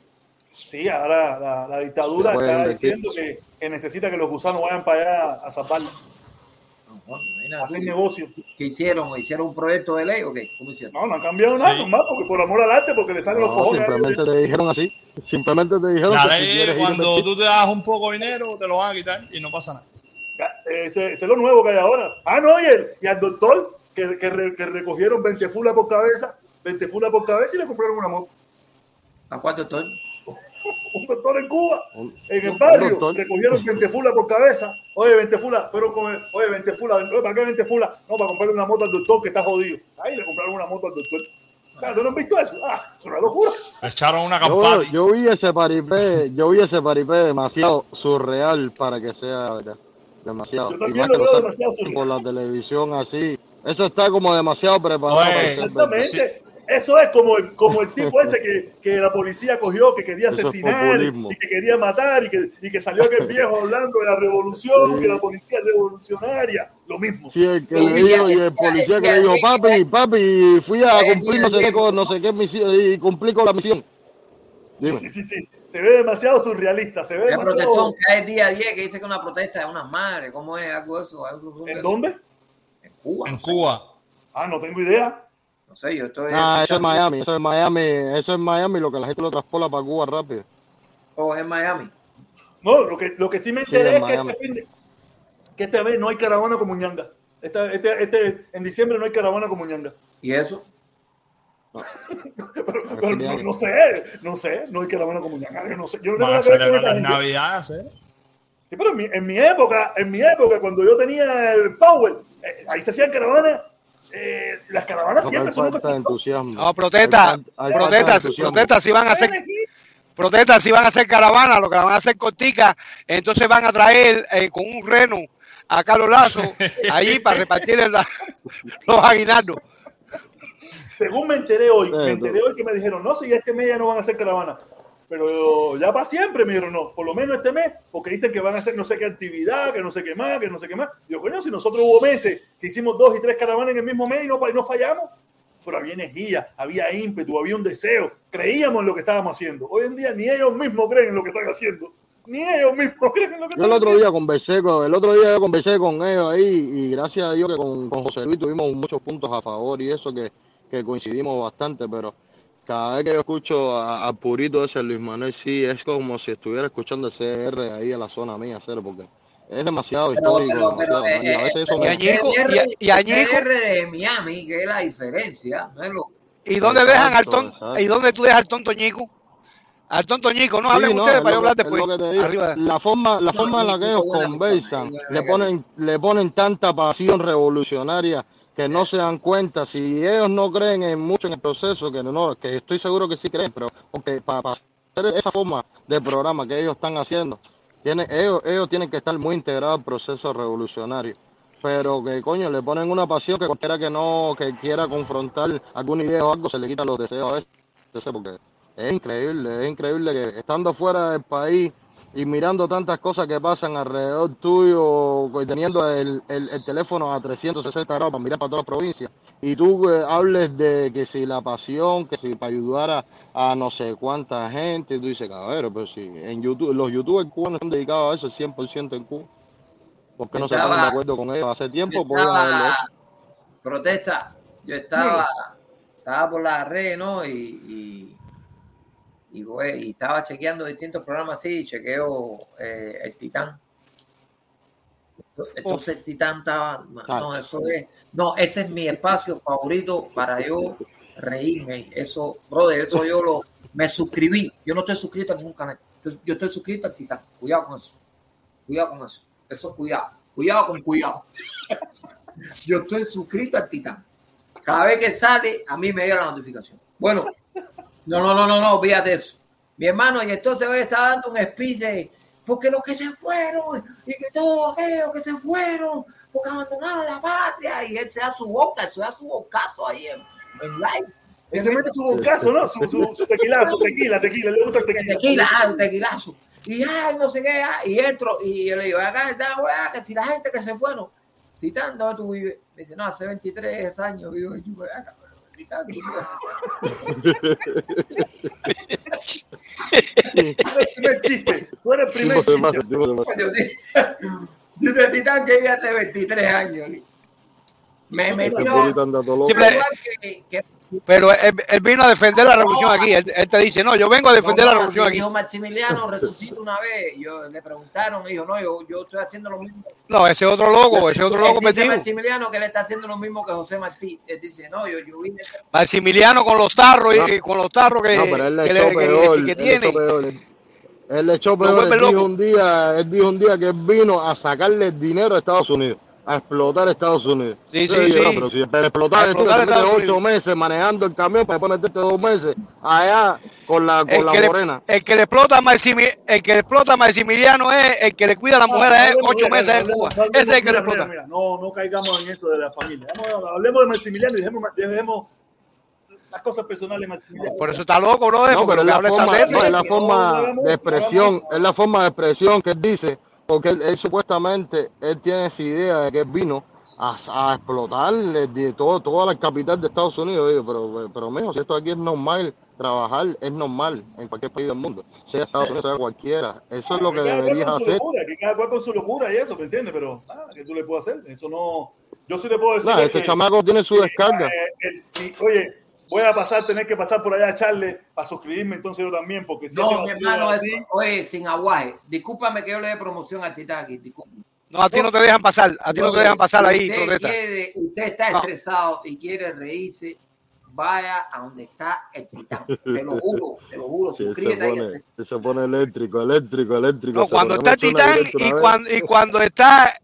Sí, ahora la, la dictadura está diciendo que, que necesita que los gusanos vayan para allá a salvarla. No, Hacen tuya. negocio. ¿Qué hicieron? ¿Hicieron un proyecto de ley o qué? ¿Cómo hicieron? No, no han cambiado nada, Sí. nomás, porque por amor al arte, porque le salen los No, cojones. simplemente te dijeron así. Simplemente te dijeron La que ley cuando tú te das un poco de dinero, te lo van a quitar y no pasa nada. Ese, ese es lo nuevo que hay ahora. Ah, no, y, el- y al doctor que, que, re- que recogieron 20 fulas por cabeza, 20 fulas por cabeza y le compraron una moto. ¿A cuál doctor? Un doctor en Cuba, Un- en el barrio, recogieron 20 fulas por cabeza. Oye, 20 fulas, pero con el- oye, 20 fulas, oye, ¿para qué 20 fulas? No, para comprarle una moto al doctor que está jodido. Ahí le compraron una moto al doctor. Claro, ¿tú no has visto eso? Ah, es una locura. Echaron una Yo, campana. yo vi ese paripé, yo vi ese paripé demasiado surreal para que sea verdad. Demasiado. Yo también lo veo demasiado surreal. por la televisión así. Eso está como demasiado preparado Oye, para. Exactamente. Eso es como el, como el tipo ese que, que la policía cogió, que quería asesinar y que quería matar y que, y que salió aquel viejo hablando de la revolución, Sí. que la policía es revolucionaria. Lo mismo. Sí, el que le dijo, y el policía que le dijo, papi, papi, fui a cumplir y- no sé qué, co- no sé qué misión, y cumplí con la misión. Sí, sí, sí, sí. Se ve demasiado surrealista. Se ve ¿Qué demasiado. protestón que hay día 10 que dice que una protesta de unas madres? ¿Cómo es algo eso? ¿Algo de ¿En dónde? En Cuba. En no sé. Cuba. Ah, no tengo idea. No sé, yo estoy. Ah, eso es Miami, eso es Miami, eso es Miami, lo que la gente lo traspola para Cuba rápido. Oh, en Miami. No, lo que, lo que sí me Sí, enteré en es que este, fin de- que esta vez no hay caravana como Ñanga. Esta, este, este, en diciembre no hay caravana como Ñanga. ¿Y eso? Pero, Así pero de no, no sé, no sé, no hay caravana como Ñanga. Yo no sé. Yo no tengo Van a nada que ver con celebrar las navidades, ¿eh? Sí, pero en mi, en mi época, en mi época, cuando yo tenía el Power, eh, ahí se hacían caravanas. Eh, las caravanas No, siempre son falta de entusiasmo. No, protesta, Hay hay protestas, entusiasmo. protestas si van a hacer, protestas si van a hacer caravana, lo que la van a hacer cortica, entonces van a traer eh, con un reno a Carlos Lazo ahí para repartir el- los aguinaldos. Según me enteré hoy, me enteré hoy que me dijeron, no, si ya este mes ya no van a hacer caravana. Pero ya para siempre me dijeron, no, por lo menos este mes, porque dicen que van a hacer no sé qué actividad, que no sé qué más, que no sé qué más. Digo, coño, si nosotros hubo meses que hicimos dos y tres caravanas en el mismo mes y no, y no fallamos, pero había energía, había ímpetu, había un deseo, creíamos en lo que estábamos haciendo. Hoy en día ni ellos mismos creen en lo que están haciendo, ni ellos mismos creen en lo que Yo están el otro haciendo. día conversé con, el otro día yo conversé con ellos ahí y gracias a Dios que con, con José Luis tuvimos muchos puntos a favor y eso que, que coincidimos bastante, pero cada vez que yo escucho a- purito ese Luis Manuel, sí, es como si estuviera escuchando CR ahí en la zona mía, cero, porque es demasiado Pero, histórico, pero, pero, demasiado, ¿no? y a eh, veces eso Y me... CR, de Miami, que es la diferencia, no es lo ¿y dónde dejan al tonto? exacto. ¿Y dónde tú dejas al tonto Ñico? Al tonto Ñico, no Sí, hablen no, ustedes es para yo hablar que- es después. Arriba. La forma, la No, forma en la que ellos conversan, le ponen, le ponen tanta pasión revolucionaria que no se dan cuenta. Si ellos no creen en mucho en el proceso, que no, que estoy seguro que sí creen, pero porque para, hacer esa forma de programa que ellos están haciendo, tienen, ellos, ellos tienen que estar muy integrados al proceso revolucionario. Pero que coño, le ponen una pasión que cualquiera que no, que quiera confrontar alguna idea o algo, se le quitan los deseos a veces, porque es increíble, es increíble que estando fuera del país y mirando tantas cosas que pasan alrededor tuyo, y teniendo el, el- el teléfono a 360 grados para mirar para todas las provincias, y tú eh, hables de que si la pasión, que si para ayudar a, a no sé cuánta gente, y tú dices, cabrón, pero si en YouTube, los youtubers cubanos están dedicados a eso 100% en Cuba. ¿Por qué no se ponen de acuerdo con ellos? Hace tiempo podían haberlo hecho. protesta, yo estaba, estaba por la red, ¿no? Y, y, y, voy- y estaba chequeando distintos programas así, chequeo eh, el Titán. Entonces el Titán estaba, no, eso es, no, ese es mi espacio favorito para yo reírme. Eso, brother, eso yo lo, me suscribí. Yo no estoy suscrito a ningún canal. Yo, yo estoy suscrito al Titán. Cuidado con eso. Cuidado con eso. Eso, cuidado. Cuidado con cuidado. Yo estoy suscrito al Titán. Cada vez que sale, a mí me llega la notificación. Bueno, no, no, no, no, no, olvídate eso. Mi hermano, y entonces hoy está dando un speech de porque los que se fueron y que todos aquellos que se fueron porque abandonaron la patria y él se da su boca, se da su bocazo ahí en, en live. Él se mete su bocazo, ¿no? Su, su, su tequilazo, tequila, tequila, le gusta el tequila. tequila, ah, un tequilazo. Y ay, no sé qué, ah, y entro, y yo le digo, acá está, weá, que si la gente que se fueron, Titán, ¿dónde tú vives? Me dice, no, hace 23 años vivo en Chupacaca. Titán, tú el primer chiste, eres el primer chiste. Dice Titán que vive hace 23 años. Me Ese metió. Siempre- que- que- Pero él, él vino a defender la revolución aquí. Él, él te dice, no, yo vengo a defender la No, revolución aquí. Dijo Maximiliano resucita una vez. Yo le preguntaron, dijo, no, yo, yo estoy haciendo lo mismo. No, ese otro loco, ese otro dice metido. Maximiliano que le está haciendo lo mismo que José Martí. Él dice, no, yo, yo vine. Maximiliano con los tarros, y, con los tarros que, No, pero él le que, echó le- que- peor. que él le tiene. echó peor. Él le echó peor. Él dijo un día, él dijo un día que él vino a sacarle dinero a Estados Unidos, a explotar Estados Unidos. Sí, sí, sí. no, pero si para explotar, A esto explotar Estados ocho meses manejando el camión para después meterte dos meses allá con la, con El la le, morena. el que le explota a el que le explota a Maximiliano es el que le cuida a la mujer es hablemos, ocho mira, meses en Cuba. Ese es el que le explota. mira, no, no caigamos en eso de la familia. Vamos, hablemos de Maximiliano y dejemos, dejemos las cosas personales de Maximiliano. Por eso está loco, bro. No, pero es la, habla forma, esa no, es la No, forma de expresión, es la forma de expresión que él dice, porque él, él supuestamente, él tiene esa idea de que él vino a, a explotar el di- todo, toda la capital de Estados Unidos. Digo, pero, pero mijo, si esto aquí es normal, trabajar es normal en cualquier país del mundo, sea Estados Unidos, sea cualquiera. Eso es lo que cual deberías hacer. locura, que cada cual con su locura y eso, ¿me entiendes? Pero, ah, ¿qué tú le puedes hacer? Eso no. Yo sí le puedo decir. Nah, ese que- chamaco tiene su descarga. eh, el- si, oye, voy a pasar, tener que pasar por allá a echarle para suscribirme entonces yo también, porque si No, mi hermano, es así, eso, oye, sin aguaje. Discúlpame que yo le dé promoción a Titán aquí. discúlpame. No, a ti no te dejan pasar. A ti no te dejan pasar ahí, Usted, quiere- usted está No. estresado y quiere reírse. Vaya a donde está el Titán. Te lo juro, te lo juro. Sí, se Suscríbete ahí. pone, se pone eléctrico, eléctrico, eléctrico. No, cuando pone- está el titán y cuando, y cuando está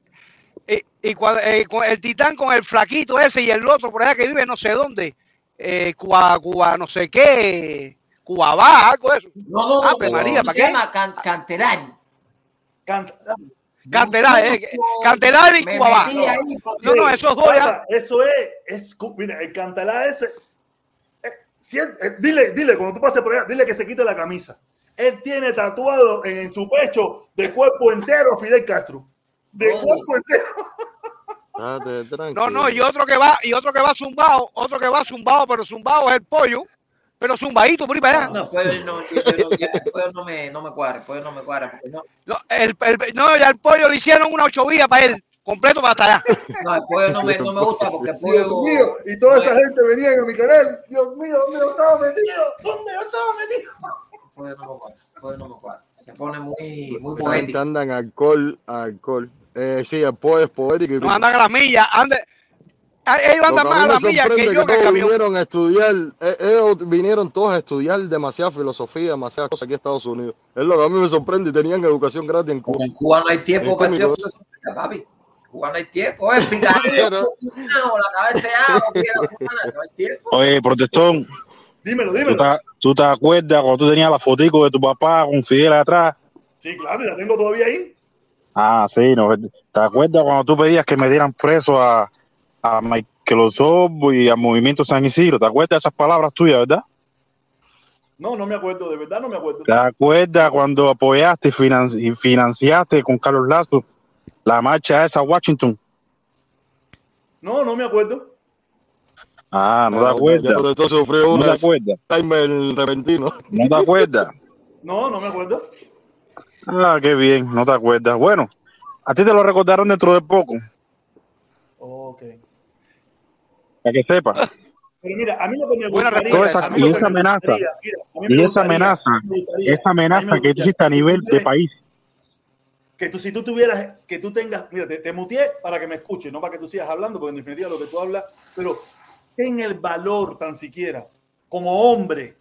y, y cuando, eh, con el titán con el flaquito ese y el otro por allá que vive no sé dónde, eh, Cuba, Cuba, no sé qué, Cuba algo de eso. No, no, no. Ave María, se ¿para qué? llama Can- Canterán. Cantelar, eh, y Cuba ahí No, no, esos dos ya. Eso es, es, mira, el cantalá ese. eh, si él- eh, dile, dile, cuando tú pases por allá, dile que se quite la camisa. Él tiene tatuado en, en su pecho de cuerpo entero Fidel Castro. De cuerpo entero. Date No, no, y otro que va, y otro que va zumbado, otro que va zumbado, pero zumbado es el pollo, pero zumbadito por ahí para allá. No, pues no, pues no me, no me cuadra, pues no me cuadra, porque no, No, el, el- no, ya el pollo le hicieron una ocho vías para él, completo para allá. no, el pollo no me, no me gusta porque el Dios pollo, mío, y toda esa gente venía a mi canal. Dios mío, ¿dónde yo estaba metido? ¿Dónde yo estaba metido? el pollo no me cuadra, el pollo no me cuadra. Se pone muy, muy poético. anda en alcohol, alcohol. Eh, sí, el poder es poético. y No andan a la milla, ande, a- ellos andan a más a me la milla que yo que que el todos camión. vinieron a estudiar, eh, ellos vinieron todos a estudiar demasiada filosofía, demasiadas cosas aquí en Estados Unidos. Es lo que a mí me sorprende y tenían educación gratis en Cuba. En Cuba no hay tiempo para estudiar filosofía, papi. En Cuba no hay tiempo, la cabeza no hay tiempo. Oye, protestón, Dímelo, ¿tú dímelo. te, tú te acuerdas cuando tú tenías la fotico de tu papá con Fidel atrás? Sí, claro, y la tengo todavía ahí. Ah, sí, no. ¿Te acuerdas cuando tú pedías que me dieran preso a, a Michael Osorbo y al Movimiento San Isidro? ¿Te acuerdas de esas palabras tuyas, verdad? No, no me acuerdo, de verdad no me acuerdo. ¿Te acuerdas cuando apoyaste y, finan- y financiaste con Carlos Lazo la marcha esa a Washington? No, no me acuerdo. Ah, no te acuerdas. protestó sufrió No una te acuerdas. Repentino. No te acuerdas. No, no me acuerdo. Ah, qué bien, no te acuerdas. Bueno, a ti te lo recordaron dentro de poco, Ok. para que sepas. Pero mira, a mí lo que me Buena gustaría, Toda esa- y esa me amenaza, gustaría, mira, a mí me Y esa amenaza, gustaría, esa amenaza que existe a nivel de país. que tú, si tú tuvieras, que tú tengas, mira, te, te muteé para que me escuches, no para que tú sigas hablando, porque en definitiva lo que tú hablas, pero ten el valor tan siquiera, como hombre,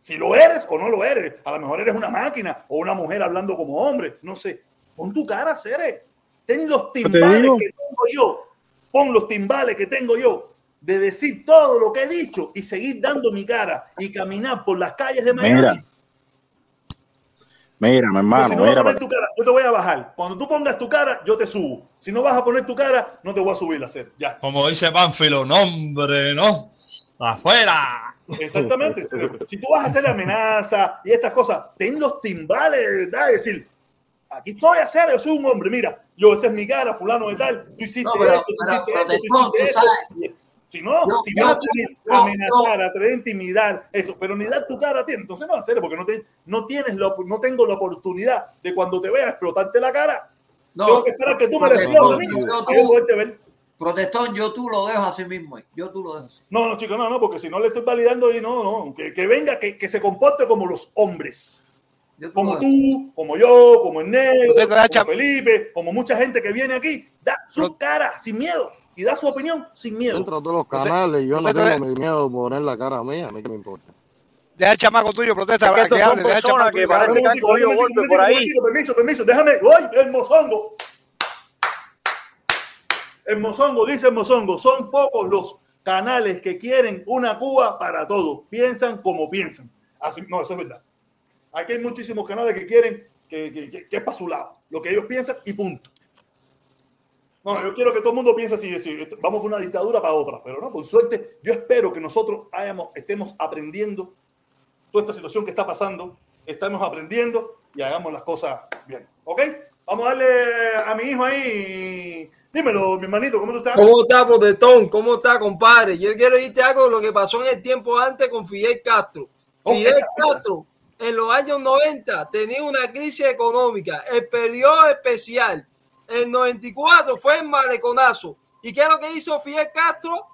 si lo eres o no lo eres, a lo mejor eres una máquina o una mujer hablando como hombre, no sé, pon tu cara, Cere, ten los timbales que tengo yo, pon los timbales que tengo yo, de decir todo lo que he dicho y seguir dando mi cara y caminar por las calles de Miami. Mira, mira, mi hermano, si no vas a mira. poner tu cara, yo te voy a bajar. Cuando tú pongas tu cara, yo te subo. Si no vas a poner tu cara, no te voy a subir a hacer. Ya. Como dice Pánfilo, nombre, ¿no? ¡Afuera! Exactamente. si tú vas a hacer amenaza y estas cosas, ten los timbales, ¿verdad? Es decir, aquí estoy a hacer, yo soy un hombre, mira, yo, esta es mi cara, fulano de tal, tú hiciste No, pero- esto, tú pero- hiciste pero esto, tú hiciste esto. ¿sabes? Si no, Yo- si yo- vas a tener yo- amenazar, a traer intimidar, eso, pero ni dar tu cara tiene, entonces no hacer porque no, te, no tienes la, no tengo la oportunidad de cuando te vea explotarte la cara. No, Tengo que esperar que tú me porque despidas Protestón, yo tú lo dejo así mismo. eh. Yo tú lo dejo así. No, no, chicos, no, no, porque si no le estoy validando y no, no, que, que venga, que, que se comporte como los hombres. Como tú, como yo, como el negro, como Felipe, como mucha gente que viene aquí, da su cara sin miedo y da su opinión sin miedo. Dentro de todos los canales, yo no tengo miedo de poner la cara mía, a mí que me importa. Deja el chamaco tuyo, protesta. Es que que que un momentico, un momentico, Permiso, permiso, déjame. ¡Ay, el mozongo! El mozongo, dice mozongo, son pocos los canales que quieren una Cuba para todos. Piensan como piensan. Así, no, eso es verdad. Aquí hay muchísimos canales que quieren que, que, que- que es para su lado. Lo que ellos piensan y punto. No, yo quiero que todo el mundo piense así, así, vamos de una dictadura para otra, pero no, por suerte, yo espero que nosotros hayamos, estemos aprendiendo toda esta situación que está pasando, estamos aprendiendo y hagamos las cosas bien. ¿Ok? Vamos a darle a mi hijo ahí. Dímelo, mi hermanito, ¿cómo tú estás? ¿Cómo está, protestón? ¿Cómo está, compadre? Yo quiero decirte algo de lo que pasó en el tiempo antes con Fidel Castro. Ok. Fidel Castro, en los años 90, tenía una crisis económica. El periodo especial, el 94, fue el maleconazo. ¿Y qué es lo que hizo Fidel Castro?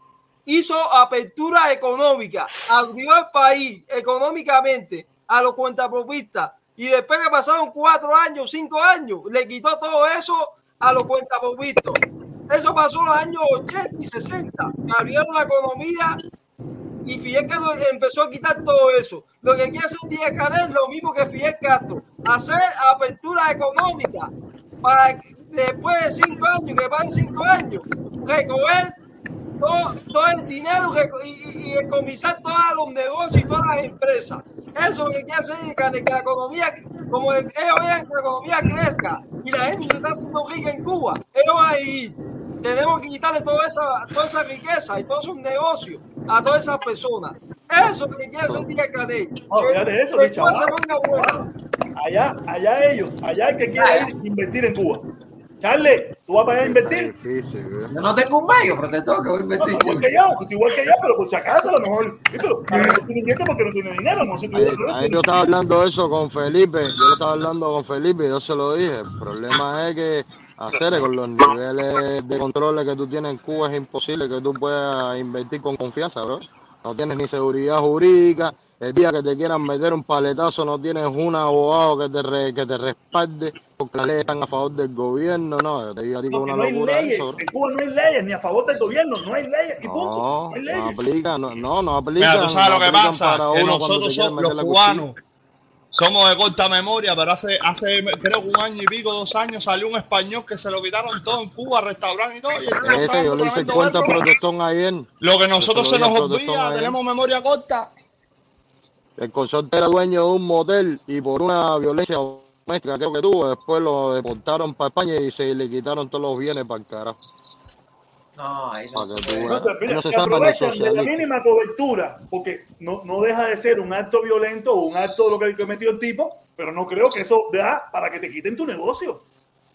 Hizo apertura económica, abrió el país económicamente a los cuentapropistas. Y después que pasaron cuatro años, cinco años, le quitó todo eso a los cuentapropistas. Eso pasó en los años 80 y 60, que abrieron la economía y Fidel Castro empezó a quitar todo eso. Lo que quiere hacer Díaz Canel es lo mismo que Fidel Castro, hacer apertura económica para después de cinco años, que pasen cinco años, recoger todo, todo el dinero y, y, y decomisar todos los negocios y todas las empresas. Eso es lo que quiere hacer que la economía, como ellos vean que la economía crezca y la gente se está haciendo rica en Cuba, ellos van a ir. Tenemos que quitarle toda esa, toda esa riqueza y todos esos negocios a todas esas personas. Eso es lo que quiere hacer Díaz Canel. No, fíjate eso, mi chaval. Allá, allá ellos, allá el que quiere ir a invertir en Cuba. Charlie, ¿tú vas para allá a invertir? Yo no tengo un medio, protestón, que voy a invertir. Igual que yo, tú igual que yo, pero por si acaso a lo mejor. Pero a lo mejor tú no inviertes porque no tienes dinero, no sé ahí yo estaba hablando eso con Felipe, yo estaba hablando con Felipe y yo se lo dije. El problema es que hacer con los niveles de controles que tú tienes en Cuba es imposible que tú puedas invertir con confianza, bro. No tienes ni seguridad jurídica. El día que te quieran meter un paletazo no tienes un abogado que te re- que te respalde porque las leyes están a favor del gobierno. No, yo te digo a ti una no hay locura leyes, eso, en Cuba no hay leyes, ni a favor del gobierno, no hay leyes, y punto. No, No hay no aplica, no, no, no aplica. Mira, tú sabes lo que pasa, que nosotros somos los cubanos. Somos de corta memoria, pero hace, hace creo que un año y pico, dos años, salió un español que se lo quitaron todo en Cuba, restaurante y todo. Y el estaba yo le hice cuenta protestón ayer. Lo que nosotros se nos olvida, tenemos memoria corta. El consorte era dueño de un motel y por una violencia doméstica creo que tuvo, después lo deportaron para España y se le quitaron todos los bienes para el carajo. No, ahí veas. Entonces, mira, No se se aprovechan de la mínima cobertura, porque no, no deja de ser un acto violento o un acto de lo que cometió el tipo, pero no creo que eso da para que te quiten tu negocio.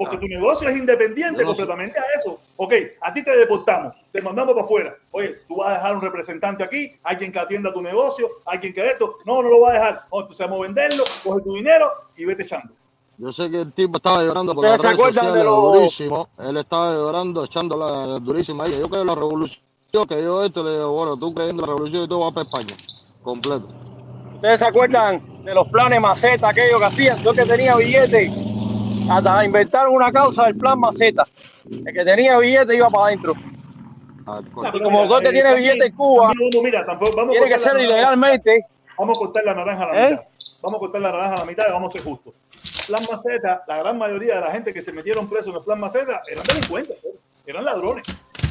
Porque tu negocio es independiente completamente a eso. Ok, a ti te deportamos, te mandamos para afuera. Oye, tú vas a dejar un representante aquí, alguien que atienda tu negocio, alguien que esto. No, no lo va a dejar. No, entonces vamos a venderlo, coge tu dinero y vete echando. Yo sé que el tipo estaba llorando por ¿Ustedes las redes de los- durísimo. Él estaba llorando, echándola durísima ahí. Yo creo que la revolución, que yo esto le digo, bueno, tú creyendo en la revolución y todo va para España. Completo. ¿Ustedes se acuerdan de los planes maceta, aquellos que hacían? Yo que tenía billete, hasta inventaron una causa del plan maceta. El que tenía billete iba para adentro. Y como todo el que tiene billete en Cuba, mira, tampoco, vamos a tiene que cortar ser la naranja. ilegalmente. Vamos a cortar la naranja a la ¿Eh? mitad. Vamos a cortar la naranja a la mitad y vamos a ser justos. Plan Maceta, la gran mayoría de la gente que se metieron presos en el Plan Maceta eran delincuentes, ¿eh? eran ladrones.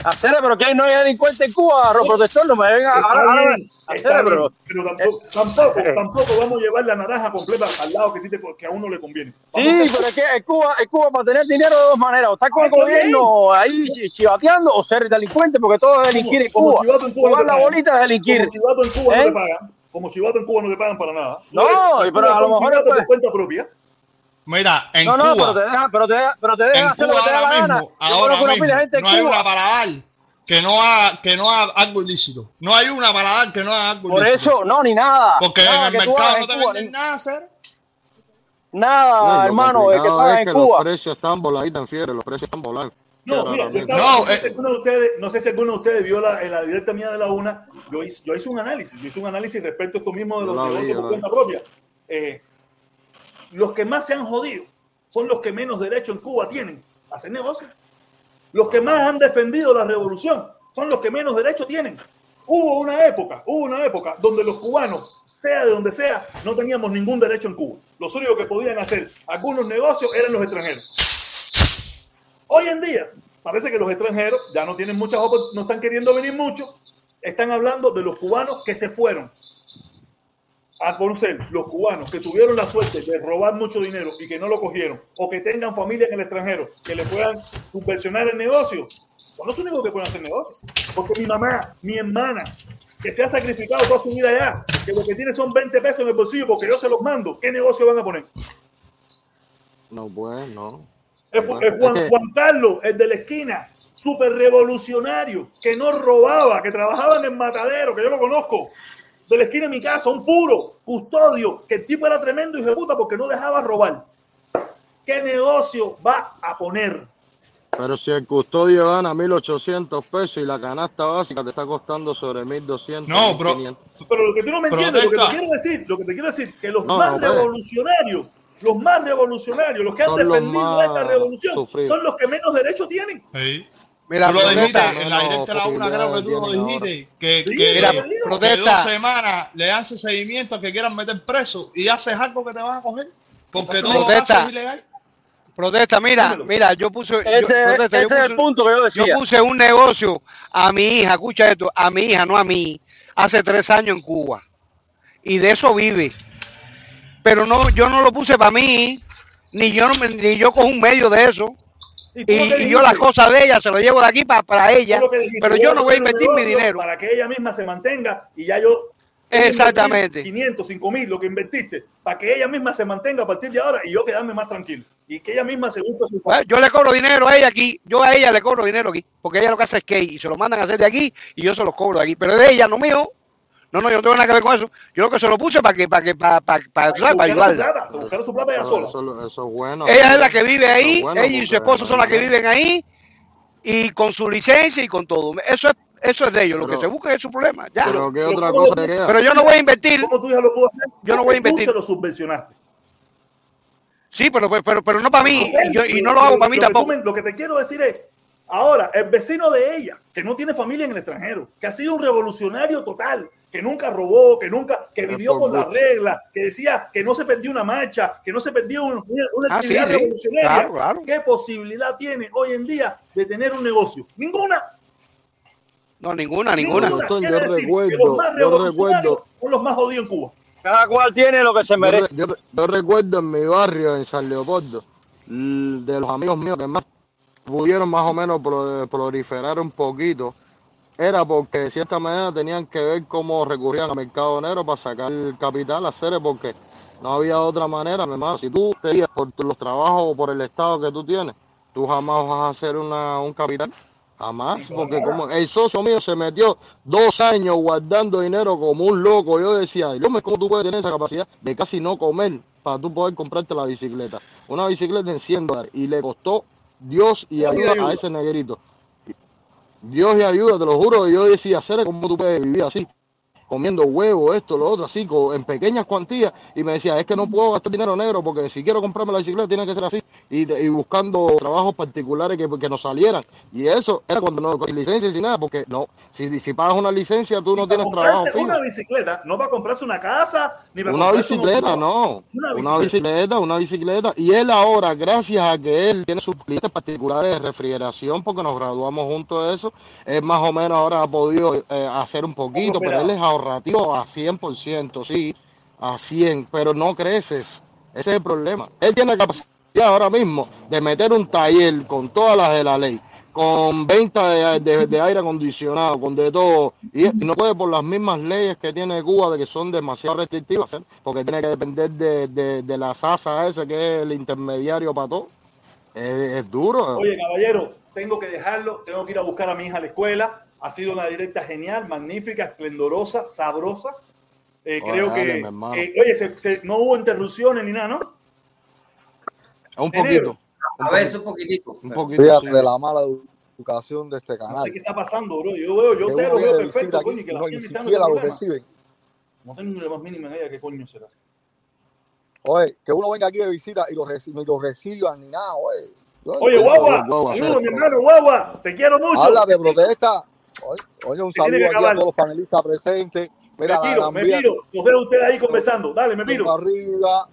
Hacer, pero que no hay delincuente en Cuba, Ro- protector, no me venga ahora, pero tampoco, tampoco, tampoco vamos a llevar la naranja completa al lado que, a te- que a uno le conviene. Vamos a Sí, ser- pero es que en Cuba, en Cuba para tener dinero de dos maneras, o estar con el Ah, gobierno ahí chi- chivateando o ser delincuente, porque todo es delinquir en Cuba. en Cuba no Jugar la bolita es delinquir. Como chivato en Cuba no ¿Eh? te pagan. Como chivato en Cuba no te pagan para nada. No, en pero a lo mejor por cuenta propia. Mira, en no, no, Cuba, pero te dejan, pero te dejan, pero te dejan en hacer Cuba lo que te da ahora gana. mismo, ahora de gente en no hay Cuba. una para dar que no haga, que no haga algo ilícito. No hay una para dar que no haga algo Por ilícito. eso, no, ni nada. Porque Nada en el mercado no te Cuba, venden ni- nada, hacer. Nada, No, hermano, el que complicado paga es en que Cuba. los precios están voladitos en fiebre, los precios están cualquiera No, mira, yo estaba- No, no, sé eh. si alguno de ustedes, no sé si alguno de ustedes vio la, en la directa mía de la una. Yo hice, yo hice un análisis, yo hice un análisis respecto a esto mismo de los negocios por cuenta propia. Eh, los que más se han jodido son los que menos derecho en Cuba tienen a hacer negocios. Los que más han defendido la revolución son los que menos derecho tienen. Hubo una época, hubo una época donde los cubanos, sea de donde sea, no teníamos ningún derecho en Cuba. Los únicos que podían hacer algunos negocios eran los extranjeros. Hoy en día, parece que los extranjeros ya no tienen muchas no están queriendo venir mucho. Están hablando de los cubanos que se fueron a conocer los cubanos que tuvieron la suerte de robar mucho dinero y que no lo cogieron, o que tengan familia en el extranjero, que le puedan subvencionar el negocio, son los únicos que pueden hacer negocio. Porque mi mamá, mi hermana, que se ha sacrificado toda su vida allá, que lo que tiene son 20 pesos en el bolsillo porque yo se los mando, ¿qué negocio van a poner? No, pues, no. Es, Ju- es Juan, Es Carlos, el de la esquina, súper revolucionario, que no robaba, que trabajaba en el matadero, que yo lo conozco, de la esquina de mi casa, un puro custodio, que el tipo era tremendo y puta porque no dejaba robar. ¿Qué negocio va a poner? Pero si el custodio gana 1.800 pesos y la canasta básica te está costando sobre 1.200. No, pero- 1.500. Pero lo que tú no me entiendes, lo que te quiero decir, lo que te quiero decir, que los No, más no, pues. revolucionarios, los más revolucionarios, los que han Son defendido esa revolución, son los que menos derecho tienen. Sí. Mira, tú lo dijiste en la directa de la una, creo que tú lo dijiste, que, Sí, que, mira, que protesta. dos semanas le hace seguimiento a que quieran meter preso y haces algo que te van a coger. Porque todo lo Protesta. haces ilegal. Protesta, mira, mira, yo puse, yo, Ese, protesta, ese yo es el puse- punto que yo yo decía. puse un negocio a mi hija, escucha esto, a mi hija, no a mí, hace tres años en Cuba. Y de eso vive. Pero no, yo no lo puse para mí, ni yo, no ni yo con un medio de eso. ¿Y lo yo las cosas de ella se lo llevo de aquí para, para ella. Lo Pero yo no voy a invertir mi dinero. Para que ella misma se mantenga y ya yo. Exactamente. 500, 5 mil, lo que invertiste, para que ella misma se mantenga a partir de ahora y yo quedarme más tranquilo. Y que ella misma se busque su Bueno, yo le cobro dinero a ella aquí, yo a ella le cobro dinero aquí, porque ella lo que hace es que y se lo mandan a hacer de aquí y yo se los cobro de aquí, pero de ella, no mío. No, no, yo no tengo nada que ver con eso. Yo lo que se lo puse para que, para que, para, para, para, Para para su plata, su ella Eso, sola. eso- eso es bueno. Ella es la que vive ahí, bueno ella y su esposo son las que no- viven ahí y con su licencia y con todo. Eso es, eso es de ellos, lo que se busca es su problema. Ya. Pero qué otra ¿cómo cosa le- te queda. Pero yo no voy a invertir. ¿Cómo tu hija lo pudo hacer? Yo no voy a invertir. Tú se lo subvencionaste. Sí, pero, pero, pero no para mí, y, yo, y pero no lo hago para mí lo tú tampoco. me- lo que te quiero decir es, ahora, el vecino de ella, que no tiene familia en el extranjero, que ha sido un revolucionario total, que nunca robó, que nunca, que vivió por por las reglas, que decía que no se perdió una marcha, que no se perdió un- una, una Ah, actividad sí. revolucionaria. Claro, claro. ¿Qué posibilidad tiene hoy en día de tener un negocio? Ninguna. No, ninguna, ninguna. Yo recuerdo- los más yo revolucionarios recuerdo- son los más jodidos en Cuba. Cada cual tiene lo que se merece. re- yo, yo recuerdo en mi barrio, en San Leopoldo, de los amigos míos que más pudieron más o menos pro- proliferar un poquito, era porque de cierta manera tenían que ver cómo recurrían al mercado negro para sacar el capital, hacer porque no había otra manera, mi hermano. Si tú te guías por los trabajos o por el estado que tú tienes, tú jamás vas a hacer una, un capital. Jamás, porque como el socio mío se metió dos años guardando dinero como un loco, yo decía, Dios mío, ¿cómo tú puedes tener esa capacidad de casi no comer para tú poder comprarte la bicicleta? Una bicicleta en 100 dólares y le costó Dios y ayuda ayuda. a ese negrito. Dios y ayuda, te lo juro, yo decía, Cere, ¿cómo tú puedes vivir así? Comiendo huevo, esto, lo otro, así, en pequeñas cuantías, y me decía, es que no puedo gastar dinero negro, porque si quiero comprarme la bicicleta tiene que ser así, y, y buscando trabajos particulares que, que nos salieran, y eso era cuando no, sin licencia y nada, porque no, si, si pagas una licencia tú no Para tienes trabajo fijo. una bicicleta, no para comprarse una casa, ni para Una un bicicleta, automóvil. no. Una Una bicicleta. una bicicleta. Y él ahora, gracias a que él tiene sus clientes particulares de refrigeración, porque nos graduamos juntos de eso, él más o menos ahora ha podido eh, hacer un poquito, pero él es ahorrativo a 100%, sí, a 100, pero no creces. Ese es el problema. Él tiene capacidad ahora mismo de meter un taller con todas las de la ley, con venta de, aire acondicionado, con de todo, y, no puede por las mismas leyes que tiene Cuba, de que son demasiado restrictivas, ¿eh? porque tiene que depender de, de, de la SASA ese, que es el intermediario para todo. Es, es duro. Oye, caballero, tengo que dejarlo, tengo que ir a buscar a mi hija a la escuela. Ha sido una directa genial, magnífica, esplendorosa, sabrosa. Eh, Oye, creo dale, que, eh, oye, se- se- no hubo interrupciones ni nada, ¿no? un poquito. A veces un poquitico. Un poquito, Fíjate de la mala educación de este No canal. sé qué está pasando, bro. Yo veo, yo te lo veo perfecto, aquí coño, y que la no, ni gente está en ese siquiera lo. No tengo ni la más mínima idea qué coño será. Oye, que uno venga aquí de visita y lo, reci- ni lo reciban ni nada, oye. Yo- Oye, guagua, saludos, mi hermano, guagua. Te quiero mucho. Habla de protesta. Oye, un saludo aquí a todos los panelistas presentes. Mira, me Gran me Vía, piro. Los dejo ustedes ahí conversando. Dale, me piro. arriba.